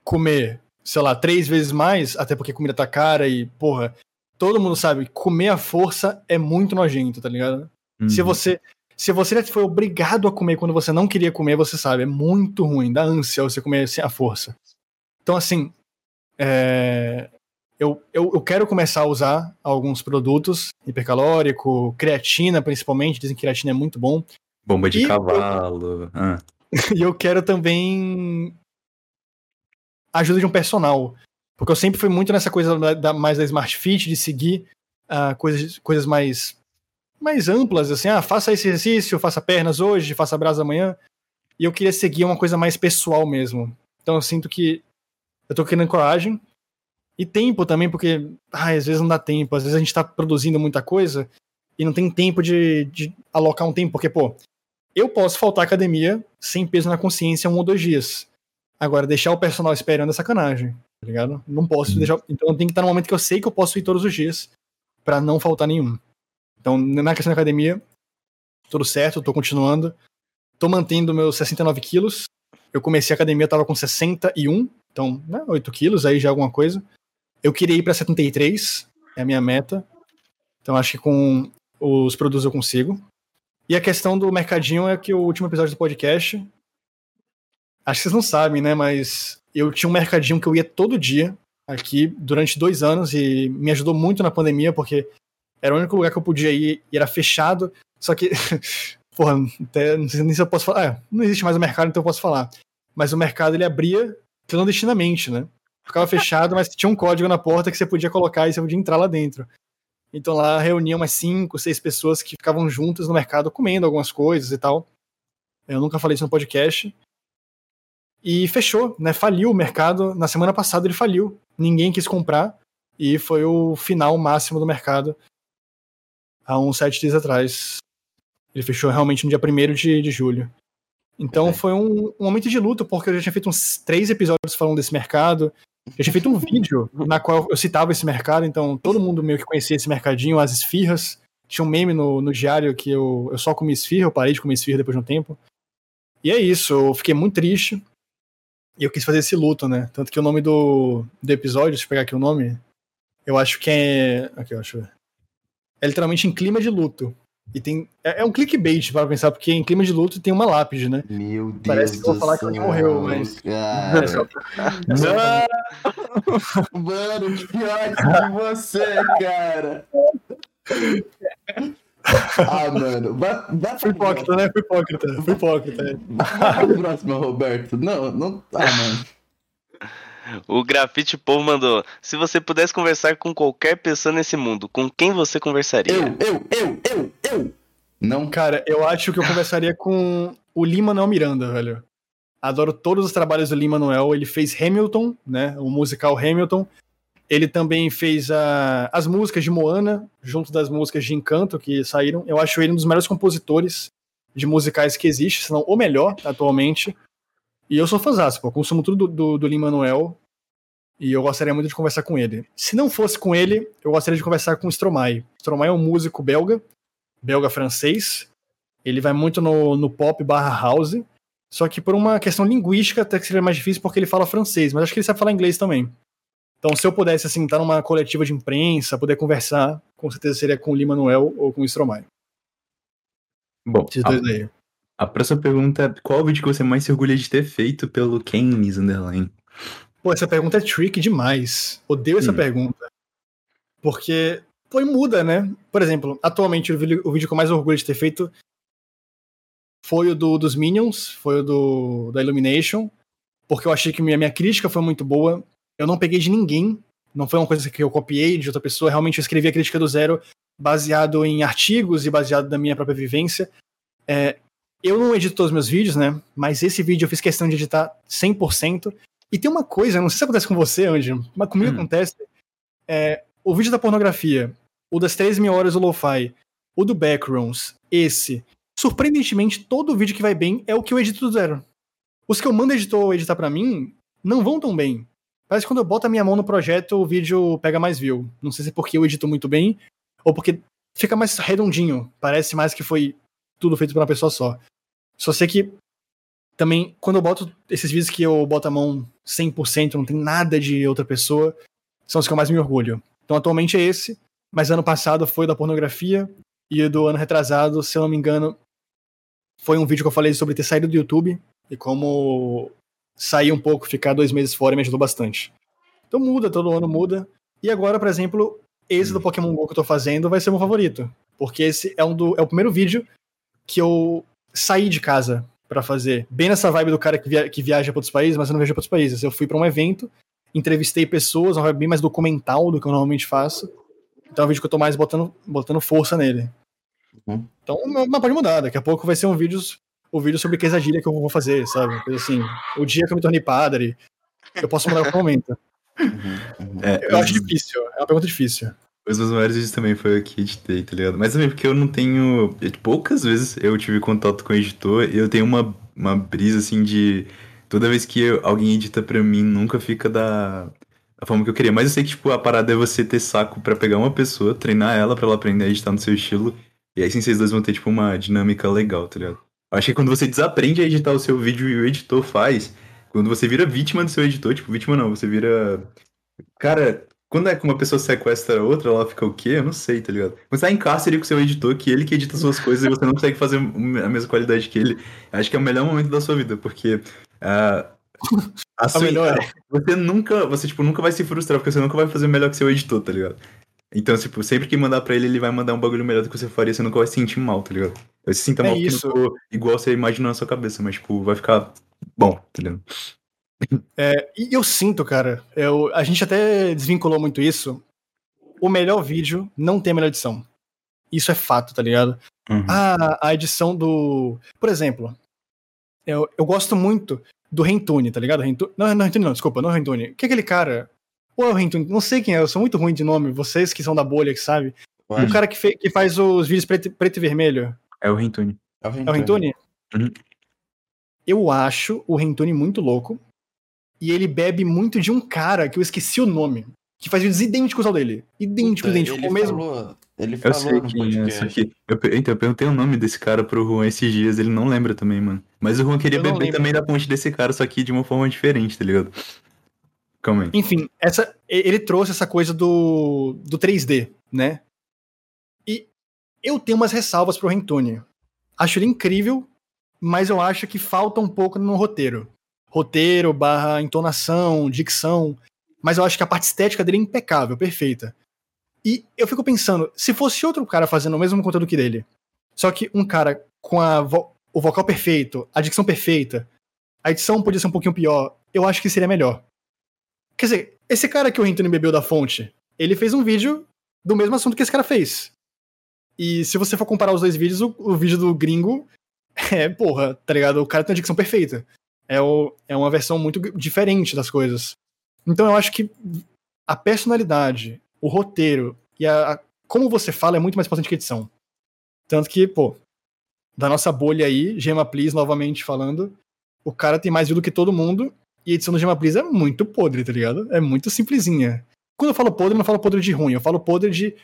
comer, sei lá, três vezes mais, até porque a comida tá cara e, porra, todo mundo sabe, comer à força é muito nojento, tá ligado? Uhum. Se você se você foi obrigado a comer quando você não queria comer, você sabe, é muito ruim, dá ânsia você comer sem a força. Então, assim, é... eu, eu, eu, quero começar a usar alguns produtos, hipercalórico, creatina principalmente, dizem que creatina é muito bom. Bomba de e cavalo. Eu... Ah. <laughs> e eu quero também ajuda de um personal. Porque eu sempre fui muito nessa coisa da, da mais da Smart Fit, de seguir uh, coisas, coisas mais, mais amplas, assim, ah, faça esse exercício, faça pernas hoje, faça braço amanhã. E eu queria seguir uma coisa mais pessoal mesmo. Então eu sinto que eu tô querendo coragem. E tempo também, porque ah, às vezes não dá tempo, às vezes a gente tá produzindo muita coisa e não tem tempo de, de alocar um tempo, porque, pô, eu posso faltar à academia sem peso na consciência um ou dois dias. Agora, deixar o personal esperando é sacanagem, tá ligado? Não posso uhum. deixar. Então tem que estar no momento que eu sei que eu posso ir todos os dias para não faltar nenhum. Então, na questão da academia, tudo certo, tô continuando. Tô mantendo meus 69 quilos. Eu comecei a academia, eu tava com 61, então, né, 8 quilos, aí já é alguma coisa. Eu queria ir para 73, é a minha meta. Então, acho que com os produtos eu consigo. E a questão do mercadinho é que o último episódio do podcast. Acho que vocês não sabem, né? Mas eu tinha um mercadinho que eu ia todo dia aqui durante dois anos e me ajudou muito na pandemia, porque era o único lugar que eu podia ir e era fechado. Só que, <laughs> porra, até, não sei nem se eu posso falar. É, não existe mais o mercado, então eu posso falar. Mas o mercado ele abria clandestinamente, né? Ficava fechado, mas tinha um código na porta que você podia colocar e você podia entrar lá dentro. Então lá reuniam umas cinco, seis pessoas que ficavam juntas no mercado comendo algumas coisas e tal. Eu nunca falei isso no podcast. E fechou, né? Faliu o mercado. Na semana passada ele faliu. Ninguém quis comprar. E foi o final máximo do mercado. Há uns sete dias atrás. Ele fechou realmente no dia 1 de, de julho. Então é. foi um, um momento de luto, porque eu já tinha feito uns três episódios falando desse mercado. Eu tinha feito um vídeo <laughs> na qual eu citava esse mercado, então todo mundo meio que conhecia esse mercadinho, as esfirras. Tinha um meme no, no diário que eu, eu só comi esfirra, eu parei de comer esfirra depois de um tempo. E é isso, eu fiquei muito triste. E eu quis fazer esse luto, né? Tanto que o nome do, do episódio, deixa eu pegar aqui o nome, eu acho que é. Aqui, deixa eu ver. É literalmente em clima de luto. E tem. É, é um clickbait para pensar, porque em clima de luto tem uma lápide, né? Meu Deus. Parece que eu vou falar que alguém morreu, mas. <laughs> Cara. Mano, que ódio de você, cara. Ah, mano. Vá, vá Foi hipócrita, né? Foi hipócrita. Foi hipócrita. Pro próximo, Roberto. Não, não. Ah, mano. O Grafite Povo mandou: Se você pudesse conversar com qualquer pessoa nesse mundo, com quem você conversaria? Eu, eu, eu, eu, eu. Não. Cara, eu acho que eu conversaria com o Lima Manuel Miranda, velho. Adoro todos os trabalhos do Lima Manuel. Ele fez Hamilton, né? O musical Hamilton. Ele também fez a, as músicas de Moana, junto das músicas de Encanto que saíram. Eu acho ele um dos melhores compositores de musicais que existe, se não o melhor atualmente. E eu sou fãzão, pô. Consumo tudo do, do, do Lin-Manuel. E eu gostaria muito de conversar com ele. Se não fosse com ele, eu gostaria de conversar com o Stromae. Stromae é um músico belga, belga-francês. Ele vai muito no, no pop barra house. Só que por uma questão linguística até que seria mais difícil porque ele fala francês, mas acho que ele sabe falar inglês também. Então, se eu pudesse, assim, estar numa coletiva de imprensa, poder conversar, com certeza seria com o Lima Manuel ou com o Stromae. Bom, Esses dois aí. A próxima pergunta é: qual o vídeo que você mais se orgulha de ter feito pelo Kennis Underline? Pô, essa pergunta é tricky demais. Odeio essa hum. pergunta. Porque, pô, muda, né? Por exemplo, atualmente o vídeo, o vídeo que eu mais orgulho de ter feito foi o do, dos Minions, foi o do da Illumination, porque eu achei que minha, minha crítica foi muito boa. Eu não peguei de ninguém, não foi uma coisa que eu copiei de outra pessoa, realmente eu escrevi a crítica do zero baseado em artigos e baseado na minha própria vivência. É, eu não edito todos os meus vídeos, né? Mas esse vídeo eu fiz questão de editar 100%. E tem uma coisa, não sei se acontece com você, Andy, mas comigo hum. acontece. É, o vídeo da pornografia, o das 3 mil horas do Lo-Fi, o do Backrooms, esse. Surpreendentemente, todo vídeo que vai bem é o que eu edito do zero. Os que eu mando editor editar para mim não vão tão bem. Parece que quando eu boto a minha mão no projeto, o vídeo pega mais view. Não sei se é porque eu edito muito bem, ou porque fica mais redondinho. Parece mais que foi tudo feito por uma pessoa só. Só sei que também, quando eu boto esses vídeos que eu boto a mão 100%, não tem nada de outra pessoa, são os que eu mais me orgulho. Então, atualmente é esse, mas ano passado foi da pornografia, e do ano retrasado, se eu não me engano, foi um vídeo que eu falei sobre ter saído do YouTube, e como sair um pouco, ficar dois meses fora me ajudou bastante. Então muda, todo ano muda. E agora, por exemplo, esse do Pokémon GO que eu tô fazendo vai ser meu favorito. Porque esse é, um do, é o primeiro vídeo que eu saí de casa para fazer. Bem nessa vibe do cara que, via, que viaja para outros países, mas eu não viajo para outros países. Eu fui para um evento entrevistei pessoas, uma vibe bem mais documental do que eu normalmente faço. Então é um vídeo que eu tô mais botando, botando força nele. Uhum. Então, mas pode mudar. Daqui a pouco vai ser um vídeo, um vídeo sobre quesadilha que eu vou fazer, sabe? Coisa assim. O dia que eu me tornei padre. Eu posso mudar qualquer momento. <laughs> Uhum, uhum. É, eu acho difícil. É uma pergunta difícil. Os meus maiores vídeos também foi o que editei, tá ligado? Mas também porque eu não tenho. Poucas vezes eu tive contato com o editor e eu tenho uma, uma brisa assim de. Toda vez que eu, alguém edita pra mim, nunca fica da, da forma que eu queria. Mas eu sei que, tipo, a parada é você ter saco para pegar uma pessoa, treinar ela para ela aprender a editar no seu estilo. E aí sim vocês dois vão ter, tipo, uma dinâmica legal, tá ligado? Eu acho que quando você desaprende a editar o seu vídeo e o editor faz, quando você vira vítima do seu editor, tipo, vítima não, você vira. Cara, quando é que uma pessoa sequestra outra, ela fica o quê? Eu não sei, tá ligado? Você tá em cárcere com o seu editor, que ele que edita suas coisas e você não consegue fazer a mesma qualidade que ele, acho que é o melhor momento da sua vida, porque. Uh, a sua, melhor. Você nunca, você, tipo, nunca vai se frustrar, porque você nunca vai fazer melhor que seu editor, tá ligado? Então, tipo, sempre que mandar pra ele, ele vai mandar um bagulho melhor do que você faria, você nunca vai se sentir mal, tá ligado? Você se sinta é mal isso. igual você imaginou na sua cabeça, mas, tipo, vai ficar bom, tá ligado? É, e eu sinto, cara, eu, a gente até desvinculou muito isso. O melhor vídeo não tem a melhor edição. Isso é fato, tá ligado? Uhum. A, a edição do. Por exemplo, eu, eu gosto muito do Rentune, tá ligado? Rentune, não, não, Rentune não, desculpa, não é Rentune. Que é aquele cara. Ou é o Rentune? Não sei quem é, eu sou muito ruim de nome, vocês que são da bolha, que sabe. O cara que, fe, que faz os vídeos preto, preto e vermelho. É o Rentune. É o Rentune? É o Rentune? Uhum. Eu acho o Rentune muito louco e ele bebe muito de um cara que eu esqueci o nome, que faz vídeos idênticos ao dele. Idênticos, idênticos. Ele, mesmo... falou, ele falou eu sei quem é, que eu, então, eu perguntei o nome desse cara pro Juan esses dias, ele não lembra também, mano. Mas o Juan queria beber lembro. também da ponte desse cara, só que de uma forma diferente, tá ligado? Calma aí. Enfim, essa, ele trouxe essa coisa do, do 3D, né? E eu tenho umas ressalvas pro Rentone. Acho ele incrível, mas eu acho que falta um pouco no roteiro roteiro, barra entonação, dicção. Mas eu acho que a parte estética dele é impecável, perfeita. E eu fico pensando, se fosse outro cara fazendo o mesmo conteúdo que dele, só que um cara com vo o vocal perfeito, a dicção perfeita, a edição podia ser um pouquinho pior, eu acho que seria melhor. Quer dizer, esse cara que o Rintoni bebeu da fonte, ele fez um vídeo do mesmo assunto que esse cara fez. E se você for comparar os dois vídeos, o, o vídeo do gringo <laughs> é, porra, tá ligado? O cara tem uma dicção perfeita é, o, é uma versão muito diferente das coisas. Então eu acho que a personalidade, o roteiro e a, a, como você fala é muito mais importante que edição. Tanto que, pô, da nossa bolha aí, Gema Please novamente falando, o cara tem mais view do que todo mundo e a edição do Gema Please é muito podre, tá ligado? É muito simplesinha. Quando eu falo podre, eu não falo podre de ruim, eu falo podre de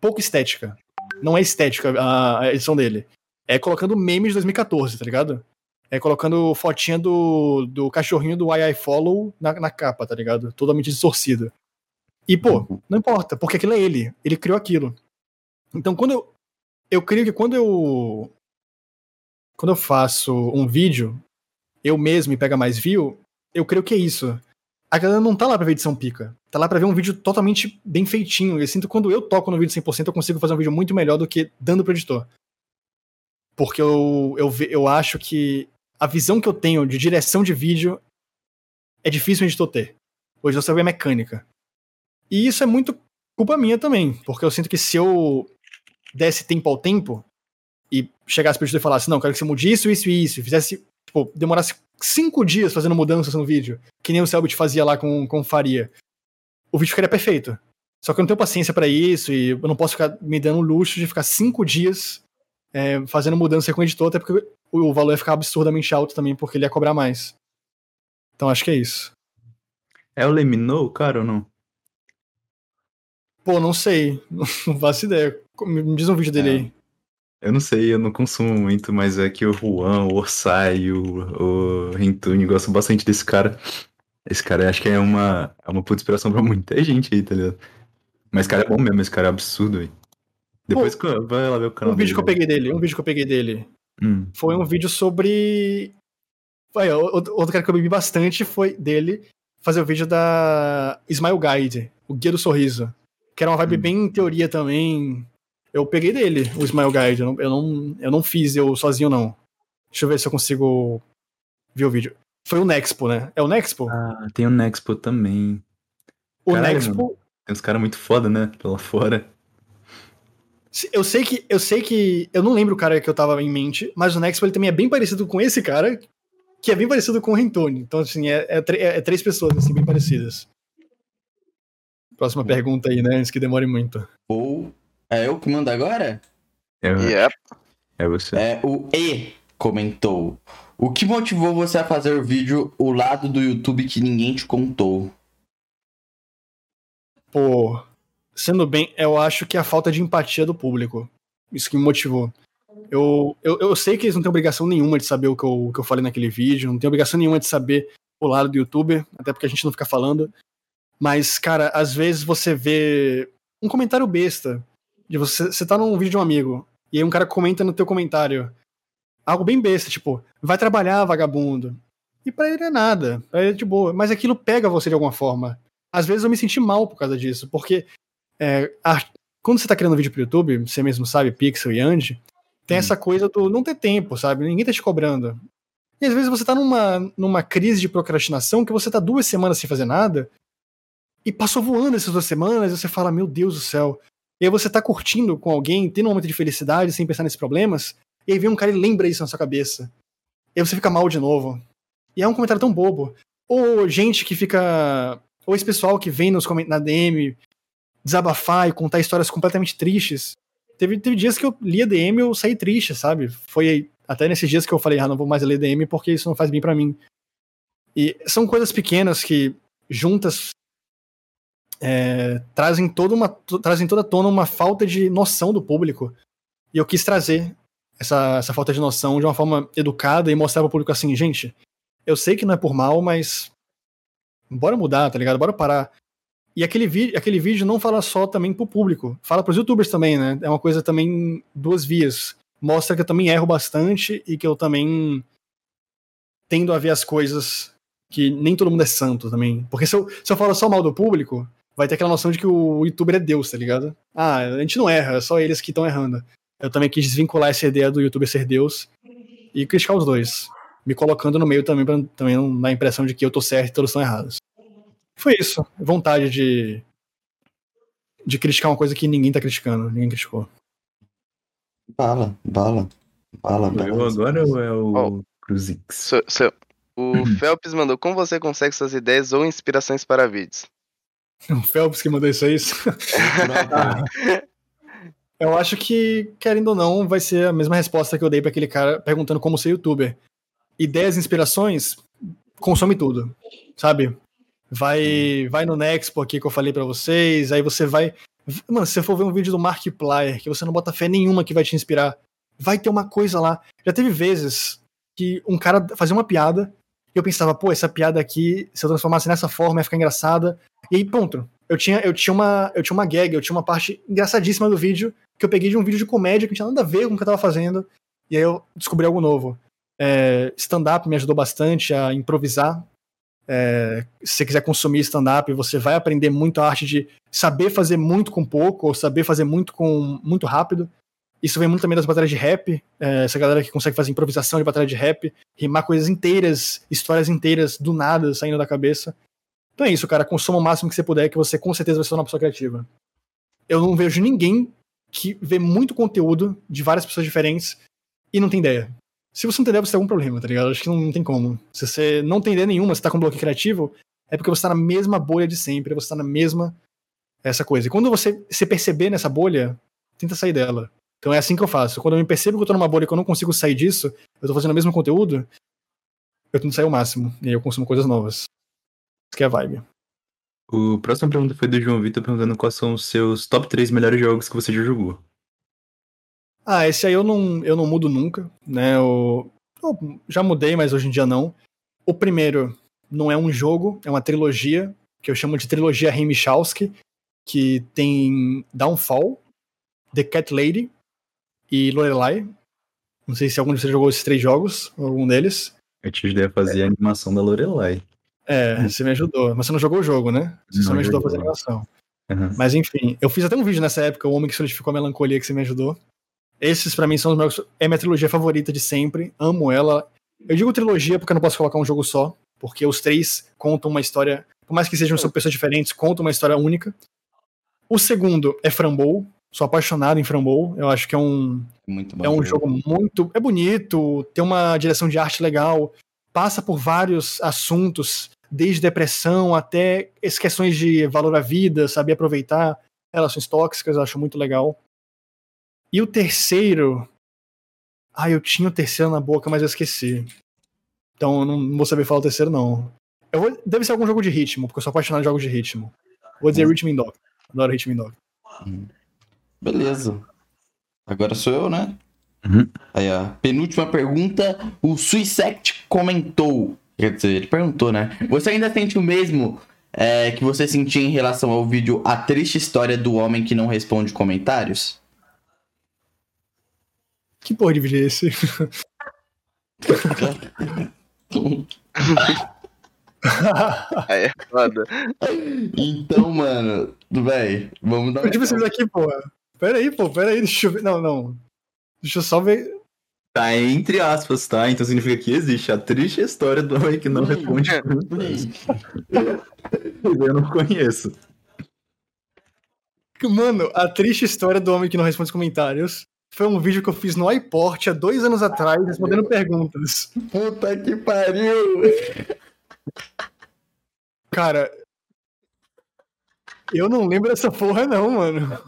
pouco estética. Não é estética a, a edição dele. É colocando memes de 2014, tá ligado? É, colocando fotinha do, do cachorrinho do I, I Follow na, na capa, tá ligado? Totalmente distorcida. E, pô, uhum. não importa, porque aquilo é ele. Ele criou aquilo. Então, quando eu. Eu creio que quando eu. Quando eu faço um vídeo, eu mesmo e pega mais view, eu creio que é isso. A galera não tá lá pra ver edição pica. Tá lá pra ver um vídeo totalmente bem feitinho. Eu sinto que quando eu toco no vídeo 100%, eu consigo fazer um vídeo muito melhor do que dando pro editor. Porque eu, eu, eu acho que a visão que eu tenho de direção de vídeo é difícil de ter. Hoje eu só é mecânica. E isso é muito culpa minha também, porque eu sinto que se eu desse tempo ao tempo e chegasse pro editor e falasse, não, quero que você mude isso, isso e isso, e fizesse, tipo, demorasse cinco dias fazendo mudanças no vídeo, que nem o Selbit fazia lá com, com Faria, o vídeo ficaria perfeito. Só que eu não tenho paciência para isso e eu não posso ficar me dando o luxo de ficar cinco dias é, fazendo mudança com o editor, até porque o valor ia ficar absurdamente alto também, porque ele ia cobrar mais. Então acho que é isso. É o Leminou, cara, ou não? Pô, não sei. <laughs> Não faço ideia. Me diz um vídeo dele é. aí. Eu não sei, eu não consumo muito, mas é que o Juan, o Orsay, o, o Rentuni gostam bastante desse cara. Esse cara acho que é uma, é uma puta inspiração pra muita <laughs> gente aí, tá ligado? Mas esse cara é bom mesmo, esse cara é absurdo, aí. Depois Pô, vai lá ver o canal Um vídeo dele. que eu peguei dele, um vídeo que eu peguei dele. Hum. Foi um vídeo sobre. Foi, outro cara que eu bebi bastante foi dele fazer o vídeo da Smile Guide, o Guia do Sorriso. Que era uma vibe hum. bem em teoria também. Eu peguei dele, o Smile Guide. Eu não, eu não, eu não fiz eu sozinho, não. Deixa eu ver se eu consigo ver o vídeo. Foi o Nexpo, né? É o Nexpo? Ah, tem o Nexpo também. O Caralho, Nexpo. Tem uns caras muito foda, né? Pela fora. Eu sei que. Eu sei que. Eu não lembro o cara que eu tava em mente, mas o Nexpo ele também é bem parecido com esse cara, que é bem parecido com o Rentone. Então, assim, é, é, é, é três pessoas, assim, bem parecidas. Próxima pergunta aí, né? Antes que demore muito. Ou. É eu que mando agora? É, yep. é você. É, o E comentou. O que motivou você a fazer o vídeo O lado do YouTube que ninguém te contou? Pô, sendo bem, eu acho que é a falta de empatia do público. Isso que me motivou. Eu, eu, eu sei que eles não têm obrigação nenhuma de saber o que eu, o que eu falei naquele vídeo, não tem obrigação nenhuma de saber o lado do youtuber, até porque a gente não fica falando. Mas, cara, às vezes você vê um comentário besta. De você, você tá num vídeo de um amigo, e aí um cara comenta no teu comentário. Algo bem besta, tipo, vai trabalhar, vagabundo. E para ele é nada, pra ele é de boa. Mas aquilo pega você de alguma forma. Às vezes eu me senti mal por causa disso, porque é, a, quando você tá criando vídeo pro YouTube, você mesmo sabe, Pixel e Andy, tem hum. essa coisa do não ter tempo, sabe? Ninguém tá te cobrando. E às vezes você tá numa, numa crise de procrastinação que você tá duas semanas sem fazer nada e passou voando essas duas semanas e você fala, meu Deus do céu. E aí você tá curtindo com alguém, tendo um momento de felicidade sem pensar nesses problemas, e aí vem um cara e lembra isso na sua cabeça. E aí você fica mal de novo. E é um comentário tão bobo. Ou gente que fica. Ou esse pessoal que vem nos na DM desabafar e contar histórias completamente tristes. Teve, teve dias que eu li a DM e eu saí triste, sabe? Foi até nesses dias que eu falei, ah, não vou mais ler DM porque isso não faz bem para mim. E são coisas pequenas que juntas é, trazem toda uma trazem toda tona uma falta de noção do público. E eu quis trazer essa, essa falta de noção de uma forma educada e mostrar pro público assim, gente, eu sei que não é por mal, mas bora mudar, tá ligado? Bora parar. E aquele, aquele vídeo não fala só também pro público, fala pros youtubers também, né? É uma coisa também duas vias. Mostra que eu também erro bastante e que eu também tendo a ver as coisas que nem todo mundo é santo também. Porque se eu, se eu falo só mal do público, vai ter aquela noção de que o youtuber é Deus, tá ligado? Ah, a gente não erra, é só eles que estão errando. Eu também quis desvincular essa ideia do youtuber ser Deus e criticar os dois. Me colocando no meio também pra também não dar a impressão de que eu tô certo e todos estão errados. Foi isso. Vontade de. de criticar uma coisa que ninguém tá criticando. Ninguém criticou. Bala, bala. Bala, bala. Eu agora ou é o oh, Cruzix? So, so, o Phelps mandou como você consegue suas ideias ou inspirações para vídeos? <laughs> O Phelps que mandou isso aí. <laughs> eu acho que, querendo ou não, vai ser a mesma resposta que eu dei para aquele cara perguntando como ser youtuber. Ideias, inspirações, consome tudo, sabe? Vai, vai no Nexpo aqui que eu falei para vocês, aí você vai. Mano, se você for ver um vídeo do Markiplier, que você não bota fé nenhuma que vai te inspirar, vai ter uma coisa lá. Já teve vezes que um cara fazia uma piada e eu pensava, pô, essa piada aqui, se eu transformasse nessa forma, ia ficar engraçada. E aí, pronto. Eu tinha, eu tinha uma, eu tinha uma gag, eu tinha uma parte engraçadíssima do vídeo que eu peguei de um vídeo de comédia que não tinha nada a ver com o que eu tava fazendo. E aí eu descobri algo novo. É, stand-up me ajudou bastante a improvisar é, se você quiser consumir stand-up, você vai aprender muito a arte de saber fazer muito com pouco, ou saber fazer muito com muito rápido. Isso vem muito também das batalhas de rap, é, essa galera que consegue fazer improvisação de batalha de rap, rimar coisas inteiras, histórias inteiras do nada saindo da cabeça. Então é isso, cara, consuma o máximo que você puder, que você com certeza vai ser uma pessoa criativa. Eu não vejo ninguém que vê muito conteúdo de várias pessoas diferentes e não tem ideia. Se você não ideia, você tem algum problema, tá ligado? Acho que não, não tem como. Se você não tem ideia nenhuma, você tá com bloqueio criativo, é porque você tá na mesma bolha de sempre, você tá na mesma essa coisa. E quando você se perceber nessa bolha, tenta sair dela. Então é assim que eu faço. Quando eu me percebo que eu tô numa bolha e que eu não consigo sair disso, eu tô fazendo o mesmo conteúdo, eu tento sair o máximo. E aí eu consumo coisas novas. Isso que é a vibe. O próximo pergunta foi do João Vitor perguntando quais são os seus top 3 melhores jogos que você já jogou. Ah, esse aí eu não, eu não mudo nunca, né? Eu, eu já mudei, mas hoje em dia não. O primeiro não é um jogo, é uma trilogia, que eu chamo de trilogia Remichalski, que tem Downfall, The Cat Lady e Lorelai. Não sei se algum de vocês jogou esses três jogos, algum deles. Eu te ajudei a fazer é. a animação da Lorelai. É, você me ajudou. Mas você não jogou o jogo, né? Você não só me ajudou a fazer a animação. Uhum. Mas enfim, eu fiz até um vídeo nessa época, o Homem que Solidificou a Melancolia, que você me ajudou. Esses, para mim, são os meus. É minha trilogia favorita de sempre. Amo ela. Eu digo trilogia porque eu não posso colocar um jogo só, porque os três contam uma história por mais que sejam sobre pessoas diferentes, conta uma história única. O segundo é Frambou. Sou apaixonado em Frambou. Eu acho que é um, é um jogo muito. É bonito, tem uma direção de arte legal, passa por vários assuntos, desde depressão até questões de valor à vida, saber aproveitar, relações tóxicas, eu acho muito legal. E o terceiro. Ah, eu tinha o terceiro na boca, mas eu esqueci. Então eu não vou saber falar o terceiro, não. Eu vou, deve ser algum jogo de ritmo, porque eu sou apaixonado em jogos de ritmo. Vou dizer hum. Rhythm Dog. Adoro Rhythm Dog. Hum. Beleza. Agora sou eu, né? Uhum. Aí, a penúltima pergunta. O Suisect comentou. Quer dizer, ele perguntou, né? Você ainda sente o mesmo é, que você sentia em relação ao vídeo A Triste História do Homem que Não Responde Comentários? Que porra de vídeo é esse? é foda. Então, mano, véi, vamos dar. Eu tive vocês aqui, porra. Pera aí, pô, pera aí, deixa eu ver. Não, não. Deixa eu só ver. Tá entre aspas, tá? Então significa que existe a triste história do homem que não responde <laughs> Eu não conheço. Mano, a triste história do homem que não responde comentários foi um vídeo que eu fiz no iPort há dois anos atrás, respondendo perguntas. Puta que pariu! Cara, eu não lembro dessa porra, não, mano.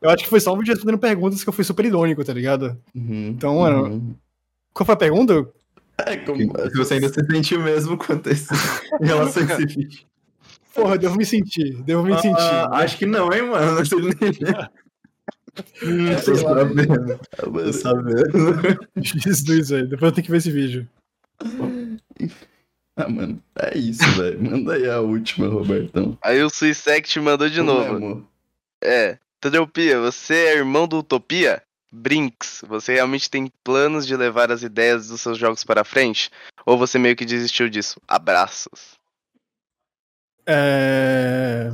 Eu acho que foi só um vídeo respondendo perguntas que eu fui super irônico, tá ligado? Uhum, então, mano. Uhum. Qual foi a pergunta? É, como... Se você ainda se sentiu mesmo quanto esse... <laughs> em relação a esse vídeo. Porra, devo me sentir, devo me ah, sentir. Acho que não, hein, mano. <laughs> Hum, tô sabendo. Tô sabendo. Jesus, velho. Depois eu tenho que ver esse vídeo. Ah, mano, é isso, velho. Manda aí a última, Robertão. Aí o Suisect mandou de novo. É. Tadreupia, você é irmão do Utopia? Brinks, você realmente tem planos de levar as ideias dos seus jogos para frente? Ou você meio que desistiu disso? Abraços. É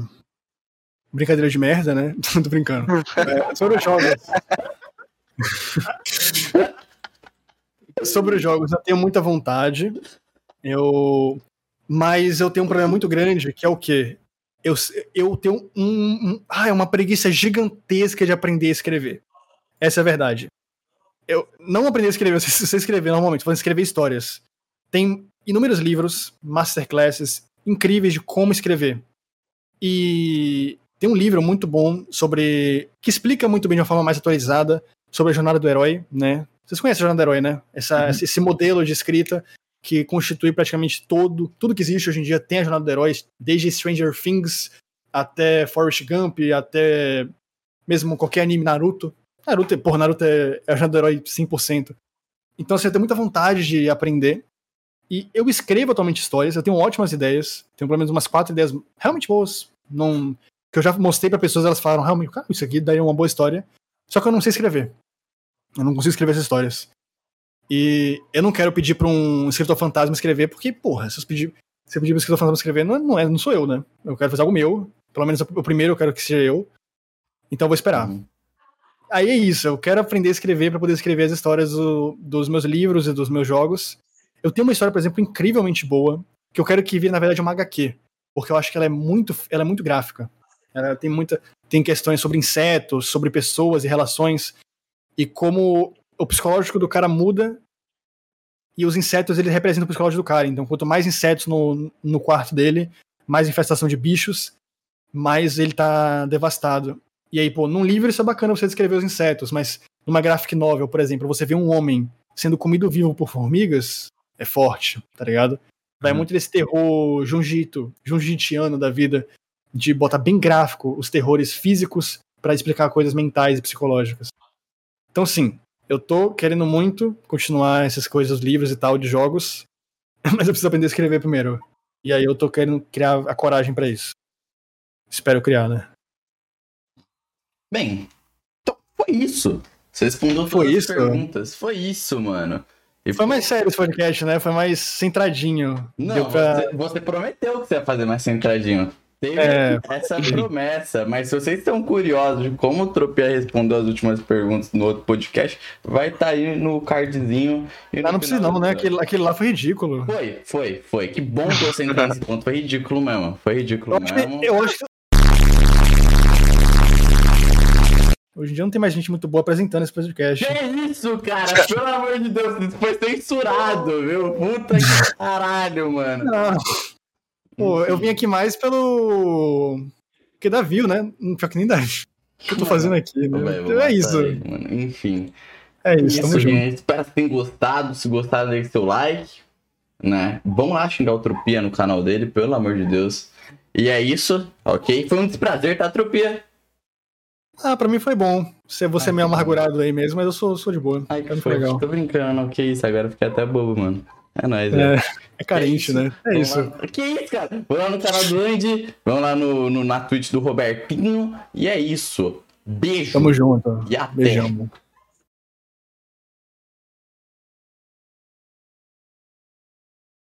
brincadeira de merda, né? <laughs> Tô brincando. É, sobre os jogos. sobre os jogos, eu tenho muita vontade. Eu. Mas eu tenho um problema muito grande, que é o quê? Eu, eu tenho um, um. Ah, é uma preguiça gigantesca de aprender a escrever. Essa é a verdade. Eu não aprendi a escrever, <laughs> você, você escrever normalmente, você escrever histórias. Tem inúmeros livros, masterclasses incríveis de como escrever. E tem um livro muito bom sobre. que explica muito bem de uma forma mais atualizada sobre a jornada do herói, né? Vocês conhecem a jornada do herói, né? Essa, uhum. Esse modelo de escrita que constitui praticamente todo, tudo que existe hoje em dia tem a jornada do herói, desde Stranger Things até Forrest Gump, até mesmo qualquer anime Naruto. Naruto, porra, Naruto é, é a jornada do herói 100%. Então, assim, eu tenho muita vontade de aprender. E eu escrevo atualmente histórias, eu tenho ótimas ideias, tenho pelo menos umas quatro ideias realmente boas. Não, que eu já mostrei para pessoas, elas falaram, realmente, cara, isso aqui daria uma boa história. Só que eu não sei escrever. Eu não consigo escrever essas histórias. E eu não quero pedir pra um escritor fantasma escrever, porque, porra, se eu pedir, se eu pedir pra um escritor fantasma escrever, não, não, é, não sou eu, né? Eu quero fazer algo meu. Pelo menos o primeiro eu quero que seja eu. Então eu vou esperar. Uhum. Aí é isso, eu quero aprender a escrever para poder escrever as histórias do, dos meus livros e dos meus jogos. Eu tenho uma história, por exemplo, incrivelmente boa, que eu quero que vire, na verdade, uma HQ. Porque eu acho que ela é muito, ela é muito gráfica. Ela tem muita. Tem questões sobre insetos, sobre pessoas e relações. E como o psicológico do cara muda e os insetos ele representam o psicológico do cara. Então, quanto mais insetos no, no quarto dele, mais infestação de bichos, mais ele tá devastado. E aí, pô, num livro isso é bacana você descrever os insetos, mas numa graphic novel, por exemplo, você vê um homem sendo comido vivo por formigas, é forte, tá ligado? Vai uhum. muito desse terror jungito, jungitiano da vida, de botar bem gráfico os terrores físicos para explicar coisas mentais e psicológicas. Então, sim, eu tô querendo muito continuar essas coisas, livros e tal, de jogos, <laughs> mas eu preciso aprender a escrever primeiro. E aí eu tô querendo criar a coragem para isso. Espero criar, né? Bem, então foi isso. Você respondeu foi isso? as perguntas. Foi isso, mano. E foi mais sério esse podcast, né? Foi mais centradinho. Não, pra... você, você, prometeu que você ia fazer mais centradinho. Teve é... essa promessa, mas se vocês estão curiosos de como o Tropia respondeu as últimas perguntas no outro podcast, vai estar tá aí no cardzinho. Ah, não precisa não, né? Aquele, aquele lá foi ridículo. Foi, foi, foi. Que bom que você entrou nesse ponto. Foi ridículo mesmo. Foi ridículo eu mesmo. eu acho que Hoje em dia não tem mais gente muito boa apresentando esse podcast. Que isso, cara? Pelo amor de Deus, isso foi censurado, viu? Puta que <laughs> caralho, mano. Não. Pô, eu vim aqui mais pelo. Porque dá view, né? Pior que nem dá. O que eu tô fazendo aqui, né? Então é isso. Aí, Enfim. É isso, isso gente. Espero que tenham gostado. Se gostaram, deixe seu like. Né? Vão lá xingar o Tropia no canal dele, pelo amor de Deus. E é isso, ok? Foi um desprazer, tá, Tropia? Ah, pra mim foi bom. Você, você é meio amargurado aí mesmo, mas eu sou, sou de boa. Ai, que foi legal. Tô brincando, que isso, agora fiquei até bobo, mano. É nóis, é, é carente, é né? É vamos isso. Lá. Que isso, cara? Vamos lá no canal do Andy, vamos lá no, no, na Twitch do Robertinho, e é isso. Beijo. Tamo junto. E até. Beijão.